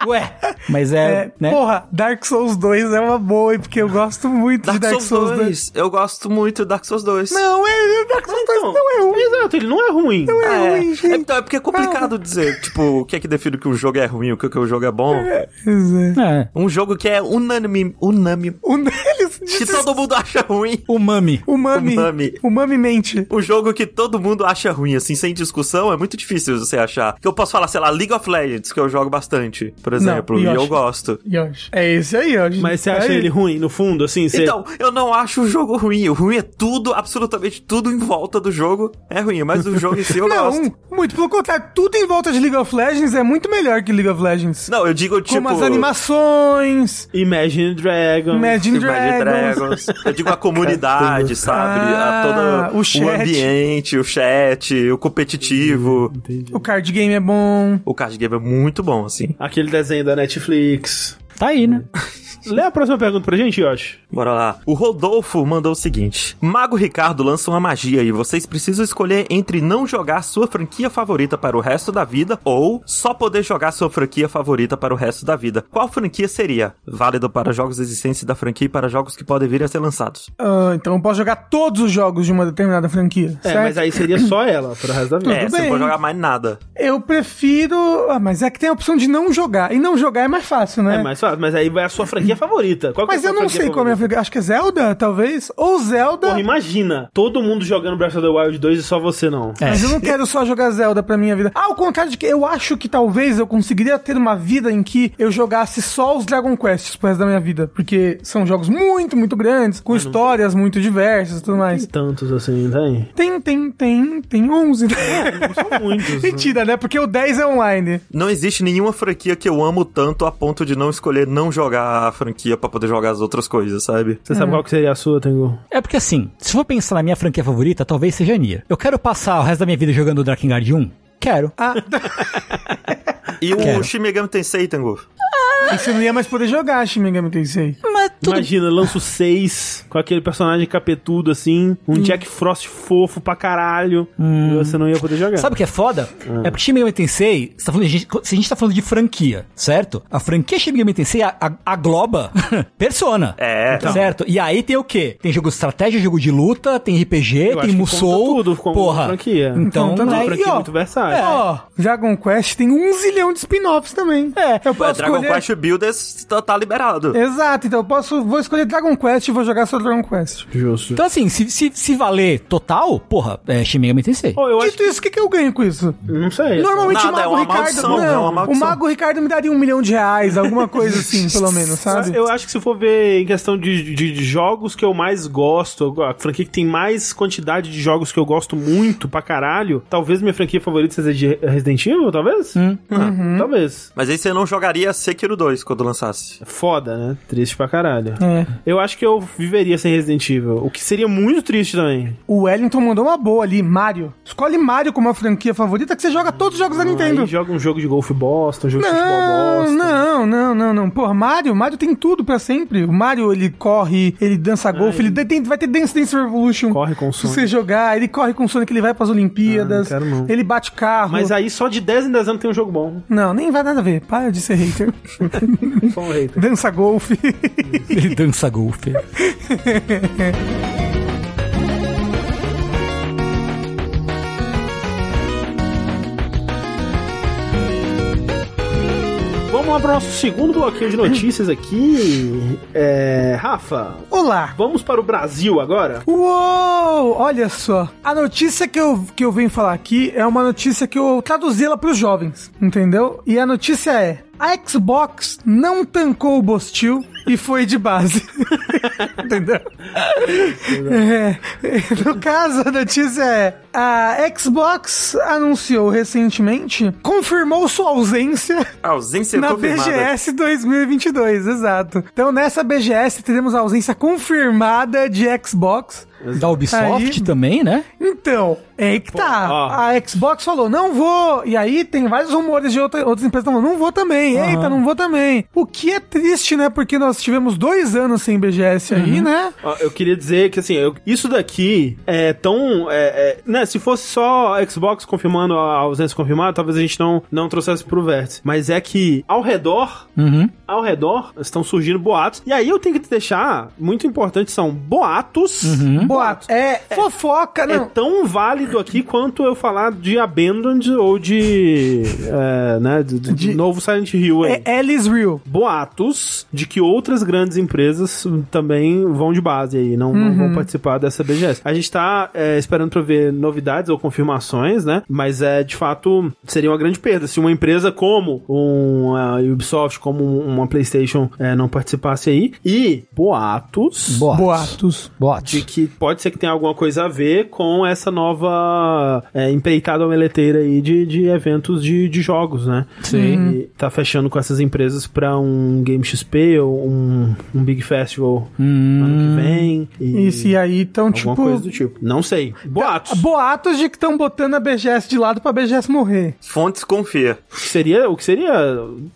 Ué, mas é, é, né? Porra, Dark Souls 2 é uma boa, hein, porque eu gosto muito Dark, de Dark Souls Souls 2. 2. Eu gosto muito de Dark Souls 2. Não, é, Dark Souls 2 Então, não é ruim. Exato, ele não é ruim. Não é, É, ruim, é, gente. então, é porque é complicado dizer, tipo, o que é que define que o jogo é ruim, o que, que o jogo é bom. Pois é. É. Um jogo que é unânime, unânime, que todo mundo acha ruim. O Mami. O Mami. Umami. O Mami mente. Um jogo que todo mundo acha ruim, assim, sem discussão, é muito difícil você achar. Que eu posso falar, sei lá, League of Legends, que eu jogo bastante, por exemplo, e Yoshi. eu gosto. Yoshi. É esse aí, Yoshi. Mas você É acha aí. ele ruim, no fundo, assim? Você... Então, eu não acho o jogo ruim. O ruim é tudo, absolutamente tudo em volta do jogo é ruim, mas o jogo em si eu gosto. Não, muito pelo contrário. Tudo em volta de League of Legends é muito melhor que League of Legends. Não, eu digo tipo. Como as animações, Imagine Dragons. Imagine Imagine Dragons. Dragons. Eu digo a comunidade, sabe? Ah, a todo o chat. ambiente, o chat, o competitivo. Entendi. O card game é bom. O card game é muito bom, assim. Aquele desenho da Netflix. Tá aí, né? Lê a próxima pergunta pra gente, Yoshi. Bora lá. O Rodolfo mandou o seguinte: Mago Ricardo lança uma magia e vocês precisam escolher entre não jogar sua franquia favorita para o resto da vida ou só poder jogar sua franquia favorita para o resto da vida. Qual franquia seria? Válido para jogos existentes da franquia e para jogos que podem vir a ser lançados. Ah, então eu posso jogar todos os jogos de uma determinada franquia. É, certo? mas aí seria só ela pro resto da vida. é, você bem. não pode jogar mais nada. Eu prefiro. Ah, mas é que tem a opção de não jogar. E não jogar é mais fácil, né? É mais fácil, mas aí vai a sua franquia favorita. Qual que Mas é eu não sei qual é a minha favorita? Acho que é Zelda, talvez. Ou Zelda. Porra, imagina, todo mundo jogando Breath of the Wild 2 e só você não. É. Mas eu não quero só jogar Zelda pra minha vida. Ah, ao contrário de que eu acho que talvez eu conseguiria ter uma vida em que eu jogasse só os Dragon Quests pro resto da minha vida. Porque são jogos muito, muito grandes, com histórias muito diversas e tudo Tem mais. tantos assim, tem? Tem, tem, tem, tem 11. Não são muitos. Mentira, né? Porque o 10 é online. Não existe nenhuma franquia que eu amo tanto a ponto de não escolher não jogar a franquia pra poder jogar as outras coisas, sabe? Você sabe qual que seria a sua, Tengu? É porque assim, se for pensar na minha franquia favorita, talvez seja a Nier. Eu quero passar o resto da minha vida jogando Drakengard 1? Quero. Ah, E o Quero. Shin Megami Tensei, Tengu? E você não ia mais poder jogar Shin Megami Tensei. Mas tudo Imagina, lança o 6 com aquele personagem capetudo assim, um Jack Frost fofo pra caralho, e você não ia poder jogar. Sabe o que é foda? É porque Shin Megami Tensei, você tá falando gente- se a gente tá falando de franquia, certo? A franquia Shin Megami Tensei agloba Persona. É, Então. Certo? E aí tem o quê? Tem jogo de estratégia, jogo de luta, tem RPG, Eu acho tem que Musou. conta tudo como porra. franquia. Então, Conta né, tudo. franquia E, ó, muito versátil. Ó, Dragon Quest tem um zilhão de spin-offs também. É, eu posso Dragon escolher... Quest Builders tá, tá liberado. Exato, então eu posso, vou escolher Dragon Quest e vou jogar só Dragon Quest. Justo. Então assim, se, se, se valer total, porra, é Shin Megami Tensei. Pô, eu acho Dito isso, o que, que eu ganho com isso? Não sei. Normalmente Nada, o é Mago uma Ricardo. maldição, não, é o Mago Ricardo me daria um milhão de reais, alguma coisa assim, pelo menos, sabe? Eu acho que se for ver em questão de, de- de jogos que eu mais gosto, a franquia que tem mais quantidade de jogos que eu gosto muito pra caralho, talvez minha franquia favorita seja de Resident Evil, talvez? Hum. Ah, Uhum. Talvez. Mas aí você não jogaria Sekiro 2 quando lançasse. Foda, né? Triste pra caralho. É. Eu acho que eu viveria sem Resident Evil, o que seria muito triste também. O Wellington mandou uma boa ali, Mario. Escolhe Mario como a franquia favorita que você joga todos os jogos da Nintendo. Aí joga um jogo de golfe bosta, um jogo de futebol Não, bosta. não, não, não, não. Porra, Mario, Mario tem tudo pra sempre. O Mario, ele corre, ele dança golfe, ele tem, vai ter Dance Dance Revolution. Corre com o Se Sonic. você jogar, ele corre com o Sonic, ele vai pras Olimpíadas. Ah, não quero não. Ele bate carro. Mas aí só de 10 em 10 anos tem um jogo bom. Não, nem vai nada a ver. Para de ser hater. Só um hater. Dança golfe. Ele dança golfe. Vamos lá pro nosso segundo bloquinho de notícias aqui. É, Rafa, Olá. vamos para o Brasil agora? Uou! Olha só. A notícia que eu, que eu venho falar aqui é uma notícia que eu traduzi ela pros jovens, entendeu? E a notícia é: a Xbox não tancou o Bostil e foi de base. entendeu? É, no caso, a notícia é: a Xbox anunciou recentemente, confirmou sua ausência Ausência na confirmada. BGS 2022, exato. Então nessa BGS teremos a ausência confirmada de Xbox. Da Ubisoft Aí- também, né? Então, é aí que tá. ó. A Xbox falou, não vou. E aí tem vários rumores de outra, outras empresas falando, não vou também. Aham. Eita, não vou também. O que é triste, né? Porque nós tivemos dois anos sem BGS aí, né? Ó, Eu queria dizer que, assim, eu- isso daqui é tão... é, é, né, se fosse só a Xbox confirmando a ausência confirmada, talvez a gente não, não trouxesse pro vértice. Mas é que, ao redor, Uhum. ao redor, estão surgindo boatos. E aí eu tenho que deixar, muito importante, são boatos. Boato. É, fofoca, É não. tão válido aqui quanto eu falar de Abandoned ou de... é, né, de, de- de novo Silent Hill aí. É Alice Real. boatos de que outras grandes empresas também vão de base aí, não, não vão participar dessa BGS. A gente tá é, esperando pra ver novidades ou confirmações, né? Mas é de fato seria uma grande perda se uma empresa como um, a Ubisoft, como um- uma PlayStation é, não participasse aí. E boatos. Boatos. Boatos. Boatos. De que pode ser que tenha alguma coisa a ver com essa nova é, empreitada meleteira aí de, de eventos de, de jogos, né? Sim. E tá fechando com essas empresas pra um Game XP ou um, um Big Festival ano que vem. E Isso, e aí estão, alguma tipo. coisa do tipo. Não sei. Boatos. Boatos de que estão botando a BGS de lado pra BGS morrer. Fontes confia. O que seria, o que seria,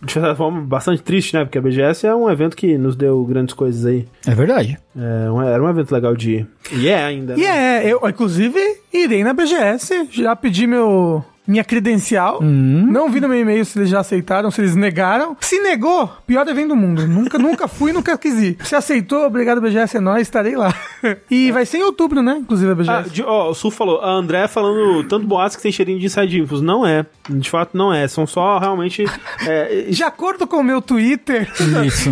de certa forma, bastante triste, né? Porque a BGS é um evento que nos deu grandes coisas aí. É verdade. É, um- era um evento legal de ir. E é ainda. E né? é, eu, inclusive, irei na BGS, já pedi meu. Minha credencial. Não vi no meu e-mail se eles já aceitaram, se eles negaram. Se negou, pior evento do mundo. Nunca, nunca fui, nunca quis ir. Se aceitou, obrigado, BGS, é nóis, estarei lá. e vai ser em outubro, né? Inclusive a BGS. Ah, de- ó, o Sul falou, a André falando tanto boatos que tem cheirinho de inside infos. Não é. De fato, não é. São só realmente é, De acordo com o meu Twitter,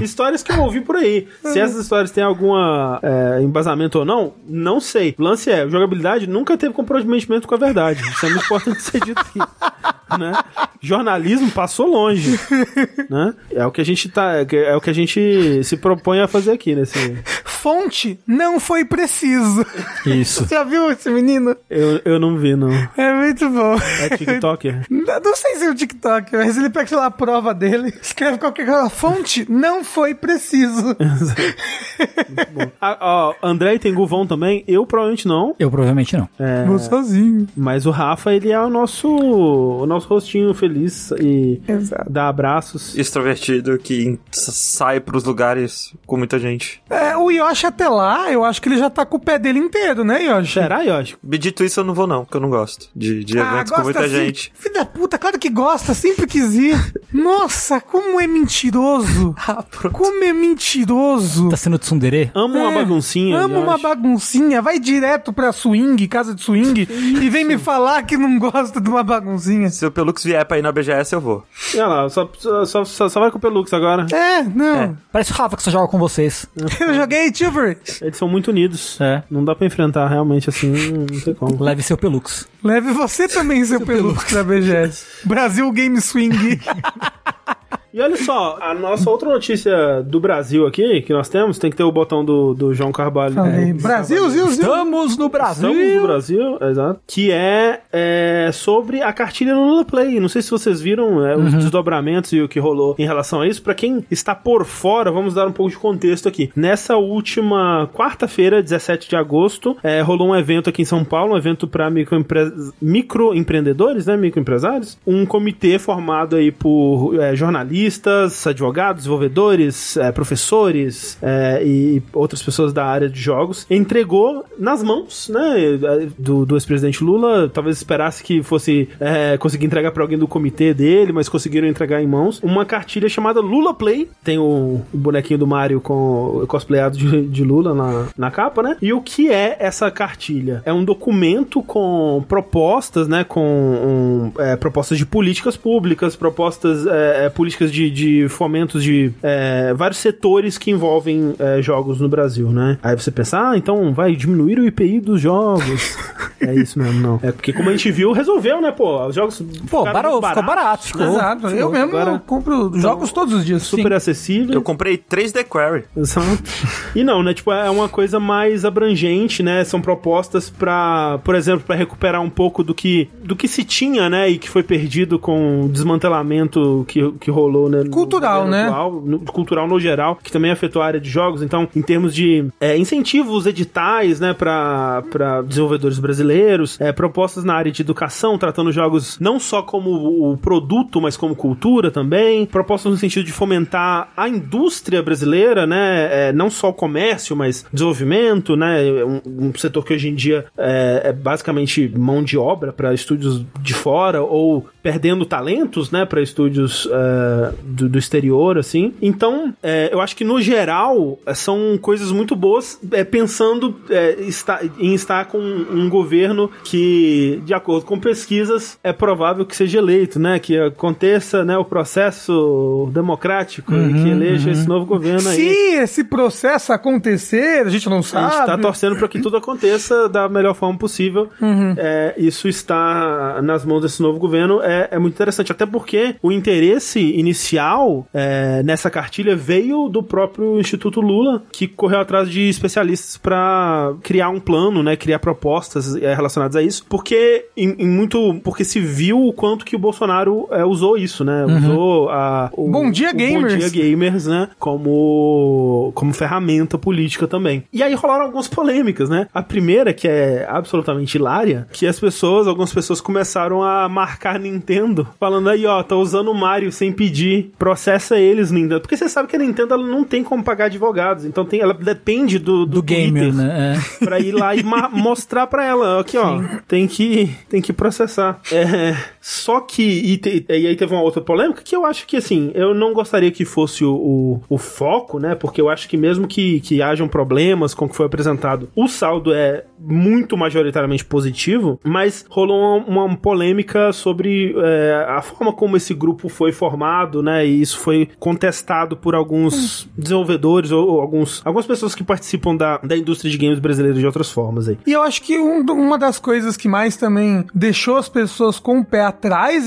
histórias que eu ouvi por aí. Se essas histórias têm alguma é, embasamento ou não, não sei. O lance é, jogabilidade nunca teve comprometimento com a verdade. Isso é muito importante ser dito aqui. Né? Jornalismo passou longe. Né? É o que a gente tá. É o que a gente se propõe a fazer aqui nesse. fonte não foi preciso. Isso. Já viu esse menino? Eu, eu não vi, não. É muito bom. É TikToker? Não não sei se é o TikTok, mas ele pega, lá, a prova dele, escreve qualquer coisa. Fonte não foi preciso. Ah, ó, André e Tengu vão também? Eu provavelmente não. Eu provavelmente não. É, Vou sozinho. mas o Rafa, ele é o nosso, o nosso rostinho feliz e Exato. dá abraços. Extrovertido que sai pros lugares com muita gente. É, o Yoshi até lá, eu acho que ele já tá com o pé dele inteiro, né, Yoshi? Será, Yoshi? Dito isso, eu não vou não, porque eu não gosto de, de Ah, eventos com muita sim. gente. Filho da puta, claro que gosta, sempre quis ir. Nossa, como é mentiroso. Ah. Como é mentiroso. Tá sendo tsundere? Amo uma É, baguncinha. Amo uma baguncinha. Vai direto pra swing, casa de swing, e vem me falar que não gosta de uma baguncinha. Se o Pelux vier pra ir na BGS, eu vou. Olha lá, só, só, só, só vai com o Pelux agora. É, não. Parece o Rafa que só joga com vocês. Eu joguei Tilbury. Eles são muito unidos. É. Não dá pra enfrentar realmente assim, não tem como. Leve seu pelux. Leve você também, seu peluco, pra BGS. Brasil Game Swing. E olha só, a nossa outra notícia do Brasil aqui, que nós temos, tem que ter o botão do, do João Carvalho. Falei, É, Brasil, Zil, Zil. Estamos no Brasil! Estamos no Brasil, exato. Que é, é, sobre a cartilha do Lula Play. Não sei se vocês viram é, os desdobramentos e o que rolou em relação a isso. Pra quem está por fora, vamos dar um pouco de contexto aqui. Nessa última quarta-feira, 17 de agosto, é, rolou um evento aqui em São Paulo, um evento para microempre... microempreendedores, né, microempresários. Um comitê formado aí por é, jornalistas, advogados, desenvolvedores, é, professores é, e outras pessoas da área de jogos. Entregou nas mãos, né, do, do ex-presidente Lula. Talvez esperasse que fosse é, conseguir entregar para alguém do comitê dele, mas conseguiram entregar em mãos uma cartilha chamada Lula Play. Tem o, o bonequinho do Mario com o cosplayado de, de Lula na, na capa, né? E o que é essa cartilha? É um documento com propostas, né? Com um, é, propostas de políticas públicas, propostas é, é, políticas de, de fomentos de é, vários setores que envolvem é, jogos no Brasil, né? Aí você pensa, ah, então vai diminuir o IPI dos jogos. É isso mesmo, não. É porque, como a gente viu, resolveu, né, pô? Os jogos. Pô, barato, muito ficou barato. Ficou. Exato. Eu Ficou. mesmo Agora- compro jogos todos os dias. Super acessível. Eu comprei 3D Query. Exato. E não, né? Tipo, é uma coisa mais abrangente, né? São propostas pra, por exemplo, pra recuperar um pouco do que, do que se tinha, né? E que foi perdido com o desmantelamento que, que rolou, né? no Cultural, governo né? atual, no- cultural no geral, que também afetou a área de jogos. Então, em termos de é, incentivos editais, né? Pra desenvolvedores brasileiros, é, propostas na área de educação, tratando jogos não só como o produto, mas como cultura também. Propostas no sentido de fomentar a indústria brasileira, né? É, não só o comércio, mas desenvolvimento, né? Um, um setor que hoje em dia é, é basicamente mão de obra para estúdios de fora ou perdendo talentos, né? Para estúdios do, do exterior, assim. Então, é, eu acho que no geral é, são coisas muito boas, é, pensando é, está- em estar com um governo que, de acordo com pesquisas, é provável que seja eleito, né? Que aconteça, né? O processo democrático e que eleja esse novo governo aí. Se esse processo acontecer, a gente não A sabe. gente tá torcendo para que tudo aconteça da melhor forma possível. É, isso está nas mãos desse novo governo. É, é muito interessante, até porque o interesse inicial é, nessa cartilha veio do próprio Instituto Lula, que correu atrás de especialistas para criar um plano, né, criar propostas é, relacionadas a isso, porque em, em muito, porque se viu o quanto que o Bolsonaro é, usou isso, né, usou a o, Bom dia, gamers. Bom dia gamers, né? Como, como ferramenta política também. E aí rolaram algumas polêmicas, né? A primeira, que é absolutamente hilária, que as pessoas, algumas pessoas começaram a marcar Nintendo, falando aí, ó, tá usando o Mario sem pedir, processa eles, Nintendo. Porque você sabe que a Nintendo ela não tem como pagar advogados, então tem, ela depende do, do, Do gamer, né? É. pra ir lá e mostrar pra ela, aqui ó, tem que, tem que processar. É, só que, e, te- e aí teve uma outra polêmica que eu acho que assim, eu não gostaria que fosse o, o, o foco, né, porque eu acho que mesmo que, que hajam problemas com o que foi apresentado, o saldo é muito majoritariamente positivo, mas rolou uma, uma polêmica sobre é, a forma como esse grupo foi formado, né, e isso foi contestado por alguns desenvolvedores ou, ou alguns, algumas pessoas que participam da, da indústria de games brasileira de outras formas aí. E eu acho que um- uma das coisas que mais também deixou as pessoas com o pé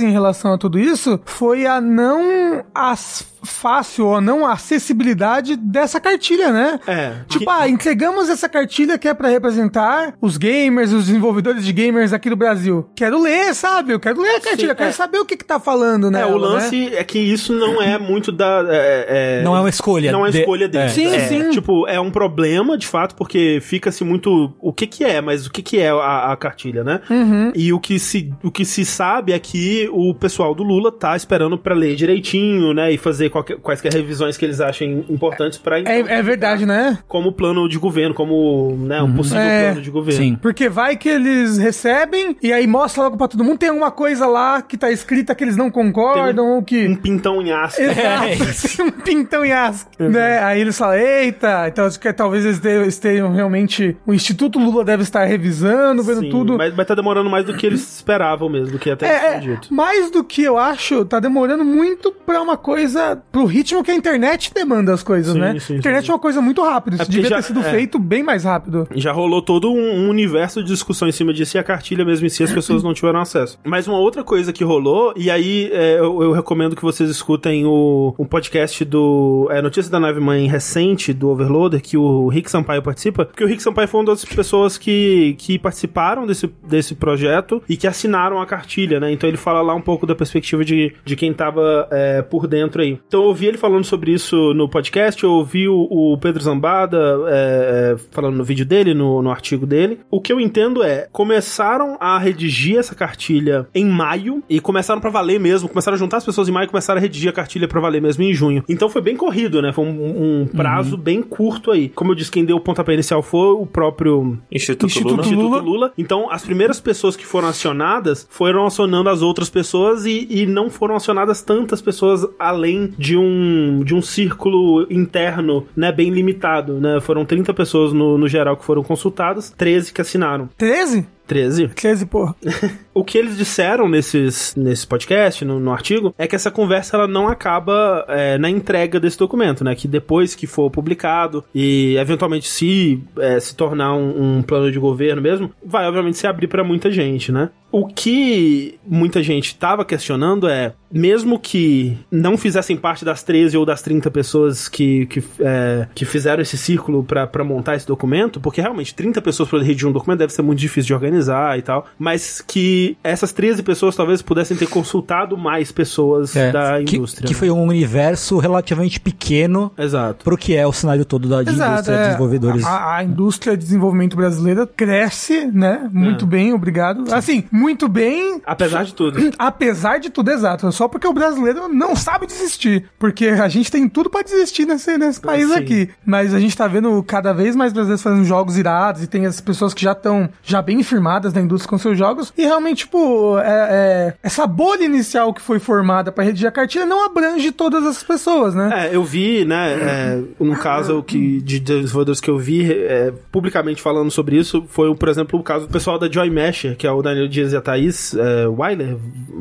em relação a tudo isso foi a não as fácil ou a não acessibilidade dessa cartilha, né? É. Tipo, que- ah, entregamos essa cartilha que é pra representar os gamers, os desenvolvedores de gamers aqui do Brasil. Quero ler, sabe? Eu quero ler a cartilha, Sim, quero é. saber o que que tá falando, né? É, o lance é que isso não é muito da. é- é- Não é uma escolha Não é de- escolha dele. é. Sim, É, sim. Tipo, é um problema, de fato, porque fica-se muito. O que que é, mas o que que é a, a cartilha, né? Uhum. E o que, se, o que se sabe é que o pessoal do Lula tá esperando pra ler direitinho, né? E fazer qualquer, quaisquer revisões que eles achem importantes pra. É, é verdade, né? Como plano de governo, como né, um possível É. plano de governo. Sim. Porque vai que eles recebem e aí mostra logo pra todo mundo. Tem alguma coisa lá que tá escrita que eles não concordam ou que. Um pintão em. É Exato, tem um pintão em asco, né? Aí eles falam, eita, então acho que talvez eles estejam realmente. O Instituto Lula deve estar revisando, vendo Sim, tudo. Mas, mas tá demorando mais do que eles esperavam mesmo, do que até É, tinha é, dito. mais do que eu acho, tá demorando muito pra uma coisa, pro ritmo que a internet demanda as coisas, Sim, né? sim, a internet sim. é uma coisa muito rápida, isso porque devia já- ter sido é. feito bem mais rápido. Já rolou todo um, um universo de discussão em cima disso e a cartilha mesmo em si as pessoas não tiveram acesso. Mas uma outra coisa que rolou, e aí é, eu, eu recomendo que vocês escutem o, o podcast do é, Notícias da Nave Mãe recente, do Overloader, que o Rick Sampaio participa, porque o Rick Sampaio foi uma das pessoas que, que participaram desse, desse projeto e que assinaram a cartilha, né? Então ele fala lá um pouco da perspectiva de, de quem tava é, por dentro aí. Então eu ouvi ele falando sobre isso no podcast, eu ouvi o, o Pedro Zambada é, é, falando no vídeo dele, no, no artigo dele. O que eu entendo é, começaram a redigir essa cartilha em maio e começaram pra valer mesmo, começaram a juntar as pessoas em maio e começaram a redigir a cartilha pra valer mesmo em junho. Então foi bem corrido, né? Foi um, um prazo bem curto aí. Como eu disse, quem deu o pontapé inicial foi o próprio Instituto, Instituto Lula. Instituto. Lula. Então, as primeiras pessoas que foram acionadas foram acionando as outras pessoas e, e não foram acionadas tantas pessoas além de um, de um círculo interno, né, bem limitado, né? Foram 30 pessoas no, no geral que foram consultadas, 13 que assinaram. 13? 13. 13, porra. O que eles disseram nesses, nesse podcast, no, no artigo, é que essa conversa ela não acaba é, na entrega desse documento, né? Que depois que for publicado e eventualmente se é, se tornar um, um plano de governo mesmo, vai obviamente se abrir para muita gente, né? O que muita gente estava questionando é, mesmo que não fizessem parte das 13 ou das 30 pessoas que, que, é, que fizeram esse círculo para montar esse documento, porque realmente 30 pessoas para redigir um documento deve ser muito difícil de organizar e tal, mas que essas 13 pessoas talvez pudessem ter consultado mais pessoas É, da que, indústria. que né? foi um universo relativamente pequeno Exato. pro que é o cenário todo da de indústria, é. desenvolvedores. A, a indústria de desenvolvimento brasileira cresce, né? Muito É. bem, obrigado. Assim, muito bem. Apesar de tudo. Apesar de tudo, exato. Só porque o brasileiro não sabe desistir. Porque a gente tem tudo pra desistir nesse, nesse país Sim. aqui. Mas a gente tá vendo cada vez mais brasileiros fazendo jogos irados e tem as pessoas que já estão já bem firmadas na indústria com seus jogos. E realmente, tipo, é- é, essa bolha inicial que foi formada pra redigir a cartilha não abrange todas essas pessoas, né? É, eu vi, né, é, no caso o que, de desenvolvedores que eu vi é, publicamente falando sobre isso, foi, por exemplo, o caso do pessoal da Joy Mesher, que é o Daniel Dias e a Thaís é, Weiler,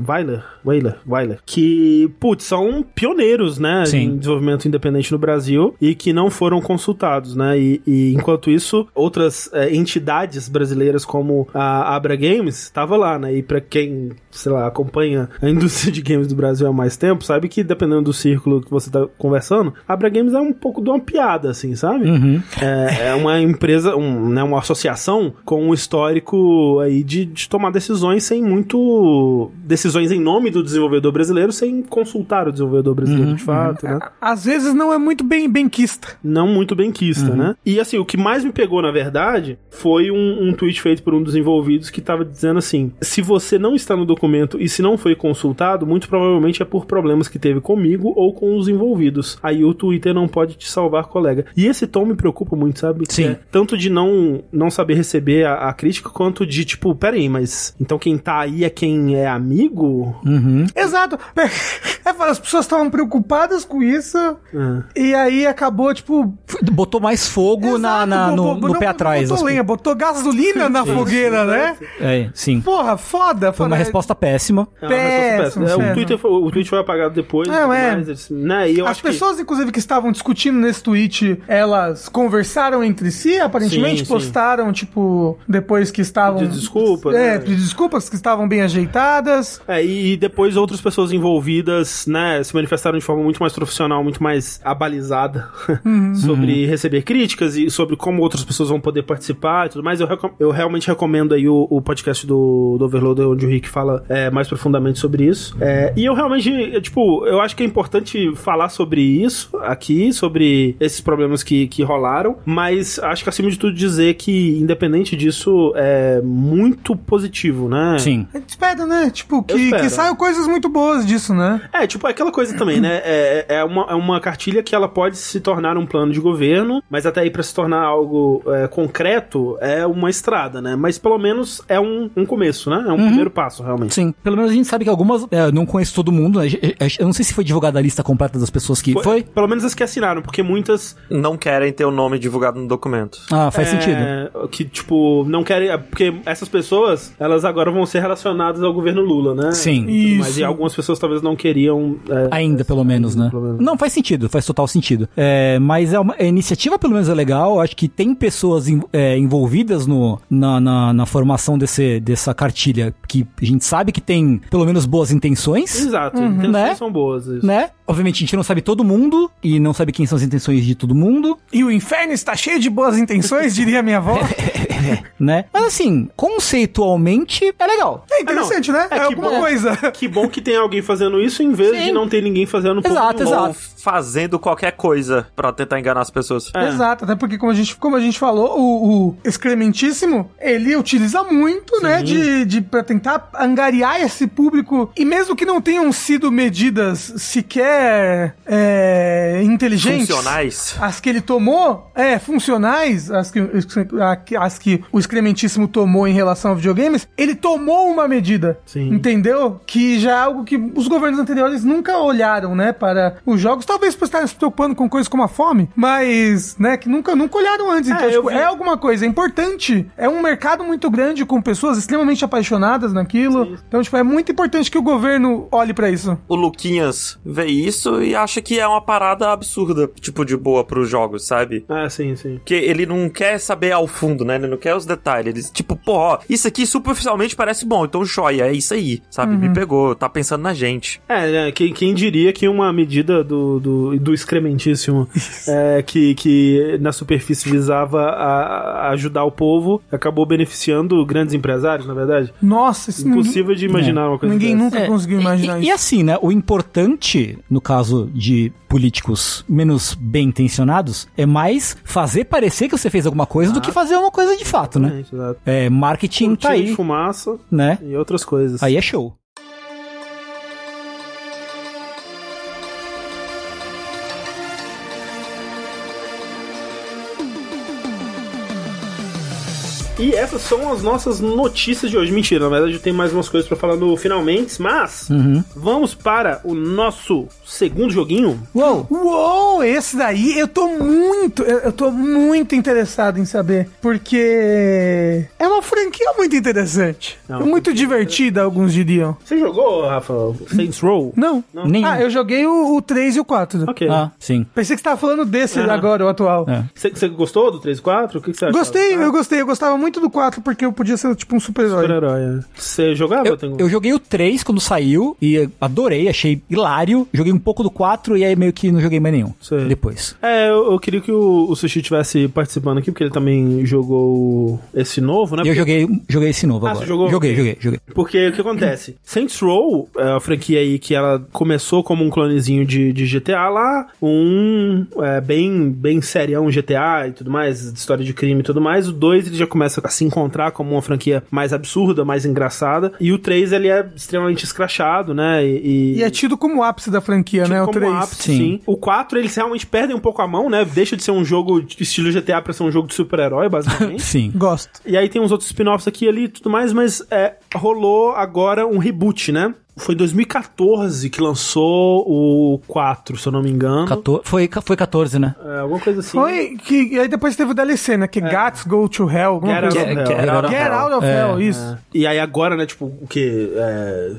Weiler, Weiler, Weiler, que, putz, são pioneiros, né, Sim. em desenvolvimento independente no Brasil e que não foram consultados, né, e, e enquanto isso, outras é, entidades brasileiras como a Abra Games estava lá, né, e pra quem, sei lá, acompanha a indústria de games do Brasil há mais tempo, sabe que dependendo do círculo que você tá conversando, a Abra Games é um pouco de uma piada, assim, sabe? Uhum. É, é uma empresa, um, né, uma associação com um histórico aí de, de tomar decisões sem muito. decisões em nome do desenvolvedor brasileiro, sem consultar o desenvolvedor brasileiro de fato, né? Às vezes não é muito bem benquista. não muito benquista, né? E assim, o que mais me pegou, na verdade, foi um, um tweet feito por um dos envolvidos que tava dizendo assim: se você não está no documento e se não foi consultado, muito provavelmente é por problemas que teve comigo ou com os envolvidos. Aí o Twitter não pode te salvar, colega. E esse tom me preocupa muito, sabe? Sim. é tanto de não, não saber receber a, a crítica, quanto de tipo, peraí, mas então quem tá aí é quem é amigo? Uhum. Exato. É, as pessoas estavam preocupadas com isso É. e aí acabou, tipo. Botou mais fogo na, exato, na- bo- no, no não- pé não atrás. Botou das lenha, botou gasolina na fogueira, né? coisas. É, sim. Porra, foda. Foi uma foda. resposta péssima. É uma resposta Péssimo, péssima. É, o, péssimo. Twitter foi, o tweet foi apagado depois. Não, é. mais, eles- né? Eu As acho que- pessoas, inclusive, que estavam discutindo nesse tweet, elas conversaram entre si, aparentemente Sim, sim. postaram, tipo, depois que estavam. Pedir desculpa, É, né? pedir desculpas, que estavam bem ajeitadas. É, e depois outras pessoas envolvidas, né, se manifestaram de forma muito mais profissional, muito mais abalizada sobre receber críticas e sobre como outras pessoas vão poder participar e tudo mais. Eu, eu realmente recomendo aí o, o podcast do, do Overloader, onde o Rick fala é, mais profundamente sobre isso. É, e eu realmente, é, tipo, eu acho que é importante falar sobre isso aqui, sobre esses problemas que, que rolaram, mas acho que acima de tudo dizer que, independente disso, é muito positivo, né? Sim. A gente espera, né? Tipo, Eu que, que saiam coisas muito boas disso, né? É, tipo, é aquela coisa também, né? É, é, uma, é uma cartilha que ela pode se tornar um plano de governo, mas até aí pra se tornar algo é, concreto é uma estrada, né? Mas pelo menos é um, um começo, né? É um primeiro passo, realmente. Sim. Pelo menos a gente sabe que algumas. é, eu não conheço todo mundo. né? Eu não sei se foi divulgada a lista completa das pessoas que. Foi? Pelo menos as que assinaram, porque muitas Não querem ter o nome divulgado no documento. Ah, faz é, sentido. Que, tipo, não querem. é, Porque essas pessoas, elas agora vão ser relacionadas ao governo Lula, né? Sim. Isso. E algumas pessoas talvez não queriam. é, Ainda, pelo menos, né? pelo menos. Não, faz sentido, faz total sentido. É, mas é uma, a iniciativa, pelo menos, é legal. Acho que tem pessoas é, envolvidas no, na, na, na formação desse, dessa cartilha que a gente sabe que tem, pelo menos, boas intenções, Exato, intenções Né? são boas. isso. né? Obviamente, a gente não sabe todo mundo e não sabe quem são as intenções de todo mundo, E o inferno está cheio de boas intenções, diria minha avó. né? Mas, assim, conceitualmente, é legal. É interessante, né? É É, alguma bom. coisa. Que bom que tem alguém fazendo isso em vez Sim. de não ter ninguém fazendo porra Exato, exato. Ou fazendo qualquer coisa pra tentar enganar as pessoas. É. Exato, até porque, como a gente, como a gente falou, o, o excrementíssimo, ele utiliza muito, né, de, de pra tentar angariar esse público. E mesmo que não tenham sido medidas sequer é, inteligentes. Funcionais. As que ele tomou, é, funcionais, as que, as que que o excrementíssimo tomou em relação a videogames, ele tomou uma medida. Sim. Entendeu? Que já é algo que os governos anteriores nunca olharam, né, para os jogos, talvez por estarem se preocupando com coisas como a fome, mas, né, que nunca, nunca olharam antes. Então, É, eu tipo, vi- é alguma coisa, é importante. É um mercado muito grande com pessoas extremamente apaixonadas naquilo. Então, tipo, é muito importante que o governo olhe pra isso. O Luquinhas vê isso e acha que é uma parada absurda, tipo, de boa pros jogos, sabe? Ah, sim, sim. Porque ele não quer saber ao fundo, né? Ele não quer os detalhes. Tipo, pô, ó, isso aqui superficialmente parece bom, então joia, é isso aí, sabe? Me pegou, tá pensando na gente. É, né, quem, quem diria que uma medida do, do, do excrementíssimo é, que, que na superfície visava a, a ajudar o povo acabou beneficiando grandes empresários, na verdade? Nossa, isso Impossível de imaginar uma coisa ninguém dessa. nunca É, conseguiu imaginar e, isso. E assim, né? O importante, no caso de políticos menos bem intencionados, é mais fazer parecer que você fez alguma coisa do que fazer uma coisa de fato, né? Exato. É, marketing tá Cortina de aí, fumaça né? e outras coisas. Aí é show. E essas são as nossas notícias de hoje. Mentira, na verdade eu tenho mais umas coisas pra falar no finalmente, mas Uhum. vamos para o nosso segundo joguinho. Uou! Uou, esse daí eu tô muito, eu, eu tô muito interessado em saber, porque é uma franquia muito interessante. Não, É muito divertida, alguns diriam. Você jogou, Rafa, Saints Row? Não. Nenhum. Ah, eu joguei o, o 3 e o 4. Ok. Ah, sim. Pensei que você tava falando desse Ah. agora, o atual. É. Você, você gostou do 3 e 4? O que, que você achou? Gostei, Ah, eu gostei. Eu gostava muito do 4 porque eu podia ser tipo um super-herói. Super-herói, é. Você jogava? Eu, eu joguei o 3 quando saiu e adorei, achei hilário. Joguei um pouco do 4 e aí meio que não joguei mais nenhum. Sei. Depois. É, eu, eu queria que o, o Sushi tivesse participando aqui, porque ele também jogou esse novo, né? E eu joguei, joguei esse novo Ah, agora. você jogou? Joguei, joguei, joguei. Porque o que acontece? Saints Row é uma franquia aí que ela começou como um clonezinho de, de GTA lá, um é, bem, bem serião GTA e tudo mais, de história de crime e tudo mais. O 2 ele já começa a se encontrar como uma franquia mais absurda, mais engraçada. E o 3 ele é extremamente escrachado, né? E, E é tido como o ápice da franquia, Tipo, né? O como 3. ápice, Sim. sim. O 4, eles realmente perdem um pouco a mão, né? Deixa de ser um jogo de estilo GTA pra ser um jogo de super-herói, basicamente. Sim. Gosto. e aí tem uns outros spin-offs aqui e ali e tudo mais, mas é, rolou agora um reboot, né? Foi em 2014 que lançou o 4, se eu não me engano. 14, foi, foi 14, né? É, alguma coisa assim. Foi que. E aí depois teve o DLC, né? Que é Guts Go to Hell. Get coisa Out of Hell. Get Out of Get Hell. Out of É, Hell, isso. É. E aí agora, né, tipo, o quê? É...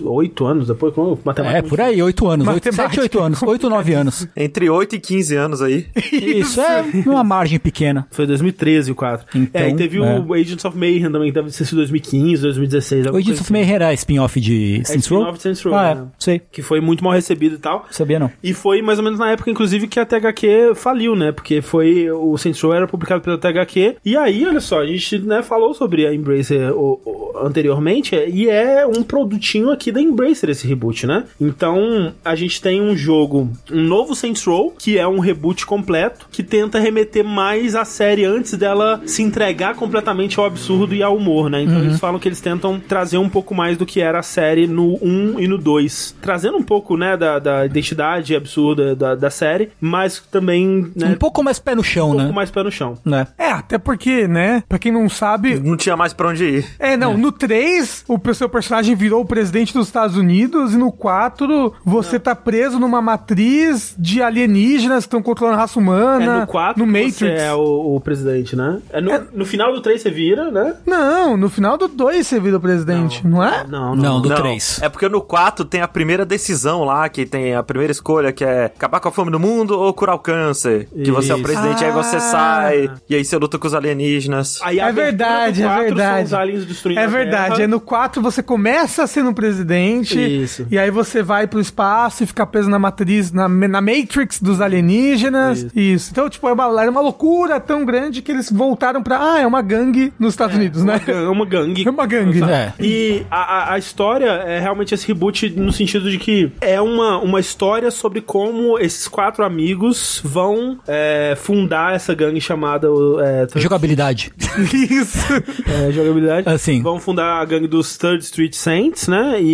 Oito anos depois? Como matemática? É, por aí, 8 anos. 8, Matemática. 7, 8 anos. 8, 9 anos. Entre 8 e 15 anos aí. Isso é uma margem pequena. Foi 2013 o 4. Então, é, e teve é. o Agents of Mayhem também, que deve ter sido 2015, 2016. O Agents of Mayhem era spin-off de É Saints Row? spin-off de Saints Row, Ah, né? é, sei. Que foi muito mal recebido e tal. Sabia não. E foi mais ou menos na época, inclusive, que a THQ faliu, né? Porque foi. O Saints Row era publicado pela THQ. E aí, olha só, a gente né, falou sobre a Embracer o- o- anteriormente. E é um produtinho aqui da Embracer esse reboot, né? Então, a gente tem um jogo, um novo Saints Row, que é um reboot completo, que tenta remeter mais à série antes dela se entregar completamente ao absurdo e ao humor, né? Então, eles falam que eles tentam trazer um pouco mais do que era a série no 1 e no 2. Trazendo um pouco, né, da, da identidade absurda da, da série, mas também, né, Um pouco mais pé no chão, um pouco né? mais pé no chão. Né? É, até porque, né? Pra quem não sabe. Não tinha mais pra onde ir. É, não, no 3, o seu personagem virou o presidente dos Estados Unidos, e no 4, você tá preso numa matriz de alienígenas que estão controlando a raça humana. É no 4 no Matrix. você é o, o presidente, né? É no, no final do 3 você vira, né? Não, no final do 2 você vira o presidente, não, é? Não, Não, do Não, 3. É porque no 4 tem a primeira decisão lá, que tem a primeira escolha, que é acabar com a fome do mundo ou curar o câncer. Que você é o Isso. presidente, aí você Ah. sai, e aí você luta com os alienígenas. Aí É verdade, do é 4 verdade. São os aliens destruindo É verdade, é no 4 você começa sendo presidente, Isso. e aí você vai pro espaço e fica preso na matriz, na, na Matrix dos alienígenas. Isso. Então, tipo, é uma, era uma loucura tão grande que eles voltaram pra. Ah, é uma gangue nos Estados Unidos, né? É uma gangue. É uma gangue. É. E a, a, história é realmente esse reboot no sentido de que é uma, uma história sobre como esses quatro amigos vão é, fundar essa gangue chamada é, Jogabilidade. Isso. é, jogabilidade. Assim. Vão fundar a gangue dos Third Street Saints, né? E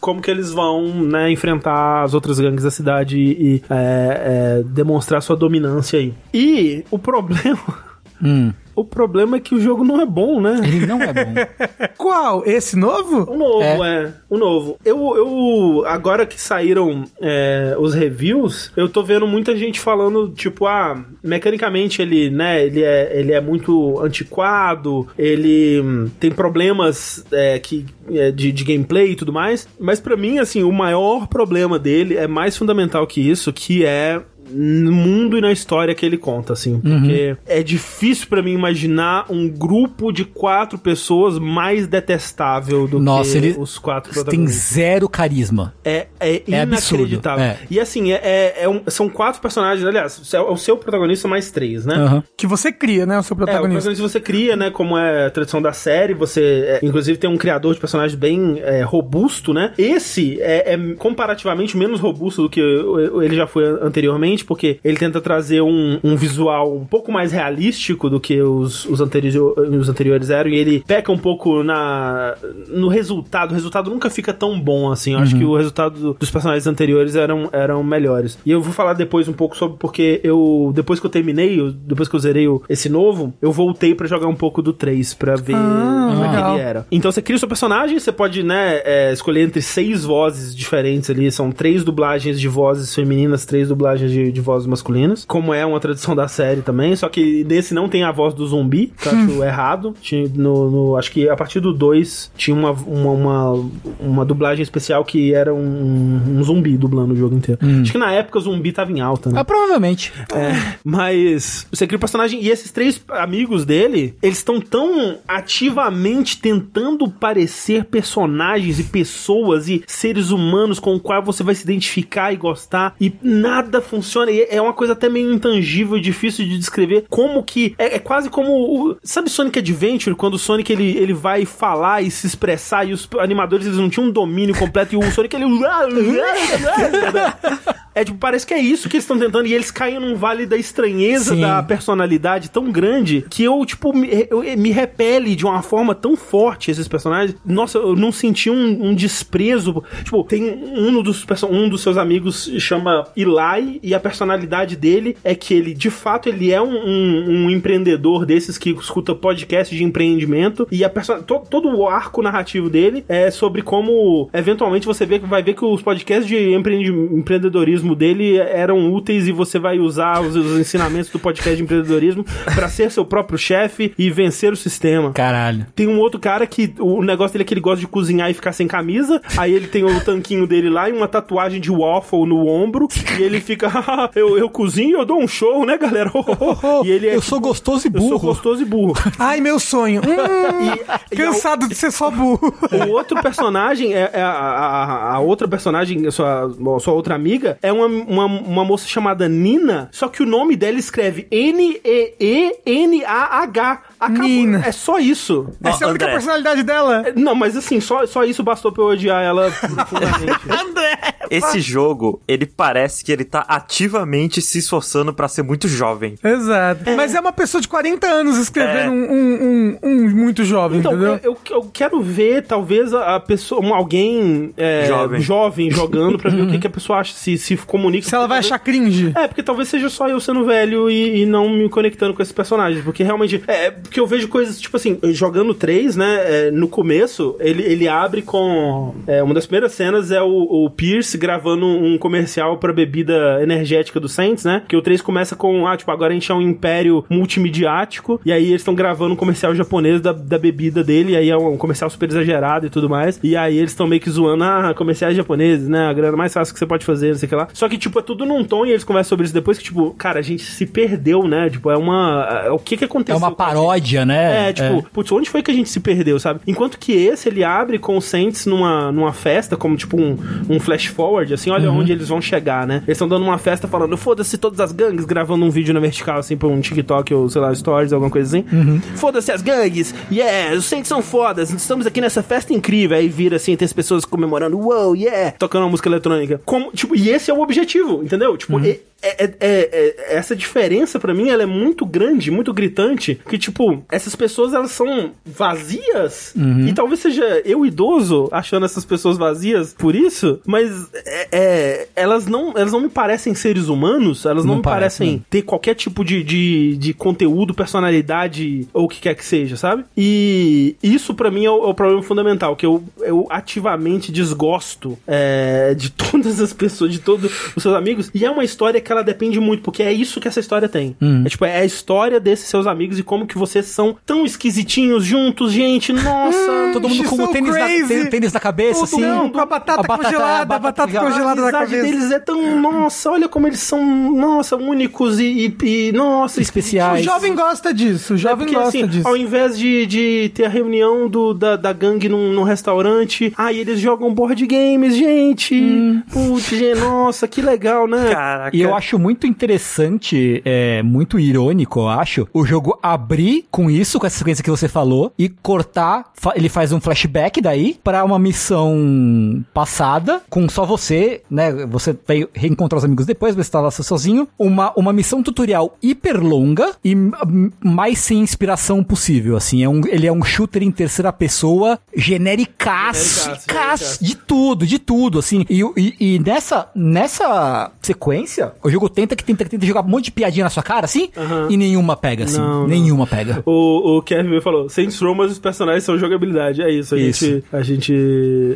como que eles vão né, enfrentar as outras gangues da cidade e é, é, demonstrar sua dominância aí. E o problema. Hum. O problema é que o jogo não é bom, né? Ele não é bom. Qual? Esse novo? O novo, é. O novo. Eu, eu agora que saíram é, os reviews, eu tô vendo muita gente falando, tipo, ah, mecanicamente ele, né, ele é, ele é muito antiquado, ele hum, tem problemas é, que, é, de, de gameplay e tudo mais, mas pra mim, assim, o maior problema dele é mais fundamental que isso, que é no mundo e na história que ele conta, assim. Porque é difícil pra mim imaginar um grupo de quatro pessoas mais detestável do Nossa, que ele os quatro tem protagonistas. zero carisma. É, é É absurdo, inacreditável. é. E assim, é, é- é um- são quatro personagens, aliás, é o seu protagonista mais três, né? Aham. Que você cria, né? O seu É, o protagonista. protagonista você cria, né? Como é a tradição da série, você. é, inclusive tem um criador de personagem bem é, robusto, né? Esse é, é comparativamente menos robusto do que ele já foi anteriormente, porque ele tenta trazer um, um visual um pouco mais realístico do que os, os, anteri os anteriores eram, e ele peca um pouco na no resultado. O resultado nunca fica tão bom assim. Eu acho que o resultado do- dos personagens anteriores eram, eram melhores. E eu vou falar depois um pouco sobre porque eu, depois que eu terminei, eu- depois que eu zerei o- esse novo, eu voltei pra jogar um pouco do 3 pra ver Ah, como é que ele era. Então você cria o seu personagem, você pode, né, é, escolher entre seis vozes diferentes ali. São três dublagens de vozes femininas, três dublagens de, de vozes masculinas. Como é uma tradição da série também. Só que nesse não tem a voz do zumbi, que eu acho errado. Tinha no, no- acho que a partir do 2 tinha uma, uma, uma, uma dublagem especial que era um, um zumbi dublando o jogo inteiro. Acho que na época o zumbi tava em alta, né? Ah, provavelmente. É, mas você cria o personagem e esses três amigos dele, eles estão tão ativamente tentando parecer personagens e pessoas e seres humanos com o qual você vai se identificar e gostar e nada funciona. E é uma coisa até meio intangível difícil de descrever como que é, é quase como o, sabe Sonic Adventure quando o Sonic ele, ele vai falar e se expressar e os animadores eles não tinham um domínio completo e o Sonic ele é tipo, parece que é isso que eles estão tentando e eles caem num vale da estranheza Sim. da personalidade tão grande que eu, tipo, me, eu- me repele de uma forma tão forte esses personagens. Nossa, eu não senti um, um desprezo. Tipo, tem um dos, um dos seus amigos chama Eli e a personalidade dele é que ele, de fato, ele é um, um- um empreendedor desses que escuta podcast de empreendimento e a to- todo o arco narrativo dele é sobre como, eventualmente, você vê, vai ver que os podcasts de empreendi- empreendedorismo dele eram úteis e você vai usar os, os ensinamentos do podcast de empreendedorismo pra ser seu próprio chefe e vencer o sistema. Caralho. Tem um outro cara que o negócio dele é que ele gosta de cozinhar e ficar sem camisa. Aí ele tem o tanquinho dele lá e uma tatuagem de waffle no ombro. E ele fica, "Ah, eu, eu cozinho, eu dou um show, né, galera? e ele é eu sou gostoso e eu sou burro. gostoso e burro. Ai, meu sonho. Hum, E- e cansado de ser só burro. O outro personagem, é, é a, a, a outra personagem, a sua, a sua outra amiga, é uma, uma, uma moça chamada Nina, só que o nome dela escreve N-E-E-N-A-H. Acabou. Nina. É só isso. Essa é a única André. personalidade dela. Não, mas assim, só, só isso bastou pra eu odiar ela profundamente. Esse jogo, ele parece que ele tá ativamente se esforçando pra ser muito jovem. Exato. Mas é uma pessoa de 40 anos escrevendo É. um, um, um- um muito jovem, Então, entendeu? eu, eu- quero ver, talvez, a, pessoa, alguém é, Jovem. jogando pra ver o que, que a pessoa acha, se, se comunica. Se ela vai Talvez- achar cringe. É, porque talvez seja só eu sendo velho e, e não me conectando com esses personagens. Porque realmente. É, porque eu vejo coisas, tipo assim, jogando 3, né? é, no começo, ele, ele abre com. é, uma das primeiras cenas é o, o Pierce gravando um comercial pra bebida energética do Saints, né? Que o 3 começa com, ah, tipo, agora a gente é um império multimediático. E aí eles estão gravando um comercial japonês da, da bebida dele. E aí é um comercial super exagerado e tudo mais. E aí eles estão meio que zoando, ah, comerciais japoneses, né? A grana mais fácil que você pode fazer, não sei o que lá. Só que, tipo, é tudo num tom e eles conversam sobre isso depois que, tipo, cara, a gente se perdeu, né? Tipo, é uma. é, O que que É aconteceu? uma com a gente? Paródia, né? É, tipo, putz, onde foi que a gente se perdeu, sabe? Enquanto que esse, ele abre com o Saints numa, numa festa, como tipo um, um flash forward, assim, olha onde eles vão chegar, né? Eles estão dando uma festa falando, foda-se todas as gangues, gravando um vídeo na vertical, assim, pra um TikTok ou, sei lá, Stories, alguma coisa assim. Foda-se as gangues, yeah, os Saints são fodas, estamos aqui nessa festa incrível. Aí vira, assim, tem as pessoas comemorando, wow, yeah, tocando uma música eletrônica. Como, tipo, e esse é o objetivo, entendeu? Tipo, e- é, é- é- é- essa diferença pra mim ela é muito grande, muito gritante, que tipo, essas pessoas elas são vazias e talvez seja eu idoso achando essas pessoas vazias por isso, mas é, é, elas, não, elas não me parecem seres humanos, elas não, Não me parece, parecem né? ter qualquer tipo de, de, de conteúdo, personalidade ou o que quer que seja, sabe? E isso pra mim é o, é o problema fundamental, que eu, eu ativamente desgosto é, de todas as pessoas, de todos os seus amigos. E é uma história que ela depende muito, porque é isso que essa história tem. Hum. É tipo, é a história desses seus amigos e como que vocês são tão esquisitinhos juntos, gente. Nossa, Todo mundo com o so tênis na, tênis- na cabeça, Todo assim. Não, com a batata, A batata- congelada, a a batata batata congelada. na amizade cabeça. deles é tão. Nossa, olha como eles são, nossa, únicos e. e, e nossa, O Especiais. jovem gosta disso, o jovem Porque, gosta assim, disso. ao invés de, de ter a reunião do, da, da gangue num, num restaurante, aí eles jogam board games, gente. Hum. Putz, nossa, que legal, né? Caraca. E eu acho muito interessante, é, muito irônico, eu acho, o jogo abrir com isso, com essa sequência que você falou, e cortar, fa- ele faz um flashback daí pra uma missão passada, com só você, né? Você vai reencontrar os amigos depois, você tá lá sozinho. Uma, uma missão tutorial hiper longa e mais sem inspiração possível, assim. É um, ele é um shooter em terceira pessoa, genericaço, de tudo, de tudo, assim. E, e, e nessa, nessa sequência, o jogo tenta que tenta, que tenta jogar um monte de piadinha na sua cara, assim, Aham. e nenhuma pega, assim. Não, não. nenhuma O, o Kevin falou: Saints Row, mas os personagens são jogabilidade. É isso, a Isso. gente. A gente.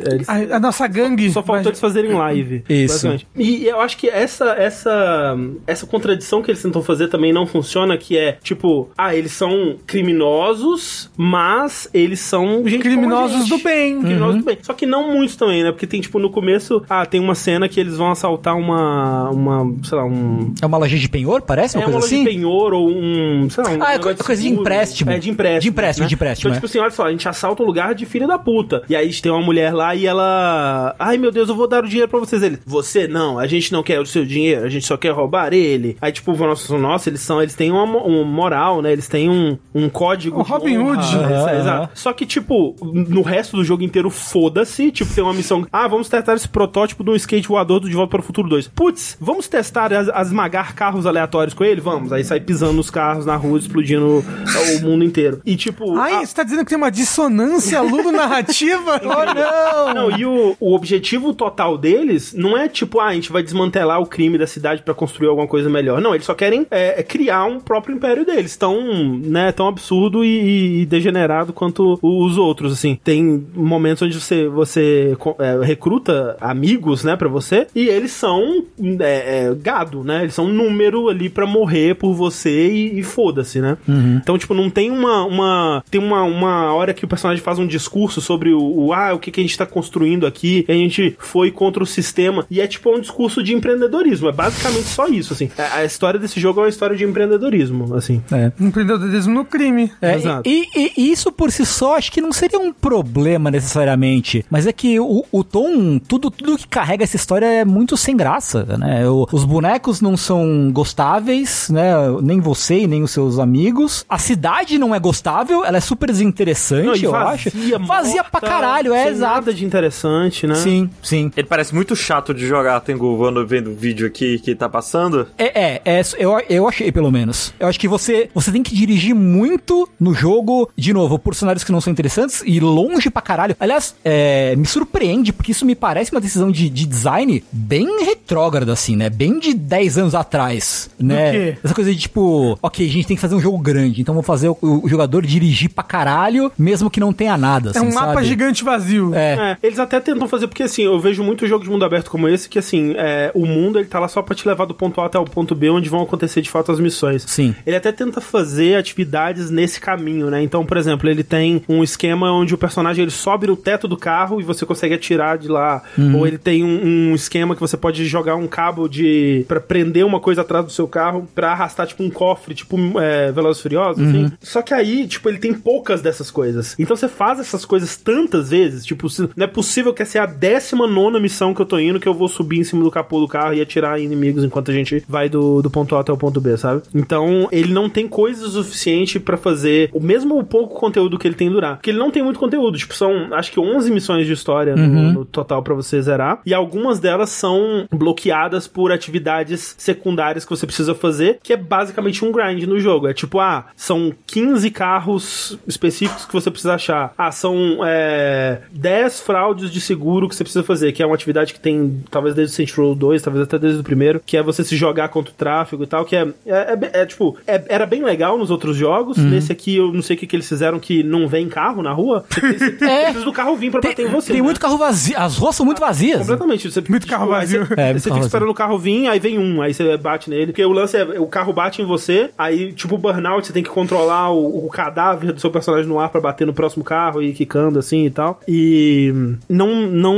é, eles- A, a nossa gangue. Só faltou vai- eles fazerem live. Isso. basicamente. E eu acho que essa, essa, essa contradição que eles tentam fazer também não funciona, que é, tipo, ah, eles são criminosos, mas eles são gente Criminosos gente. do bem. Criminosos do bem. Só que não muitos também, né? Porque tem, tipo, no começo, ah, tem uma cena que eles vão assaltar uma, uma sei lá, um... É uma loja de penhor, parece? Uma é uma coisa loja assim? de penhor ou um, sei lá, um Ah, é negócio coisa de. Empréstimo. É, de empréstimo. De empréstimo, de empréstimo, Então, é. tipo assim, olha só, a gente assalta um lugar de filha da puta. E aí tem uma mulher lá e ela. Ai meu Deus, eu vou dar o dinheiro pra vocês. Ele, você não, a gente não quer o seu dinheiro, a gente só quer roubar ele. Aí, tipo, nossa, nossa eles são, eles têm uma, uma moral, né? Eles têm um, um código. O de Robin. Hood. É, Aham, é, exato. Só que, tipo, no resto do jogo inteiro, foda-se. Tipo, tem uma missão. Ah, vamos testar esse protótipo de um skate voador do De Volta para o Futuro 2. Putz, vamos testar as, as esmagar carros aleatórios com ele? Vamos. Aí sai pisando nos carros na rua, explodindo o mundo inteiro. E, tipo. Ai, a- você tá dizendo que tem uma dissonância ludo-narrativa? oh, não! Não, e o, o objetivo total deles não é tipo, ah, a gente vai desmantelar o crime da cidade pra construir alguma coisa melhor. Não, eles só querem é, é criar um próprio império deles, tão, né, tão absurdo e, e degenerado quanto os outros, assim. Tem momentos onde você, você é, recruta amigos, né, pra você, e eles são é, é, gado, né? Eles são um número ali pra morrer por você e, e foda-se, né? Então, tipo, não tem uma, uma tem uma, uma hora que o personagem faz um discurso sobre o, o ah, o que, que a gente tá construindo aqui, e a gente foi contra o sistema, e é tipo um discurso de empreendedorismo, é basicamente só isso, assim. A, a história desse jogo é uma história de empreendedorismo, assim. É. Empreendedorismo no crime. É, Exato. e, e- e isso por si só acho que não seria um problema necessariamente, mas é que o, o tom, tudo, tudo que carrega essa história é muito sem graça, né? O- os bonecos não são gostáveis, né? Nem você e nem os seus amigos. A cidade não é gostável, ela é super desinteressante, Não, eu acho. Vazia morta, pra caralho, é exato. nada de interessante, né? Sim, sim. Ele parece muito chato de jogar, Tengu, quando vendo o vídeo aqui que tá passando. É, é, é, eu, eu achei pelo menos. Eu acho que você, você tem que dirigir muito no jogo, de novo, por cenários que não são interessantes e longe pra caralho. Aliás, é, me surpreende, porque isso me parece uma decisão de, de design bem retrógrada, assim, né? Bem de 10 anos atrás, né? quê? Essa coisa de tipo, ok, a gente tem que fazer um jogo grande, então vou fazer o, o jogador dirigir pra caralho, mesmo que não tenha nada, É assim, um mapa sabe? gigante vazio. É. É, eles até tentam fazer, porque assim, eu vejo muito jogo de mundo aberto como esse, que assim, é, o mundo ele tá lá só pra te levar do ponto A até o ponto B, onde vão acontecer de fato as missões. Sim. Ele até tenta fazer atividades nesse caminho, né? Então, por exemplo, ele tem um esquema onde o personagem ele sobe no teto do carro e você consegue atirar de lá. Uhum. Ou ele tem um, um esquema que você pode jogar um cabo de. pra prender uma coisa atrás do seu carro pra arrastar, tipo, um cofre, tipo, é, Velozes e Furiosos, Uhum. assim. Só que aí, tipo, ele tem poucas dessas coisas. Então você faz essas coisas tantas vezes, tipo, não é possível que essa é a décima nona missão que eu tô indo, que eu vou subir em cima do capô do carro e atirar inimigos enquanto a gente vai do, do ponto A até o ponto B, sabe? Então, ele não tem coisa o suficiente pra fazer o mesmo pouco conteúdo que ele tem durar. Porque ele não tem muito conteúdo, tipo, são acho que 11 missões de história no, no total pra você zerar, e algumas delas são bloqueadas por atividades secundárias que você precisa fazer, que é basicamente um grind no jogo. É tipo, ah, são 15 carros específicos que você precisa achar. Ah, são é, 10 fraudes de seguro que você precisa fazer, que é uma atividade que tem, talvez desde o Saints Row 2, talvez até desde o primeiro, que é você se jogar contra o tráfego e tal, que é, é, é- é, tipo, é- era bem legal nos outros jogos. Nesse aqui, eu não sei o que, que eles fizeram que não vem carro na rua. Você, tem- você É. precisa do carro vir pra bater em você. tem né? muito carro vazio. As ruas são muito vazias. Completamente. Você, Muito carro aí vazio. Você, É, você carro fica esperando o carro vir, aí vem um, aí você bate nele. Porque o lance é, o carro bate em você, aí, tipo, o burnout, você tem que controlar o, o cadáver do seu personagem no ar pra bater no próximo carro e quicando assim e tal. E não, não,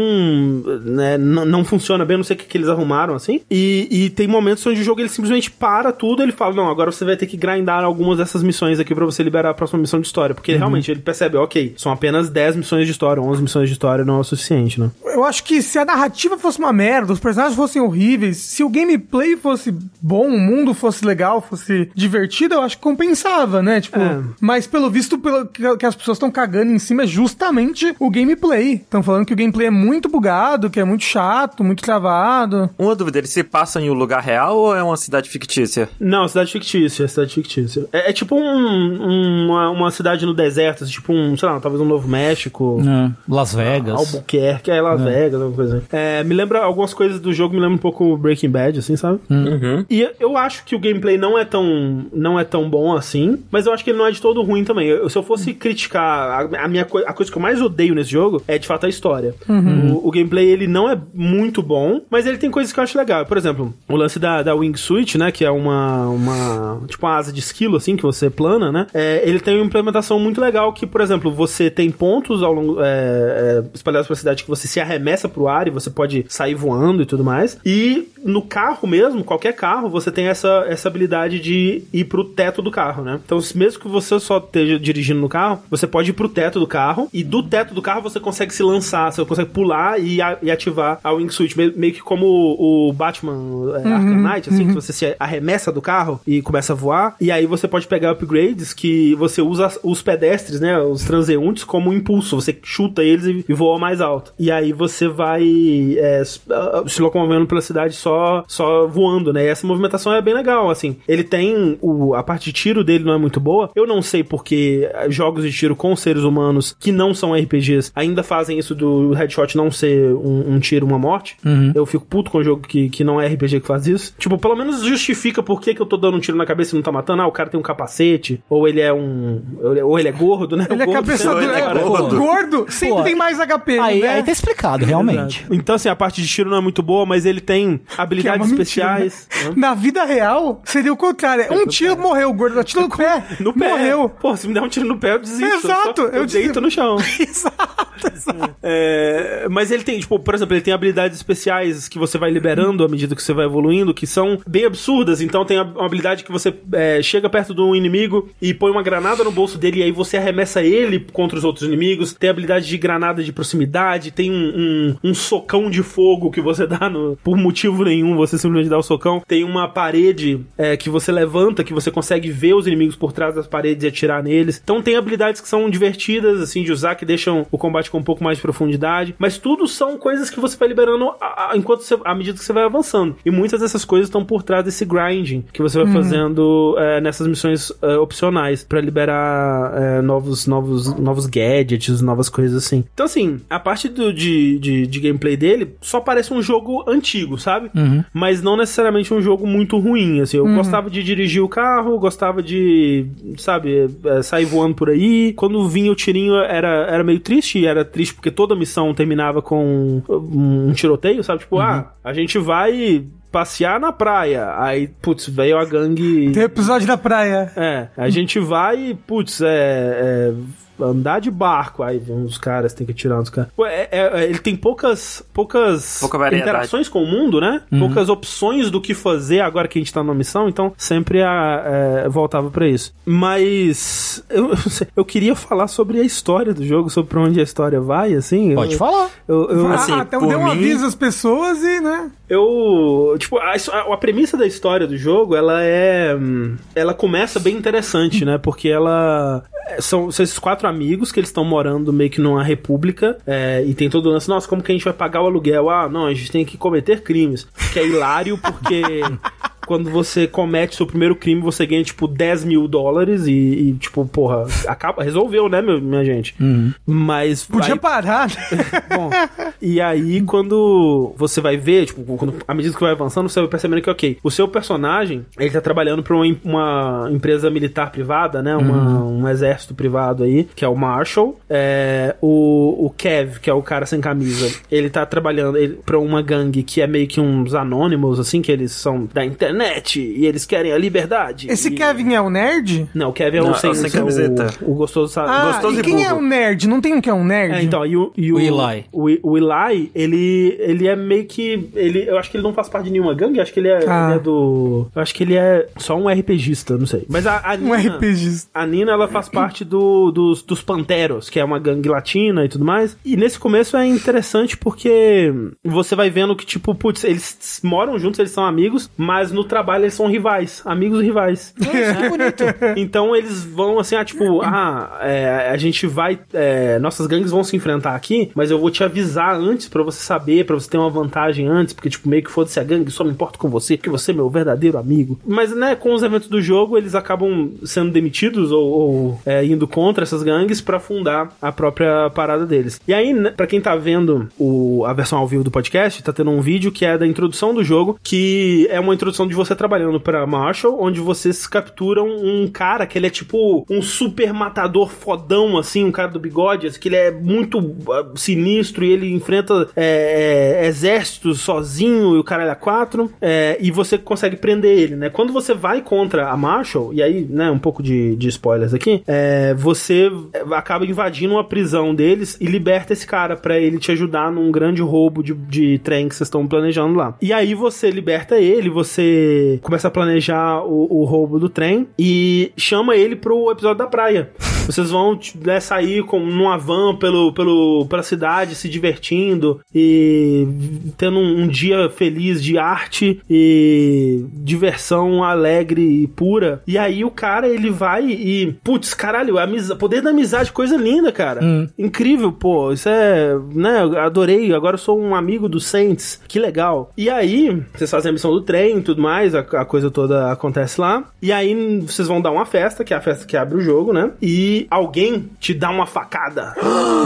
né, não, não funciona bem, não sei o que, que eles arrumaram assim. E, e tem momentos onde o jogo ele simplesmente para tudo, ele fala: Não, agora você vai ter que grindar algumas dessas missões aqui pra você liberar a próxima missão de história. Porque realmente ele percebe, ok, são apenas 10 missões de história, 11 missões de história não é o suficiente, né? Eu acho que se a narrativa fosse uma merda, os personagens fossem horríveis, se o gameplay fosse bom, o mundo fosse legal, fosse divertido, eu acho que compensava, né? Tipo, É. mas pelo visto, pelo que, as pessoas estão cagando em cima é justamente o gameplay. Estão falando que o gameplay é muito bugado, que é muito chato, muito travado. Uma dúvida, ele se passa em um lugar real ou é uma cidade fictícia? Não, cidade fictícia, cidade fictícia. É, é tipo um- um- uma, uma cidade no deserto, assim, tipo um, sei lá, talvez um Novo México. É, Las Vegas. Albuquerque, é Las Vegas, alguma coisa assim. É, me lembra algumas coisas do jogo, me lembra um pouco Breaking Bad, assim, sabe? Uhum. E eu acho que o gameplay não é tão não é tão bom assim, mas eu acho que ele não é de todo ruim também. Eu- se eu fosse criticar a, a minha a coisa que eu mais odeio nesse jogo é de fato a história. O, o gameplay ele não é muito bom, mas ele tem coisas que eu acho legal. Por exemplo, o lance da, da Wingsuit, né, que é uma uma tipo uma asa de esquilo assim que você plana, né? É, ele tem uma implementação muito legal que, por exemplo, você tem pontos ao longo é, é, espalhados pela cidade que você se arremessa pro ar e você pode sair voando e tudo mais. E no carro mesmo, qualquer carro, você tem essa, essa habilidade de ir pro teto do carro, né? Então, se- mesmo que você só esteja dirigindo no carro, você pode ir pro teto do carro e do teto do carro você consegue se lançar, você consegue pular e, a- e ativar a wingsuit, meio, meio que como o, o Batman é, Arkham Knight, assim, que você se arremessa do carro e começa a voar, e aí você pode pegar upgrades que você usa os pedestres, né, os transeuntes como impulso, você chuta eles e, e voa mais alto. E aí você vai é, s- ah, se locomovendo pela cidade só, só voando, né? E essa movimentação é bem legal, assim. Ele tem o, a parte de tiro dele não é muito boa. Eu não sei porque eh, jogos de tiro com seres humanos que não são RPGs ainda fazem isso do headshot não ser um, um tiro, uma morte. Eu fico puto com o jogo que, que não é RPG que faz isso. Tipo, pelo menos justifica por que, que eu tô dando um tiro na cabeça e não tá matando. Ah, o cara tem um capacete, ou ele é um. Ou ele é gordo, né? Ele é O gordo cabeça ele é é, gordo. gordo sempre Pô, tem mais HP, Aí, né? aí tá explicado, realmente. Exato. Então, assim, a parte de tiro não é muito boa, mas ele tem Que é habilidades uma mentira, especiais. né? né? Na vida real, seria o contrário. Um tiro morreu, o gordo dá tiro no pé. No pé. Morreu. Pô, se me der um tiro no pé, eu desisto. Exato, Eu, eu deito no chão. exato, exato. É, mas ele tem, tipo, por exemplo, ele tem habilidades especiais que você vai liberando à medida que você vai evoluindo, que são bem absurdas. Então tem uma habilidade que você é, chega perto de um inimigo e põe uma granada no bolso dele e aí você arremessa ele contra os outros inimigos. Tem habilidade de granada de proximidade, tem um, um, um socão de fogo que você dá no- por motivo nenhum, você simplesmente dá o socão. Tem uma parede é, que você levanta, que você consegue ver os inimigos por trás das paredes e atirar neles. Então tem habilidades que são divertidas, assim, de usar, que deixam o combate com um pouco mais de profundidade. Mas tudo são coisas que você vai liberando a- a- enquanto você, à medida que você vai avançando. E muitas dessas coisas estão por trás desse grinding que você vai fazendo é, nessas missões é, opcionais pra liberar é, novos, novos, novos gadgets, novas coisas assim. Então, assim, a parte do, de, de, de gameplay dele só parece um jogo antigo, sabe? Mas não necessariamente um jogo muito ruim, assim. Eu gostava de dirigir o carro, gostava de, sabe, é, sair voando por aí. Quando vinha o tirinho era, era meio triste, era triste porque toda missão terminava com um tiroteio, sabe? Tipo, ah, a gente vai passear na praia. Aí, putz, veio a gangue. Tem episódio da praia. É, a gente vai, putz, é, é, andar de barco. Aí vem uns caras, tem que tirar uns caras. É- é- é, ele tem poucas, poucas Pouca interações com o mundo, né? Poucas opções do que fazer agora que a gente tá numa missão, então sempre a, é, voltava pra isso. Mas eu, eu queria falar sobre a história do jogo, sobre pra onde a história vai, assim. Pode eu, falar. Eu, eu, Assim, ah, então por deu um mim- aviso às pessoas e, né? eu tipo a, a, a premissa da história do jogo ela é hum, ela começa bem interessante né porque ela é, são, são esses quatro amigos que eles estão morando meio que numa república é, e tem todo o lance nossa como que a gente vai pagar o aluguel? Ah não a gente tem que cometer crimes. Que é hilário porque quando você comete seu primeiro crime, você ganha, tipo, 10 mil dólares e, e, tipo, porra, acaba, resolveu, né, meu, minha gente? Mas. Podia aí- parar, né? Bom, e aí quando você vai ver, tipo, quando, à medida que vai avançando, você vai percebendo que, ok, o seu personagem, ele tá trabalhando pra uma, uma empresa militar privada, né, uma- um exército privado aí, que é o Marshall. É, o, o Kev, que é o cara sem camisa, ele tá trabalhando ele, pra uma gangue que é meio que uns anônimos, assim, que eles são da internet e eles querem a liberdade. Esse E- Kevin é o nerd? Não, o Kevin é Não, é o sem, é o- camiseta. O, gostoso, sabe? Ah, Gostoso e e quem é o nerd? Não tem um que é um nerd? É, então, e o, e o, O Eli. O, o Eli, ele, ele é meio que. Ele, eu acho que ele não faz parte de nenhuma gangue, acho que ele é, Ah. ele é do. Eu acho que ele é só um RPGista, não sei. Mas a, a Um Nina. RPGista. A Nina, ela faz parte do, dos, dos Panteros, que é uma gangue latina e tudo mais. E nesse começo é interessante porque você vai vendo que, tipo, putz, eles moram juntos, eles são amigos, mas no trabalho eles são rivais. Amigos e rivais. Que bonito. Então eles vão assim, ah, tipo, ah, é, a gente vai. é, nossas gangues vão se enfrentar aqui, mas eu vou te avisar antes pra você saber, pra você ter uma vantagem antes, porque, tipo, meio que foda-se a gangue, só me importo com você, porque você é meu verdadeiro amigo. Mas, né, com os eventos do jogo, eles acabam sendo demitidos ou, ou, é, indo contra essas gangues pra fundar a própria parada deles. E aí, né, pra quem tá vendo o, a versão ao vivo do podcast, tá tendo um vídeo que é da introdução do jogo, que é uma introdução de você trabalhando pra Marshall, onde vocês capturam um cara que ele é tipo um super matador fodão, assim, um cara do bigode, assim, que ele é muito ah, sinistro e ele enfrenta é, é, exércitos sozinho e o cara é quatro, é, e você consegue prender ele, né? Quando você vai contra a Marshall, e aí, né, um pouco de, de spoilers aqui, é, você acaba invadindo uma prisão deles e liberta esse cara pra ele te ajudar num grande roubo de, de trem que vocês estão planejando lá. E aí você liberta ele, você começa a planejar o, o roubo do trem e chama ele pro episódio da praia. Vocês vão né, sair com, numa van pelo, pelo, pela cidade, se divertindo e tendo um, um dia feliz de arte e diversão alegre e pura. E aí o cara, ele vai e... Putz, caralho, amiza, poder da amizade, coisa linda, cara. Incrível, pô. Isso é... Né, eu adorei. Agora eu sou um amigo do Saints. Que legal. E aí, vocês fazem a missão do trem e tudo mais, a, a coisa toda acontece lá. E aí vocês vão dar uma festa, que é a festa que abre o jogo, né? E alguém te dá uma facada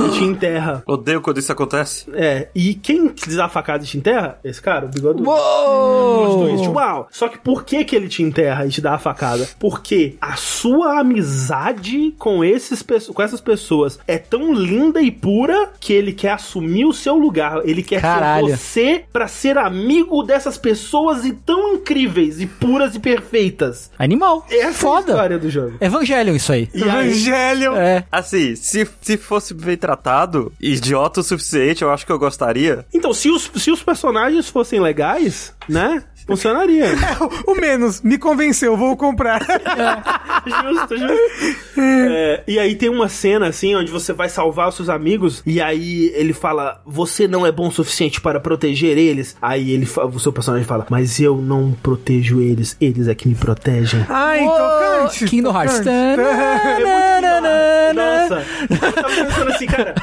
e te enterra. Odeio quando isso acontece. É, e quem te dá a facada e te enterra? Esse cara, o bigode. Uou! Twist, uau! Só que por que que ele te enterra e te dá a facada? Porque a sua amizade com, esses, com essas pessoas é tão linda e pura que ele quer assumir o seu lugar. Ele quer Caralho. ser você pra ser amigo dessas pessoas e tão incríveis e puras e perfeitas. Animal. Essa é a Foda. história do jogo. Evangelion isso aí. E aí, Evangelho. É. Assim, se, se fosse bem tratado, idiota o suficiente, eu acho que eu gostaria. então, se os, se os personagens fossem legais, né? Funcionaria. O menos, me convenceu, vou comprar. justo, justo. É, e aí tem uma cena assim onde você vai salvar os seus amigos e aí ele fala: "Você não é bom o suficiente para proteger eles". Aí ele o seu personagem fala: "Mas eu não protejo eles, eles é que me protegem". Ai, Uou! tocante. Kingdom Hearts. tocante. Nossa, eu tava pensando assim, cara,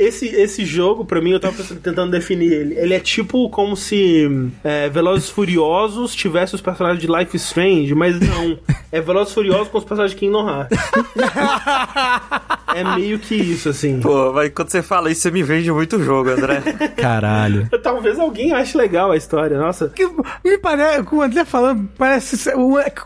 esse, esse jogo, pra mim, eu tava pensando, tentando definir ele. Ele é tipo como se é, Velozes Furiosos tivesse os personagens de Life is Strange, mas não. É Velozes Furiosos com os personagens de Kingdom Hearts. é meio que isso, assim. Pô, mas quando você fala isso, você me vende muito o jogo, André. Caralho. Talvez alguém ache legal a história, nossa. Que me parece, com o André falando, parece.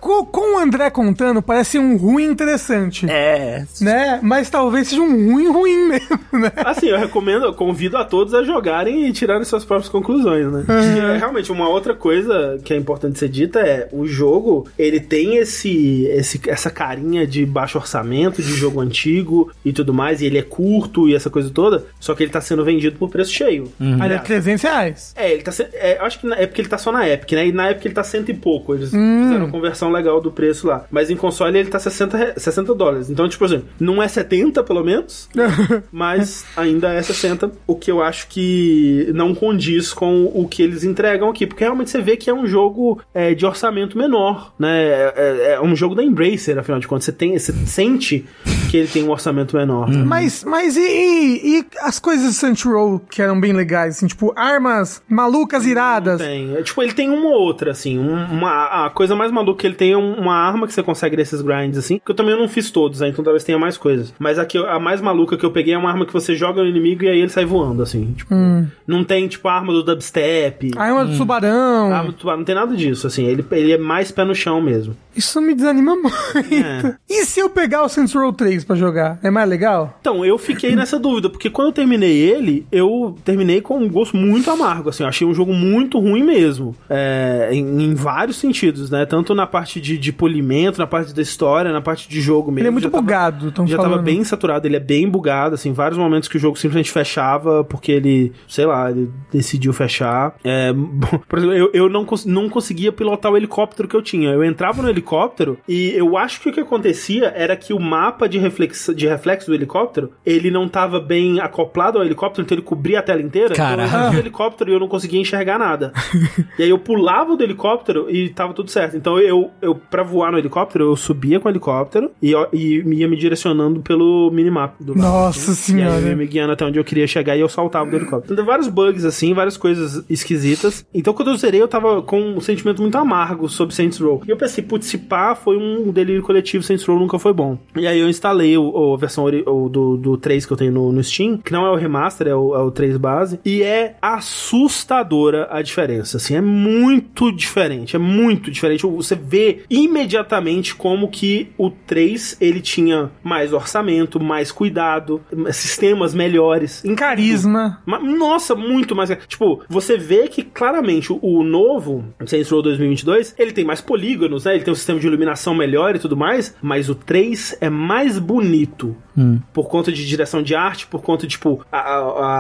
Com, com o André contando, parece um ruim interessante. é. Né? Mas talvez seja um ruim ruim mesmo, né? Assim, eu recomendo, eu convido a todos a jogarem e tirarem suas próprias conclusões, né? E, é, realmente, uma outra coisa que é importante ser dita é o jogo, ele tem esse, esse essa carinha de baixo orçamento, de jogo antigo e tudo mais, e ele é curto e essa coisa toda, só que ele tá sendo vendido por preço cheio. Olha, 300 reais. É, ele tá se- é, eu acho que na- é porque ele tá só na Epic, né? E na Epic ele tá cento e pouco. Eles fizeram a conversão legal do preço lá. Mas em console ele tá 60, re- 60 dólares. Então, tipo assim, não é 70 pelo menos, mas ainda é 60. O que eu acho que não condiz com o que eles entregam aqui. Porque realmente você vê que é um jogo é, de orçamento menor, né? É, é- é um jogo da Embracer, afinal de contas. Você, tem, você sente porque ele tem um orçamento menor. Mas, mas e, e- e as coisas de Saints Row que eram bem legais, assim, tipo, armas malucas iradas. Tem. É, tipo, ele tem uma ou outra, assim. um- uma, a coisa mais maluca que ele tem é um- uma arma que você consegue desses grinds, assim. Que eu também não fiz todos, né? Então talvez tenha mais coisas. Mas a, que eu- a mais maluca que eu peguei é uma arma que você joga no inimigo e aí ele sai voando, assim. Tipo, não tem, tipo, a arma do dubstep. Arma do tubarão. a arma do tubarão, não tem nada disso, assim. Ele, ele é mais pé no chão mesmo. Isso me desanima muito. É. E se eu pegar o Saints Row 3 pra jogar? É mais legal? Então, eu fiquei nessa dúvida, porque quando eu terminei ele, eu terminei com um gosto muito amargo, assim, eu achei um jogo muito ruim mesmo, é, em, em vários sentidos, né, tanto na parte de, de polimento, na parte da história, na parte de jogo mesmo. Ele é muito já tava- bugado, tão já falando. tava bem saturado, ele é bem bugado, assim, vários momentos que o jogo simplesmente fechava porque ele, sei lá, ele decidiu fechar. É, bom, por exemplo, eu, eu não, cons- não conseguia pilotar o helicóptero que eu tinha. Eu entrava no helicóptero e eu acho que o que acontecia era que o mapa de reflexo, de reflexo do helicóptero, ele não tava bem acoplado ao helicóptero, então ele cobria a tela inteira. Caralho. Então eu helicóptero e eu não conseguia enxergar nada. e aí eu pulava do helicóptero e tava tudo certo. Então eu, eu pra voar no helicóptero, eu subia com o helicóptero e, e ia me direcionando pelo minimap do mapa, Nossa assim. E aí eu ia senhora. me guiando até onde eu queria chegar e eu saltava do helicóptero. Então vários bugs assim, várias coisas esquisitas. Então quando eu zerei, eu tava com um sentimento muito amargo sobre Saints Row. E eu pensei, putz, se pá, foi um delírio coletivo, Saints Row nunca foi bom. E aí eu instalei o, o- a versão o do, do 3 que eu tenho no, no Steam, que não é o remaster, é o, é o 3 base. E é assustadora a diferença, assim, é muito diferente, é muito diferente. Você vê imediatamente como que o 3, ele tinha mais orçamento, mais cuidado, sistemas melhores. em Carisma. Ma- Nossa, muito mais. Tipo, você vê que claramente o, o novo Saints Row 2022, ele tem mais polígonos, né? Ele tem um sistema de iluminação melhor e tudo mais, mas o 3 é mais bonito. Por conta de direção de arte, por conta, tipo, a- a-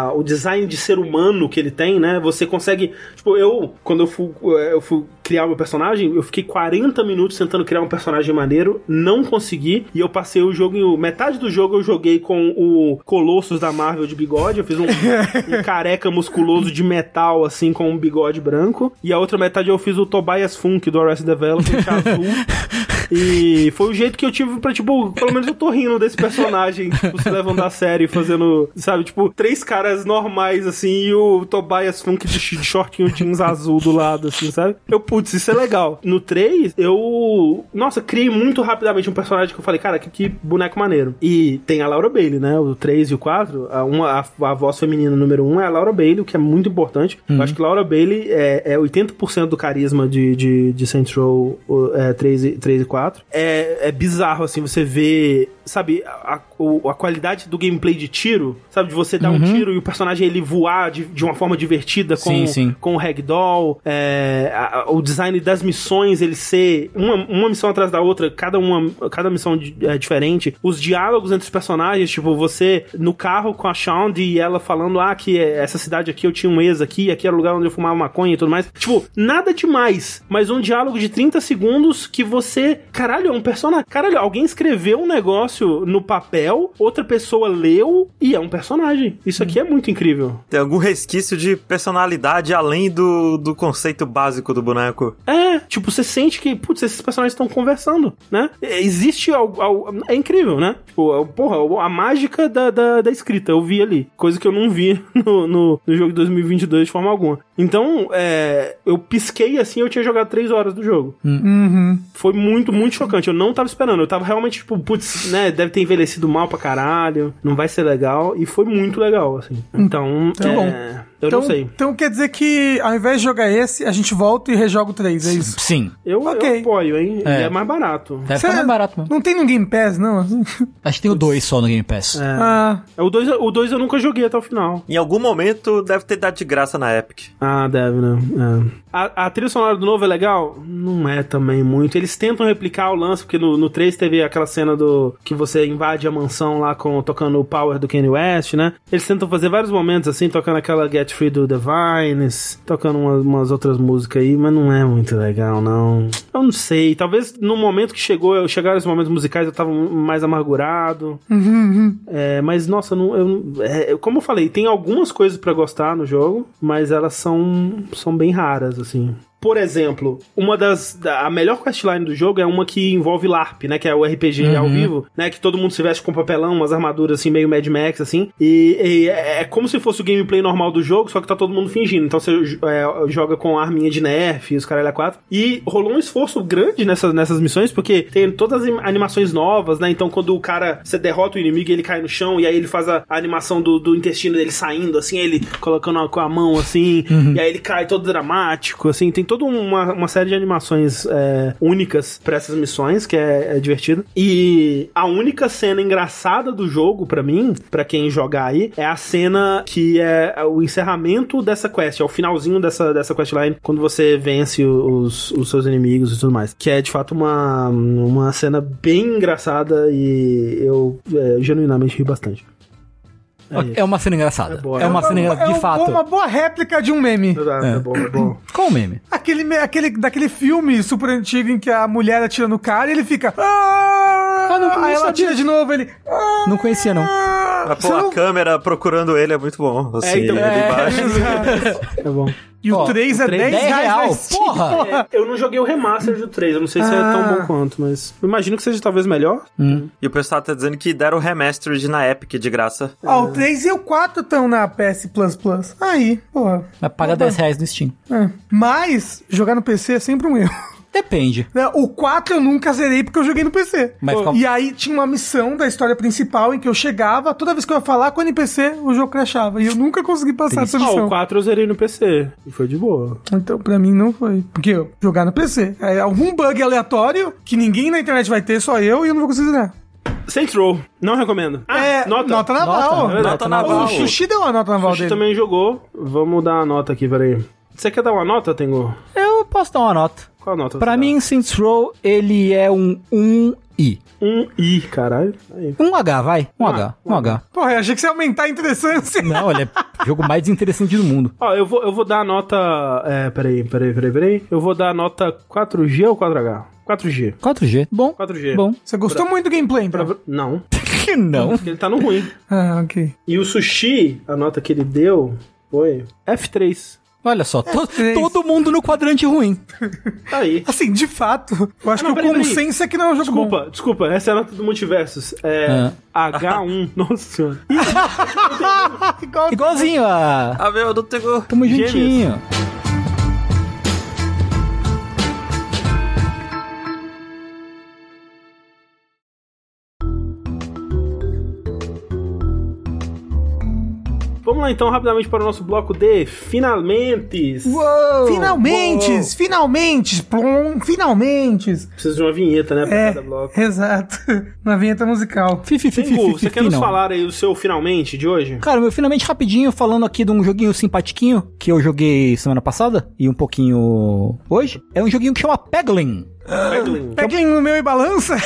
a- o design de ser humano que ele tem, né? Você consegue. Tipo, eu, quando eu fui, eu fui criar o meu personagem, eu fiquei 40 minutos tentando criar um personagem maneiro, não consegui, e eu passei o jogo em. Metade do jogo eu joguei com o Colossus da Marvel de bigode, eu fiz um, um careca musculoso de metal, assim, com um bigode branco, e a outra metade eu fiz o Tobias Funk do Arrested Development azul. E foi o jeito que eu tive pra, tipo, pelo menos eu tô rindo desse personagem, tipo, se levando a sério e fazendo, sabe, tipo, três caras normais, assim, e o Tobias Funk de, sh- de shortinho jeans azul do lado, assim, sabe? Eu, putz, isso é legal. No 3, eu, nossa, criei muito rapidamente um personagem que eu falei, cara, que, que boneco maneiro. E tem a Laura Bailey, né? O 3 e o 4, a, uma, a, a voz feminina número 1 é a Laura Bailey, o que é muito importante. Eu acho que Laura Bailey é, é 80% do carisma de, de, de Saints Row é, 3, e, 3 e 4. É, é bizarro, assim, você vê, sabe, a, o- a qualidade do gameplay de tiro, sabe, de você dar um tiro e o personagem ele voar de, de uma forma divertida com, Sim, sim. com o ragdoll, é, a- a- o design das missões, ele ser uma, uma missão atrás da outra, cada uma, cada missão é diferente, os diálogos entre os personagens, tipo, você no carro com a Shaund e ela falando, ah, que é- essa cidade aqui eu tinha um ex aqui, aqui era o lugar onde eu fumava maconha e tudo mais, tipo, nada demais, mas um diálogo de 30 segundos que você, caralho, é um personagem, caralho, alguém escreveu um negócio no papel, outra pessoa leu e é um personagem, isso aqui é muito incrível. Tem algum resquício de personalidade além do, do conceito básico do boneco. É, tipo, você sente que, putz, esses personagens estão conversando, né? Existe algo, algo- É incrível, né? Tipo, é, porra, a mágica da, da, da escrita, eu vi ali. Coisa que eu não vi no, no, no jogo de 2022 de forma alguma. Então, é, eu pisquei assim, eu tinha jogado 3 horas do jogo. Uhum. Foi muito, muito chocante. Eu não tava esperando. Eu tava realmente, tipo, putz, né? Deve ter envelhecido mal pra caralho. Não vai ser legal. E foi muito legal, assim. Então, Então, é, bom. Eu então, não sei. então quer dizer que ao invés de jogar esse, a gente volta e rejoga o 3, é isso? Sim. Eu, Ok. eu apoio, hein? É. E é mais barato. Deve ficar mais barato mesmo. Não tem no Game Pass, não? Acho que tem o 2 só no Game Pass. É. Ah, O 2 o dois eu nunca joguei até o final. Em algum momento deve ter dado de graça na Epic. Ah, deve, né? É. A, a trilha sonora do novo é legal? Não é também muito. Eles tentam replicar o lance, porque no, no 3 teve aquela cena do que você invade a mansão lá com tocando o Power do Kanye West, né? Eles tentam fazer vários momentos assim, tocando aquela Get Free do Divines, tocando umas, umas outras músicas aí, mas não é muito legal, não. Eu não sei. Talvez no momento que chegou, chegaram esses momentos musicais, eu tava mais amargurado. É, mas nossa, não, eu, é, como eu falei, tem algumas coisas pra gostar no jogo, mas elas são, são bem raras, assim. Por exemplo, uma das. da- a melhor questline do jogo é uma que envolve LARP, né? Que é o RPG ao vivo, né? Que todo mundo se veste com papelão, umas armaduras assim, meio Mad Max, assim. E, e é é como se fosse o gameplay normal do jogo, só que tá todo mundo fingindo. Então você é, joga com arminha de nerf os caralho a quatro. E rolou um esforço grande nessas, nessas missões, porque tem todas as im- animações novas, né? Então quando o cara, você derrota o inimigo e ele cai no chão, e aí ele faz a, a animação do, do intestino dele saindo, assim, ele colocando com a mão, assim, e aí ele cai todo dramático, assim. Tem toda uma, uma série de animações é, únicas pra essas missões, que é, é divertido. E a única cena engraçada do jogo, pra mim, pra quem jogar aí, é a cena que é o encerramento dessa quest, é o finalzinho dessa, dessa questline, quando você vence os, os seus inimigos e tudo mais. Que é de fato uma, uma cena bem engraçada e eu é, genuinamente ri bastante. É. É uma cena engraçada. É boa. É uma É cena engraçada, de fato. uma boa réplica de um meme. É. bom, é bom. Qual o meme? Aquele, aquele, daquele filme super antigo em que a mulher atira no cara e ele fica. "Ah!" Ah, não, aí ela atira de novo, ele. "Ah!" Não conhecia, não. Ah, pô, não- a câmera procurando ele é muito bom. Assim, então, ali é. embaixo. É bom. E o Ó, 3 é o 3 10 10 reais. Steam, porra! É, eu não joguei o remaster do 3, eu não sei se é Ah. tão bom quanto, mas eu imagino que seja talvez melhor. E o pessoal tá dizendo que deram o remastered na Epic de graça. Ó, o 3 e o 4 estão na PS Plus Plus. Aí, porra. Vai pagar 10 reais no Steam. É. Mas, jogar no PC é sempre um erro. Depende. Né, O 4 eu nunca zerei porque eu joguei no PC. Mas fica- E aí tinha uma missão da história principal em que eu chegava, toda vez que eu ia falar com o NPC, o jogo crashava. E eu nunca consegui passar essa Ah, missão. o 4 eu zerei no PC e foi de boa. Então, pra mim, não foi. Porque eu jogar no PC. É algum bug aleatório que ninguém na internet vai ter, só eu, e eu não vou conseguir zerar. Saints Row, não recomendo. Ah, é, nota. nota naval. Nota, nota naval. O Sushi deu uma nota naval Sushi dele. também jogou. Vamos dar a nota aqui, peraí. Você quer dar uma nota, Tengu? Eu posso dar uma nota. Qual a nota? Pra mim, Saints Row, ele é um 1i. dá? Um I, caralho. Aí. Um H, vai. Um Um H. Um H. Porra, eu achei que você ia aumentar a interessância. Não, ele é o jogo mais desinteressante do mundo. Ó, eu vou, eu vou dar a nota. É, peraí, peraí, peraí, peraí. Eu vou dar a nota 4G ou 4H? 4G. 4G. Bom. 4G. Bom. Você gostou muito do gameplay, então? Pra- Não, Que não. porque ele tá no ruim. Ah, ok. E o sushi, a nota que ele deu foi F3. Olha só, to- três. todo mundo no quadrante ruim. Tá aí. Assim, de fato, eu acho Ah, não, que o consenso é que não é um jogo bom. Desculpa, desculpa, essa é a nota do multiversos. É H1. Nossa senhora. Igual- Igualzinho a. Ah, meu, não tenho... Tamo Gêmeos. Vamos lá então, rapidamente para o nosso bloco de finalmente. Uou! Finalmente! Finalmente! Plum, finalmente! Precisa de uma vinheta, né? Pra É, cada bloco. exato. Uma vinheta musical. Fi, fi, fi, fi, Tengu, fi, você quer nos falar aí o seu finalmente de hoje? Cara, meu finalmente rapidinho, falando aqui de um joguinho simpatiquinho que eu joguei semana passada e um pouquinho hoje. É um joguinho que chama Peglin. Peguem no meu e balança.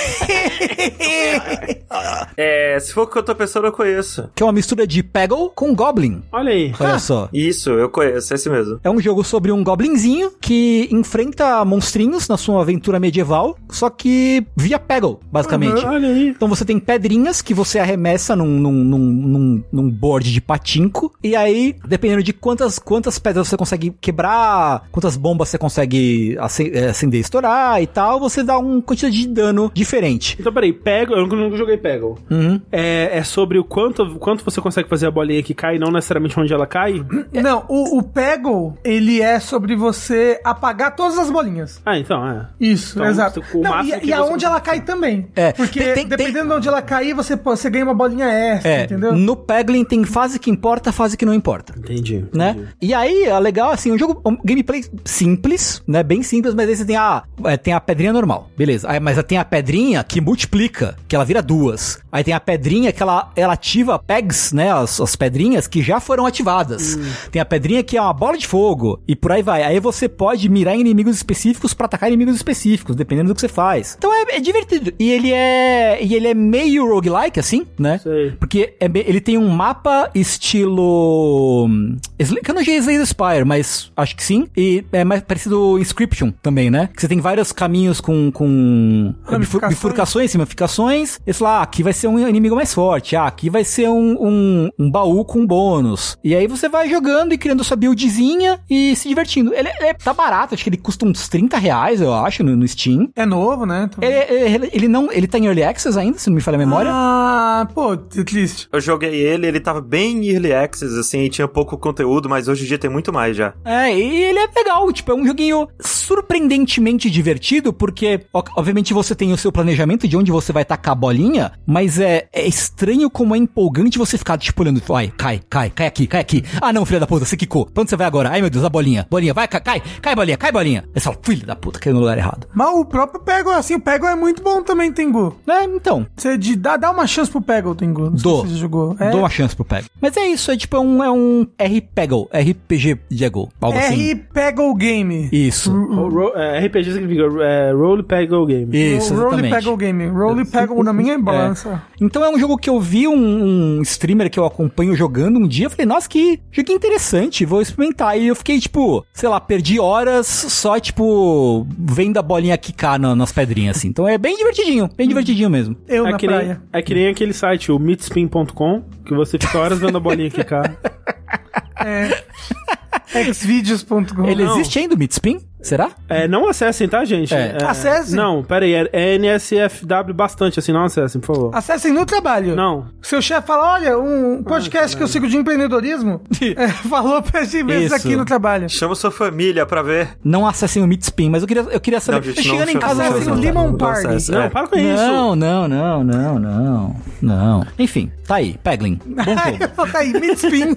É, se for o que eu tô pensando, eu conheço. Que é uma mistura de Peggle com Goblin. Olha aí. Olha só. Isso, eu conheço, é esse mesmo. É um jogo sobre um goblinzinho que enfrenta monstrinhos na sua aventura medieval, só que via Peggle, basicamente. Olha aí. Então você tem pedrinhas que você arremessa num, num, num, num, num board de patinco. E aí, dependendo de quantas, quantas pedras você consegue quebrar, quantas bombas você consegue eh, acender e estourar e tal, você dá uma quantidade de dano diferente. Então, peraí, Peggle, eu nunca, joguei Peggle. Uhum. É, é sobre o quanto, quanto você consegue fazer a bolinha que cai, não necessariamente onde ela cai? Não, o, o Peggle, ele é sobre você apagar todas as bolinhas. Ah, então, é. Isso, Então, exato. o Não, e, e você aonde ela cai também. É, Porque tem- tem- dependendo de onde ela cair, você, você ganha uma bolinha extra, É, entendeu? no Peglin tem fase que importa, fase que não importa. Entendi. né? entendi. E aí, é legal, assim, um jogo, um gameplay simples, né? Bem simples, mas aí você tem a, é, tem a pedrinha normal, beleza. Aí, mas tem a pedrinha que multiplica, que ela vira duas. Aí tem a pedrinha que ela, ela ativa pegs, né? As, as pedrinhas que já foram ativadas. Tem a pedrinha que é uma bola de fogo, e por aí vai. Aí você pode mirar em inimigos específicos pra atacar inimigos específicos, dependendo do que você faz. Então é, é divertido. E ele é. E ele é meio roguelike, assim, né? Sei. Porque é ele tem um mapa estilo. hum, Que eu não joguei Slay the Spire, mas acho que sim. E é mais parecido Inscription também, né? Que você tem vários caminhos com. com bifu- Ramificações. bifurcações, ramificações. E sei lá, aqui vai ser um inimigo mais forte. Ah, aqui vai ser um, um, um baú com bônus. E aí você vai jogando e criando sua buildzinha e se divertindo. Ele, ele tá barato, acho que ele custa uns 30 reais, eu acho, no, no Steam. É novo, né? Então- Ele, ele, ele não, ele tá em Early Access ainda, se não me falha a memória. Ah, pô, triste. Eu joguei ele, ele tava bem em early access, assim, e tinha pouco conteúdo, mas hoje em dia tem muito mais já. É, e ele é legal, tipo, é um joguinho surpreendentemente divertido, porque, ó, obviamente, você tem o seu planejamento de onde você vai tacar a bolinha, mas é, é estranho como é empolgante você ficar, tipo, olhando, vai, cai, cai, cai aqui, cai aqui. Ah, não, filha da puta, você quicou. Pra onde você vai agora? Ai, meu Deus, a bolinha. Bolinha, vai, cai, cai, cai, bolinha, cai, bolinha. Aí você fala, filha da puta, caiu no lugar errado. Mas o próprio Peggle, assim, o Peggle é muito bom também, Tengu. É, então, Você de, dá, dá uma chance pro Peggle, Tengu. Não sei Dou. se você jogou. É, dou uma chance pro Peggle. Mas é isso, é tipo, é um, é um RPG, RPG Jaggle, algo assim. R Peggle Game. Isso. Ro- é, RPG significa é, Role Peggle Game. Isso, Roll exatamente. Peggle Game. Roll Peggle na minha balança. Então é um jogo que eu vi um, um streamer que eu acompanho jogando um dia. Eu falei, nossa, que jogo interessante, vou experimentar. E eu fiquei, tipo, sei lá, perdi horas só, tipo, vendo a bolinha quicar na- nas pedrinhas, assim. Então é bem divertidinho, bem divertidinho mesmo. Eu É na que, nem, praia. é que nem aquele site, o meetspin.com, que você fica horas vendo a bolinha quicar. Xvideos.com. Ele não. existe ainda, o Midspin? Será? É, não acessem, tá, gente? É. Acessem. Não, pera aí, é, é NSFW bastante, assim, não acessem, por favor. Acessem no trabalho. Não. Seu chefe fala, olha, um podcast que eu sigo de empreendedorismo é, falou pra gente ver isso Isso. aqui no trabalho. Chama sua família pra ver. Não acessem o Midspin, mas eu queria, eu queria saber. Não, gente, Eu chegando não, em casa, não, Acessem o não, Lemon não Party. acessa. Não, É. para com isso. Não, não, não, não, não, não. Enfim, tá aí, Peglin. Bom tá aí, midspin.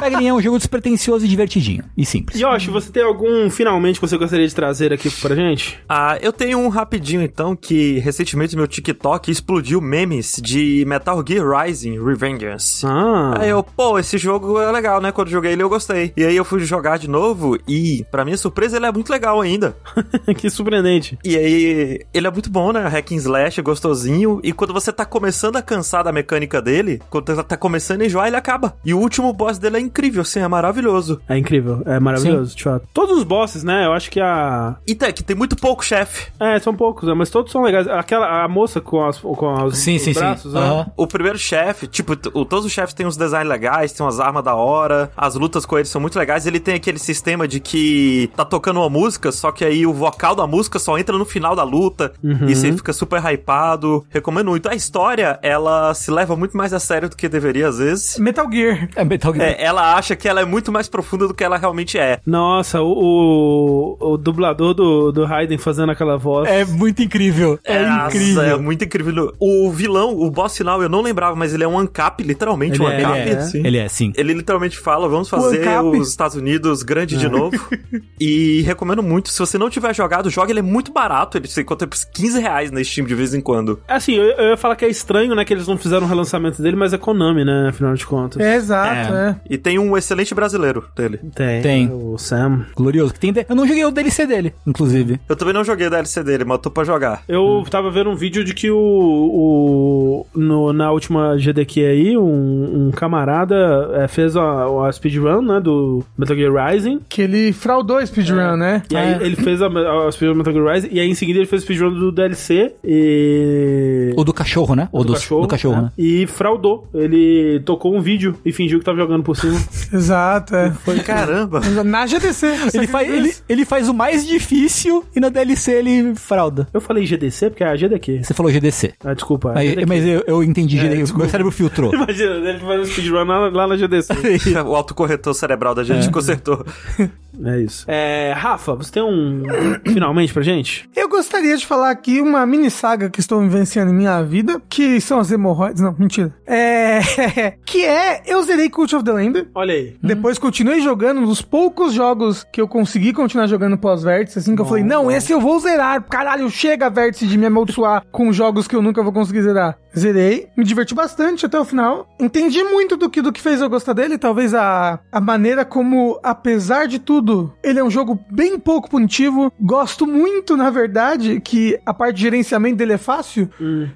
Peglin é um jogo despretensioso e divertidinho. E simples. Yoshi, você tem algum finalmente que você gostaria de trazer aqui pra gente? Ah, eu tenho um rapidinho então que recentemente meu TikTok explodiu memes de Metal Gear Rising Revengeance. Ah. Aí eu, pô, esse jogo é legal, né? Quando eu joguei ele eu gostei. E aí eu fui jogar de novo e, pra minha surpresa, ele é muito legal ainda. que surpreendente. E aí, ele é muito bom, né? Hack and slash, gostosinho. E quando você tá começando a cansar da mecânica dele, quando você tá começando a enjoar, ele acaba. E o último boss dele é incrível, assim, é maravilhoso. É incrível, é maravilhoso, fato. Todos os bosses, né? Eu acho que a. E tem, que tem muito pouco chefe. É, são poucos, né? Mas todos são legais. Aquela, a moça com, as, com os, Sim, os sim, sim. braços, né? Aham. O primeiro chefe, tipo, o- todos os chefes têm uns designs legais, tem umas armas da hora, as lutas com eles são muito legais. Ele tem aquele sistema de que tá tocando uma música, só que aí o vocal da música só entra no final da luta e você fica super hypado. Recomendo muito. A história, ela se leva muito mais a sério do que deveria às vezes. Metal Gear. É Metal Gear. É, ela acha que ela é muito mais profunda do que ela realmente é. Nossa, o, o, o dublador do, do Raiden fazendo aquela voz. É muito incrível. É, Nossa, incrível. É muito incrível. O vilão, o boss final, eu não lembrava, mas ele é um ancap, literalmente Ele um é, ancap. ele é. sim. Ele é, sim. Ele literalmente fala, vamos fazer os Estados Unidos grande de novo. e recomendo muito. Se você não tiver jogado, joga. Ele é muito barato. Ele se encontra por 15 reais na Steam de vez em quando. Assim, eu, eu ia falar que é estranho, né? Que eles não fizeram o relançamento dele, mas é Konami, né? Afinal de contas. É, exato, É. é. E tem um excelente brasileiro dele. Tem. Tem. O Sam. Glorioso. Que tem de- Eu não joguei o DLC dele, inclusive. Eu também não joguei o DLC dele, mas tô pra jogar. Eu tava vendo um vídeo de que o. o no, na última GDQ aí, um, um camarada é, fez a, a speedrun, né? Do Metal Gear Rising. Que ele fraudou speedrun, né? E aí É. ele fez a, a speedrun do Metal Gear Rising. E aí em seguida ele fez a speedrun do DLC. E. O do cachorro, né? O do, do cachorro, né? E fraudou. Ele tocou um vídeo e fingiu que tava jogando por cima. Exato, é. Caramba! Na GDC. Ele faz, ele, ele faz o mais difícil e na DLC ele frauda. Eu falei GDC porque é a GDQ. Você falou GDC. Ah, desculpa. é Mas, GDQ. mas eu, eu entendi, GDQ, meu cérebro filtrou. Imagina, ele faz um speedrun lá, lá na GDC. o autocorretor cerebral da gente consertou. é isso. É, Rafa, você tem um finalmente pra gente? Eu gostaria de falar aqui uma mini saga que estou vivenciando em minha vida, que são as hemorroides. Não, mentira. É. que é. Eu zerei Cult of the Lamb. Olha aí. Depois continuei jogando, um dos poucos jogos que eu consegui continuar jogando pós-vértice, assim, que eu falei, não, esse eu vou zerar. Caralho, chega vértice de me amaldiçoar com jogos que eu nunca vou conseguir zerar. Zerei, me diverti bastante até o final. Entendi muito do que, do que fez eu gostar dele, talvez a, a maneira como, apesar de tudo, tudo, ele é um jogo bem pouco punitivo. Gosto muito, na verdade, que a parte de gerenciamento dele é fácil.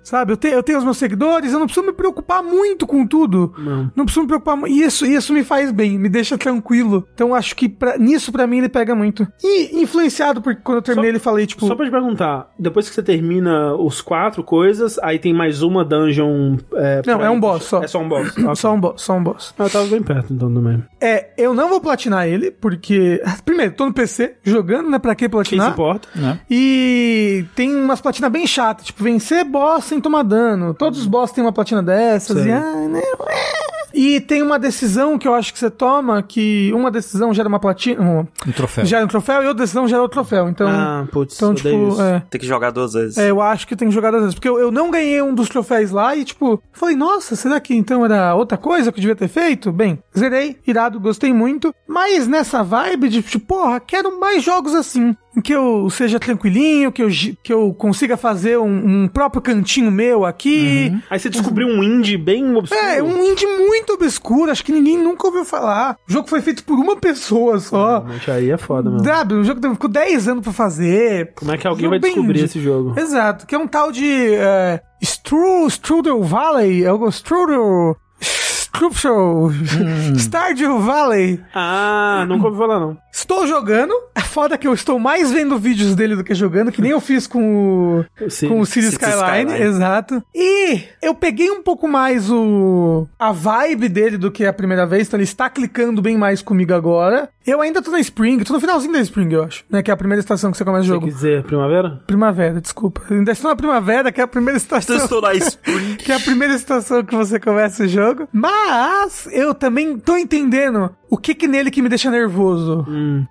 Sabe? Eu, te- eu tenho os meus seguidores, eu não preciso me preocupar muito com tudo. Não. Não preciso me preocupar muito. E isso, isso me faz bem, me deixa tranquilo. Então acho que pra- nisso pra mim ele pega muito. E influenciado porque quando eu terminei Só- ele falei, tipo. Só pra te perguntar, depois que você termina os quatro coisas, aí tem mais uma dungeon. É, Não, é um boss só. É só um boss. Ok. Só um boss, só um boss. Ah, eu tava bem perto então também. É, eu não vou platinar ele, porque. Primeiro, tô no PC jogando, né? Pra que Quem se platinar? importa? Né? E tem umas platinas bem chatas, tipo, vencer boss sem tomar dano. Todos os boss têm uma platina dessas, Sei. e ah, né? E tem uma decisão que eu acho que você toma, que uma decisão gera uma platina, um- Um troféu. gera um troféu e outra decisão gera outro troféu. Então, ah, putz, então tipo, isso. é. Tem que jogar duas vezes. É, eu acho que tem que jogar às vezes. Porque eu, eu não ganhei um dos troféus lá e, tipo, falei, nossa, será que então era outra coisa que eu devia ter feito? Bem, zerei, irado, gostei muito. Mas nessa vibe de, tipo, porra, quero mais jogos assim. Em que eu seja tranquilinho, que eu, que eu consiga fazer um, um próprio cantinho meu aqui. Aí você descobriu um indie bem obscuro. É, um indie muito obscuro, acho que ninguém nunca ouviu falar. O jogo foi feito por uma pessoa só. Realmente aí é foda, mano. Sabe, um jogo que ficou 10 anos pra fazer. Como é que alguém vai descobrir indie. esse jogo? Exato, que é um tal de é, Stru, Strudel Valley, é o Strudel... Strudel... Stardew Valley. Ah, nunca ouvi falar não. Estou jogando. É foda que eu estou mais vendo vídeos dele do que jogando, que nem eu fiz com o, Sim. com o Cities Skyline, Skyline. exato. E eu peguei um pouco mais o a vibe dele do que a primeira vez, então ele está clicando bem mais comigo agora. Eu ainda tô na Spring, tô no finalzinho da Spring, eu acho, né, que é a primeira estação que você começa o jogo. quer dizer primavera? Primavera, desculpa. Eu ainda estou na primavera, que é a primeira estação. Eu estou na Spring. Que é a primeira estação que você começa o jogo. Mas eu também tô entendendo o que que nele que me deixa nervoso.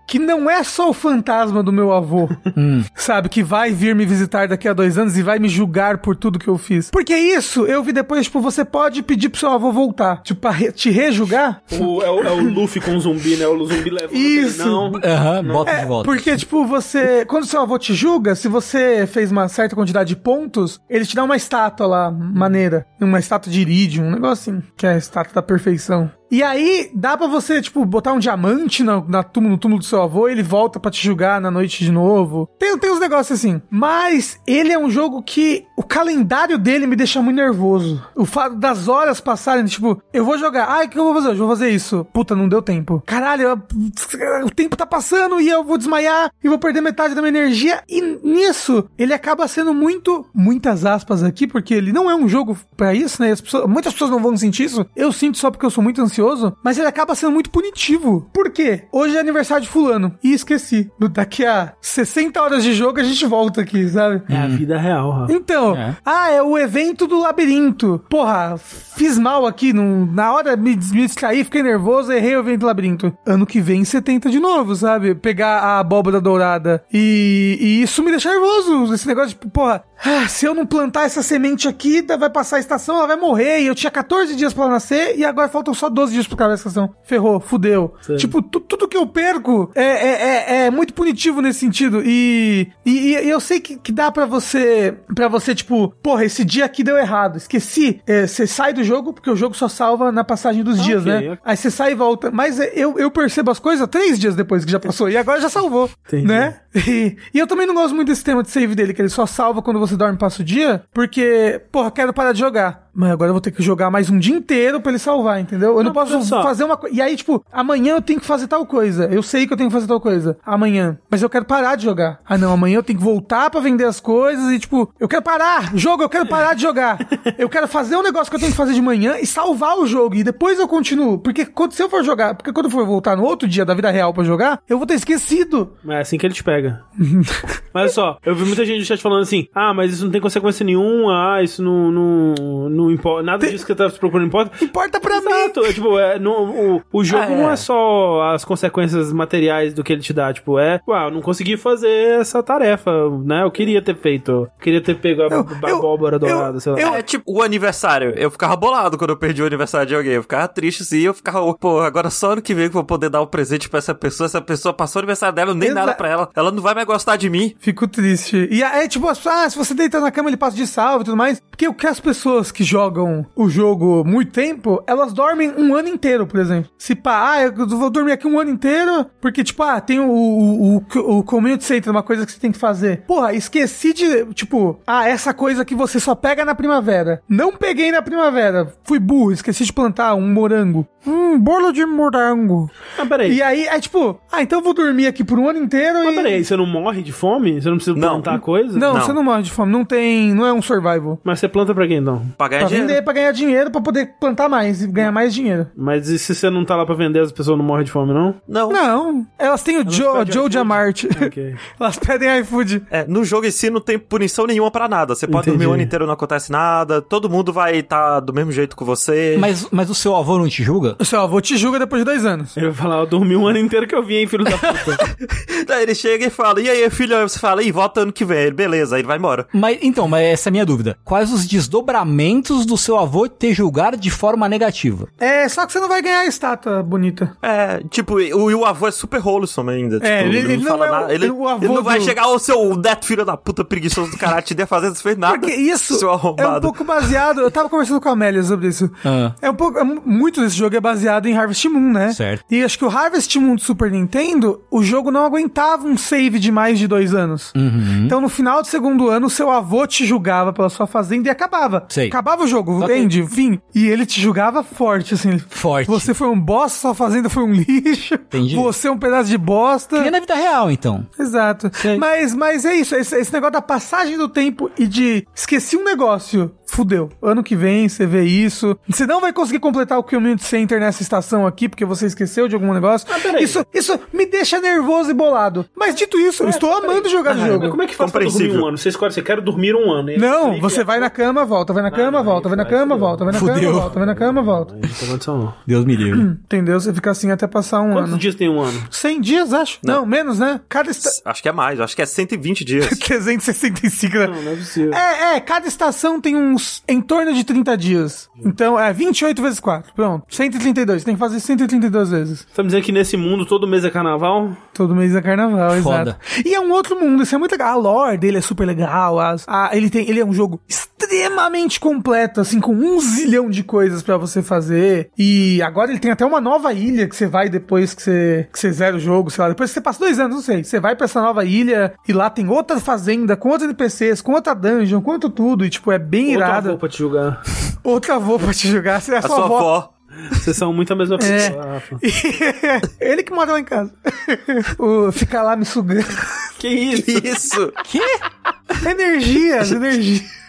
Que não é só o fantasma do meu avô, sabe? Que vai vir me visitar daqui a dois anos e vai me julgar por tudo que eu fiz. Porque isso, eu vi depois, tipo, você pode pedir pro seu avô voltar. Tipo, pra re- te rejulgar. O, é, o, é o Luffy com o zumbi, né? O zumbi leva Isso. Não. Aham, bota de volta. Porque, tipo, você. Quando seu avô te julga, se você fez uma certa quantidade de pontos, ele te dá uma estátua lá, maneira. Uma estátua de iridium, um negócio assim, que é a estátua da perfeição. E aí, dá pra você, tipo, botar um diamante na, na túmulo, no túmulo do seu avô e ele volta pra te julgar na noite de novo. Tem, tem uns negócios assim. Mas ele é um jogo que o calendário dele me deixa muito nervoso. O fato das horas passarem, tipo, eu vou jogar. Ah, o que eu vou fazer? Eu vou fazer isso. Puta, não deu tempo. Caralho, eu- o tempo tá passando e eu vou desmaiar e vou perder metade da minha energia. E nisso, ele acaba sendo muito, muitas aspas aqui, porque ele não é um jogo pra isso, né? As pessoas- muitas pessoas não vão sentir isso. Eu sinto só porque eu sou muito ansioso, mas ele acaba sendo muito punitivo. Por quê? Hoje é aniversário de fulano e esqueci. Daqui a 60 horas de jogo a gente volta aqui, sabe? É a vida real, Rafa. Então, É. ah, é o evento do labirinto. Porra, fiz mal aqui, não- na hora me, me distraí, fiquei nervoso, errei o evento do labirinto. Ano que vem você tenta de novo, sabe? Pegar a abóbora dourada. E, e isso me deixa nervoso. Esse negócio de, porra, ah, se eu não plantar essa semente aqui, da- vai passar a estação, ela vai morrer. E eu tinha 14 dias pra ela nascer e agora faltam só 12 dias pra acabar a estação. Ferrou, fudeu. Sim. Tipo, tu- tudo que eu perco é, é, é, é muito punitivo nesse sentido. E, e, e eu sei que, que dá pra você, para você, tipo, porra, esse dia aqui deu errado, esqueci. É, Você sai do jogo, porque o jogo só salva na passagem dos dias, ok, né? Aí você sai e volta. Mas é, eu, eu percebo as coisas três dias depois que já passou. E agora já salvou, Entendi. né? E, e eu também não gosto muito desse tema de save dele, que ele só salva quando você dorme e passa o dia, porque, porra, quero parar de jogar. Mas agora eu vou ter que jogar mais um dia inteiro pra ele salvar, entendeu? Eu não, Não, posso fazer uma coisa. E aí, tipo, amanhã eu tenho que fazer tal coisa. Eu sei que eu tenho que fazer tal coisa. Amanhã. Mas eu quero parar de jogar. Ah, não. Amanhã eu tenho que voltar pra vender as coisas e, tipo, eu quero parar. Jogo, eu quero parar de jogar. Eu quero fazer um negócio que eu tenho que fazer de manhã e salvar o jogo. E depois eu continuo. Porque quando se eu for jogar. Porque quando eu for voltar no outro dia da vida real pra jogar, eu vou ter esquecido. É assim que ele te pega. mas só, eu vi muita gente no chat falando assim: ah, mas isso não tem consequência nenhuma, ah, isso não, não, não importa. Nada disso que você tá procurando importa. Importa pra mim. Exato, é, tipo, é, no, o, o jogo Ah, é. não é só as consequências materiais do que ele te dá, tipo, é, uau, eu não consegui fazer essa tarefa, né? Eu queria ter feito, eu queria ter pego a, Eu- eu- abóbora eu- dourada, sei lá. É tipo o aniversário. Eu ficava bolado quando eu perdi o aniversário de alguém. Eu ficava triste assim. Eu ficava, pô, agora só ano que vem que eu vou poder dar um presente pra essa pessoa. Essa pessoa passou o aniversário dela, eu nem Exa- nada pra ela. Ela não vai mais gostar de mim. Fico triste. E é tipo, ah, se você deitar na cama, ele passa de salve e tudo mais. Porque o que as pessoas que jogam o jogo muito tempo, elas dormem um ano inteiro, por exemplo. Se pá, ah, eu vou dormir aqui um ano inteiro, porque, tipo, ah, tem o, o, o, o community center, uma coisa que você tem que fazer. Porra, esqueci de, tipo, ah, essa coisa que você só pega na primavera. Não peguei na primavera. Fui burro, esqueci de plantar um morango. Hum, bolo de morango. Ah, peraí. E aí, é tipo, ah, então eu vou dormir aqui por um ano inteiro Mas e... peraí, você não morre de fome? Você não precisa Não. plantar coisa? Não, Não. você não morre de fome. Não tem. Não é um survival. Mas você planta pra quem então? Pra ganhar Pra dinheiro. vender, pra ganhar dinheiro, pra poder plantar mais e ganhar mais dinheiro. Mas e se você não tá lá pra vender, as pessoas não morrem de fome, não? Não. Não, elas têm o Joe, pedem Joe iFood. Jamart. Ok. elas pedem iFood. É, no jogo em si não tem punição nenhuma pra nada. Você pode Entendi. dormir o ano inteiro, não acontece nada. Todo mundo vai estar do mesmo jeito que você. Mas, mas o seu avô não te julga? O seu avô te julga depois de dois anos. Eu ia falar, eu dormi um ano inteiro que eu vim, hein, filho da puta. Daí ele chega e fala, e aí, filho? Aí você fala, ih, volta ano que vem. Ele, beleza, aí ele vai embora. Mas, então, mas essa é a minha dúvida. Quais os desdobramentos do seu avô te julgar de forma negativa? É, só que você não vai ganhar a estátua bonita. É, tipo, o, e o avô é super wholesome ainda. Tipo, É, ele- ele não fala é o- nada. Ele, o avô ele não vai do- chegar, ô seu neto filho da puta preguiçoso do caralho, te der fazer, você fez nada. Porque isso seu é um pouco baseado. Eu tava conversando com a Amélia sobre isso. Ah. É um pouco. é mu- muito desse jogo é baseado em Harvest Moon, né? Certo. E acho que o Harvest Moon do Super Nintendo, o jogo não aguentava um save de mais de dois anos. Uhum. Então no final do segundo ano, seu avô te julgava pela sua fazenda e acabava. Sei. Acabava o jogo, Ok. end, fim. E ele te julgava forte, assim. Forte. Você foi um bosta, sua fazenda foi um lixo. Entendi. Você é um pedaço de bosta. Que nem na vida real, então. Exato. Sei. Mas, mas é isso, esse, esse negócio da passagem do tempo e de esqueci um negócio. Fudeu. Ano que vem você vê isso. Você não vai conseguir completar o Community Center nessa estação aqui, porque você esqueceu de algum negócio. Ah, peraí. isso, isso me deixa nervoso e bolado. Mas dito isso, eu estou amando jogar o Mas jogo. como é que faz pra dormir um ano? Você escolhe, você quer dormir um ano. Não, você vai na cama, volta, vai na cama, não, volta, vai na cama, volta, vai na Fudeu. cama, volta, vai na cama, volta. Não não. Deus me livre. Entendeu? Você fica assim até passar um Quantos ano. dias tem um ano? 100 dias, acho. Não, menos, né? Cada esta... Acho que é mais, acho que é 120 dias. 365, né? Não, não é possível. É, é, cada estação tem uns em torno de 30 dias. Então, é 28 vezes 4. Pronto. 132. Tem que fazer 132 vezes. Tá me dizendo que nesse mundo todo mês é carnaval? Todo mês é carnaval, Foda. exato. E é um outro mundo, isso é muito legal. A lore dele é super legal. As, a, ele, tem, ele é um jogo extremamente completo, assim, com um zilhão de coisas pra você fazer. E agora ele tem até uma nova ilha que você vai depois que você, que você zera o jogo, sei lá. Depois que você passa dois anos, não sei. Você vai pra essa nova ilha e lá tem outra fazenda, com outros NPCs, com outra dungeon, com outro tudo. E, tipo, é bem irado. avô pra te julgar. Outra avó pra te jogar. Você é a sua avó. avó. Vocês são muito a mesma É. pessoa, Rafa. Ele que mora lá em casa. o, fica lá me sugando. Que isso? Que isso? Energias, energias.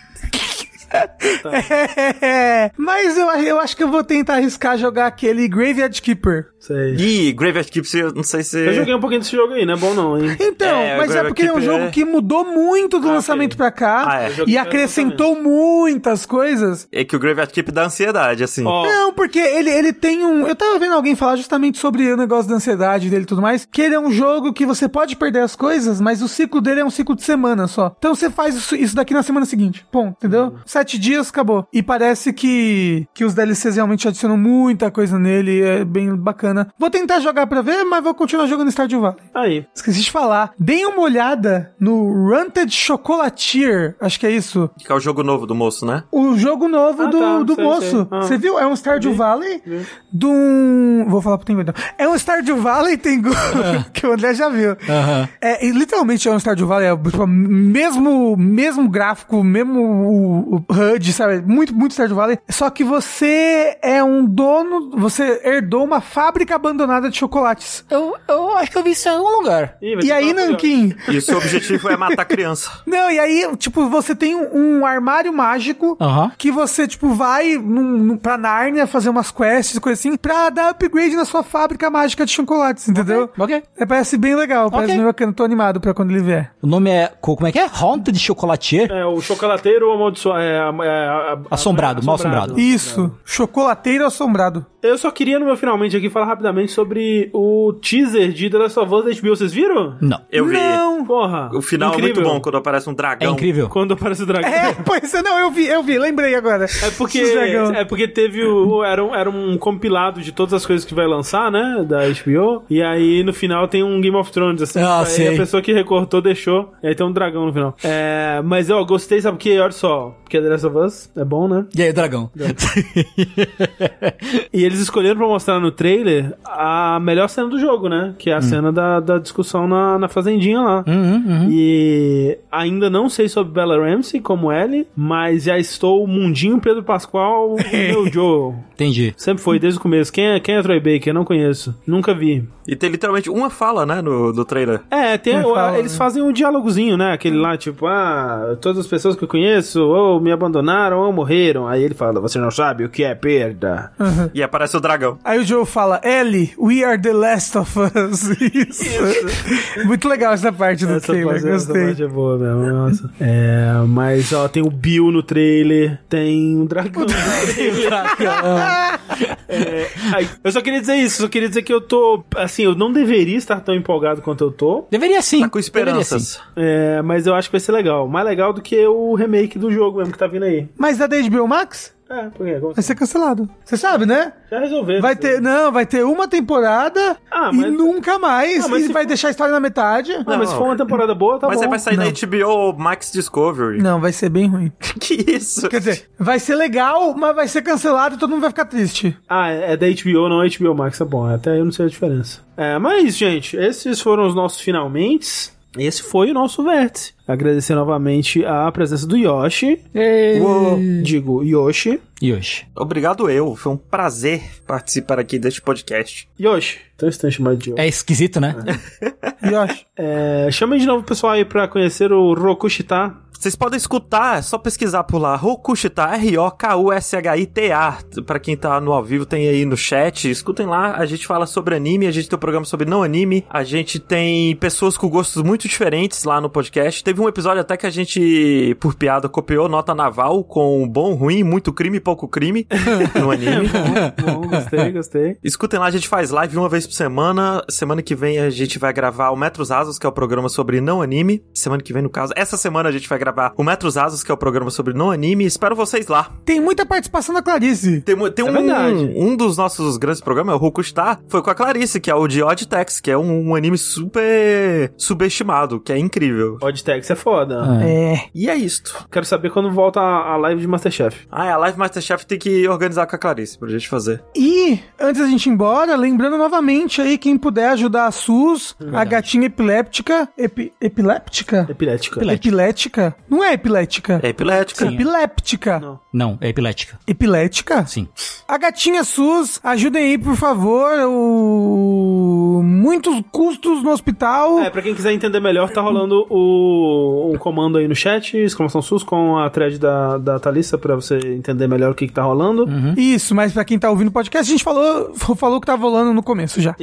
É, mas eu, eu acho que eu vou tentar arriscar jogar aquele Graveyard Keeper. Sei. Ih, Graveyard Keeper, não sei se... Eu joguei um pouquinho desse jogo aí, não é bom não, hein? Então, É, mas é porque ele é um Keeper jogo é- que mudou muito do Ah, lançamento ok. pra cá Ah, é. E acrescentou muitas coisas. É que o Graveyard Keeper dá ansiedade, assim. Ó, Não, porque ele, ele tem um. Eu tava vendo alguém falar justamente sobre o negócio da ansiedade dele e tudo mais. Que ele é um jogo que você pode perder as coisas, mas o ciclo dele é um ciclo de semana só. Então você faz isso, isso daqui na semana seguinte. Ponto, entendeu? Sete dias, acabou. E parece que, que os DLCs realmente adicionam muita coisa nele. É bem bacana. Vou tentar jogar pra ver, mas vou continuar jogando Stardew Valley. aí. Esqueci de falar. Deem uma olhada no Runted Chocolatier. Acho que é isso. Que é o jogo novo do moço, né? O jogo novo Ah, do, tá, do sei, moço. Ah. Você viu? É um Stardew Vi, Valley vi. de um... Vou falar pro Tengu então. É um Stardew Valley, Tengu, que o André já viu. Aham. É, e literalmente é um Stardew Valley, é tipo, mesmo, mesmo gráfico, mesmo o, o HUD, sabe? Muito, muito Stardew Valley. Só que você é um dono, você herdou uma fábrica abandonada de chocolates. Eu, eu acho que eu vi isso em algum lugar. Ih, E aí, Nankin? E o seu objetivo é matar criança. Não, e aí, tipo, você tem um, armário mágico que você, tipo, vai num, num, pra Nárnia fazer umas quests, coisa assim, pra dar upgrade na sua fábrica mágica de chocolates, entendeu? Ok. É, parece bem legal, parece bem bacana. Tô animado pra quando ele vier. O nome é. co- Como é que é? Haunted Chocolatier? É, o chocolateiro amaldiçoado. É, é, é, Assombrado, mal assombrado. Isso, chocolateiro assombrado. Eu só queria no meu finalmente aqui falar rapidamente sobre o teaser de The Last of Us da HBO, vocês viram? Não. Eu vi. Não. Porra. O final é incrível. muito bom quando aparece um É dragão. incrível. Quando aparece o dragão. É, pois é, não, eu vi, eu vi, lembrei agora. É porque, é porque teve o. Era um, era um compilado de todas as coisas que vai lançar, né? Da HBO. E aí no final tem um Game of Thrones, assim. Ah, aí sei. a pessoa que recortou deixou. E aí tem um dragão no final. É, mas eu gostei, sabe porque, olha só. Porque The Last of Us é bom, né? E aí, o dragão? E eles escolheram pra mostrar no trailer a melhor cena do jogo, né? Que é a cena da, da discussão na, na fazendinha lá. Uhum, uhum. E ainda não sei sobre Bella Ramsey como Ellie, mas já estou mundinho Pedro Pascoal o meu Joe. Entendi. Sempre foi, desde o começo. Quem é, quem é Troy Baker? Não conheço. Nunca vi. E tem literalmente uma fala, né, no, no trailer. É, tem, o- fala, eles né? fazem um diálogozinho, né? Aquele lá, tipo, ah, todas as pessoas que eu conheço ou me abandonaram ou morreram. Aí ele fala, você não sabe o que é perda. E aparece o dragão. Aí o Joe fala, Ellie, we are the last of us. Isso. Muito legal essa parte do Essa trailer, parte, essa gostei. parte é boa mesmo, nossa. É, mas ó, tem o Bill no trailer, tem um dragão no trailer. É, aí, eu só queria dizer isso, só queria dizer que eu tô, assim, eu não deveria estar tão empolgado quanto eu tô, Deveria sim. Tá com Deveria sim. esperanças. é, mas eu acho que vai ser legal. Mais legal do que o remake do jogo mesmo que tá vindo aí. Mas da HBO Max? É, por quê? Como Vai ser cancelado. Você sabe, né? Já resolveu. Vai ter, não, vai ter uma temporada Ah, e mas- nunca mais. Ah, mas e vai for- deixar a história na metade. Não, mas se for uma temporada boa, tá Mas bom. aí vai sair Não. na HBO Max Discovery. Não, vai ser bem ruim. Que isso? Quer dizer, vai ser legal, mas vai ser cancelado e todo mundo vai ficar triste. Ah, é da HBO, não HBO Max, tá bom. Até aí eu não sei a diferença. É, mas é gente. Esses foram os nossos finalmente. Esse foi o nosso vértice. Agradecer novamente a presença do Yoshi. Uou, Digo, Yoshi. Hoje? Obrigado eu. Foi um prazer participar aqui deste podcast. Yoshi. Tão estranho chamar de Yoshi. É esquisito, né? Yoshi. É, chama de novo o pessoal aí pra conhecer o Rokushita. Vocês podem escutar, é só pesquisar por lá. Rokushita, R-O-K-U-S-H-I-T-A. Pra quem tá no ao vivo, tem aí no chat. Escutem lá, a gente fala sobre anime, a gente tem um programa sobre não anime. A gente tem pessoas com gostos muito diferentes lá no podcast. Teve um episódio até que a gente, por piada, copiou nota naval com bom, ruim, muito crime e pouco crime no anime. Bom, bom, gostei, gostei. Escutem lá, a gente faz live uma vez por semana. Semana que vem a gente vai gravar o Metros Asos, que é o programa sobre não anime. Semana que vem, no caso. Essa semana a gente vai gravar o Metros Asos, que é o programa sobre não anime. Espero vocês lá. Tem muita participação da Clarice. Tem, tem É um, verdade. um dos nossos grandes programas, é o Rokustar, foi com a Clarice, que é o de Odd Tex, que é um, um anime super subestimado, que é incrível. Oddtex é foda. É. E é isto. Quero saber quando volta a a live de Masterchef. Ah, é, a Live Masterchef tem que organizar com a Clarice pra gente fazer. E, antes da gente ir embora, lembrando novamente aí, quem puder ajudar a SUS, a gatinha epiléptica. Epi, epiléptica? Epilética. Epilética. Epilética? Não é epilética. É epilética. Epiléptica. Não. Não, é epilética. Epilética? Sim. A gatinha SUS, ajudem aí, por favor. O... Muitos custos no hospital. É, pra quem quiser entender melhor, tá rolando o, um comando aí no chat, exclamação SUS, com a thread da, da Thalissa, pra você entender melhor o que que tá rolando. Isso, mas pra quem tá ouvindo o podcast, a gente falou, falou que tava rolando no começo já.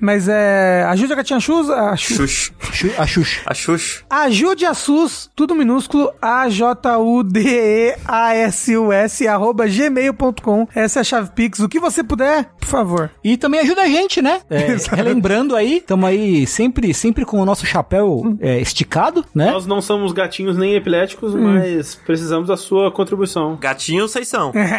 Mas é. Ajude a gatinha SUS. A, Xu- Xuxa. Xu- A Xuxa. A Xuxa. Ajude a SUS, tudo minúsculo, A-J-U-D-E-A-S-U-S, arroba gmail.com. Essa é a chave Pix. O que você puder, por favor. E também ajuda a gente, né? É, relembrando aí, estamos aí sempre, sempre com o nosso chapéu é, esticado, né? Nós não somos gatinhos nem epiléticos, mas precisamos da sua contribuição. Gatinho, vocês são. né?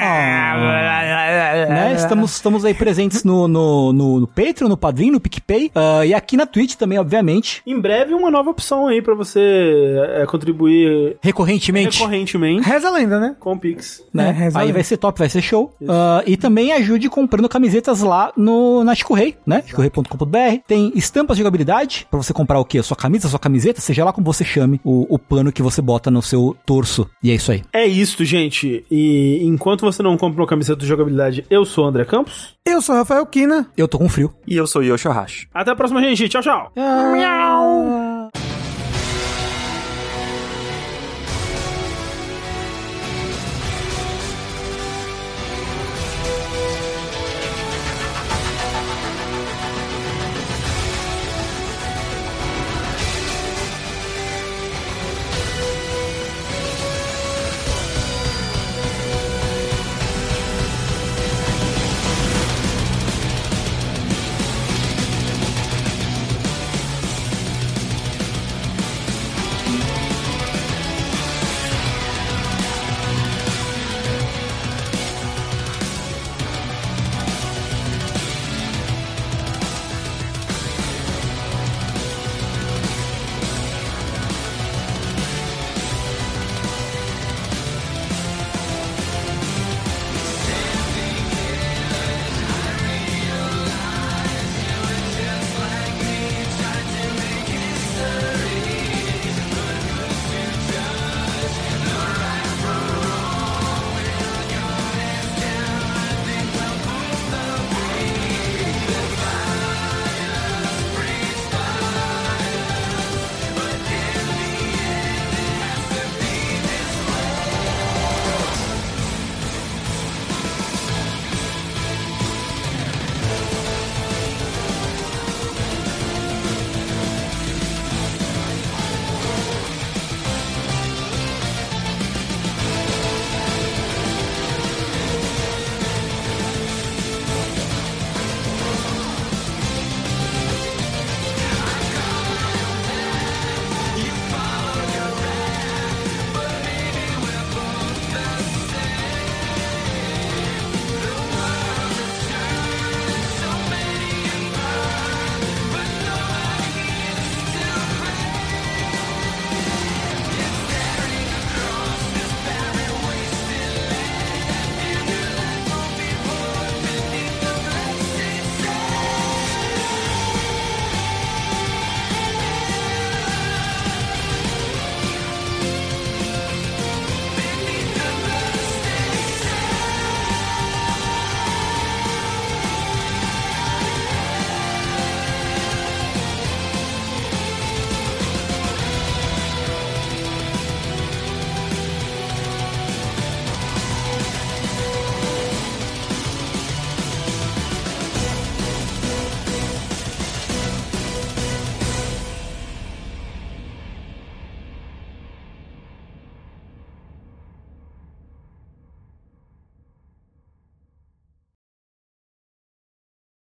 Estamos, estamos aí presentes no, no, no, no Patreon, no Padrim, no PicPay ah, e aqui na Twitch também, obviamente. Em breve, uma nova opção aí pra você é, contribuir Recorrentemente. recorrentemente Reza a lenda, né? com o Pix. Né? É, reza Aí vai ser top, vai ser show. Ah, e também ajude comprando camisetas lá no, na Chicorrei, né? Chicorrei.com.br. Tem estampas de jogabilidade pra você comprar o quê? A sua camisa, a sua camiseta, seja lá como você chame o, o pano que você bota no seu torso. E é isso aí. É isso, gente. E enquanto você não compra uma camiseta de jogabilidade, eu sou o André Campos. Eu sou o Rafael Kina. Eu tô com frio. E eu sou Yosho Hashi. Até a próxima, gente. Tchau, tchau. Miau.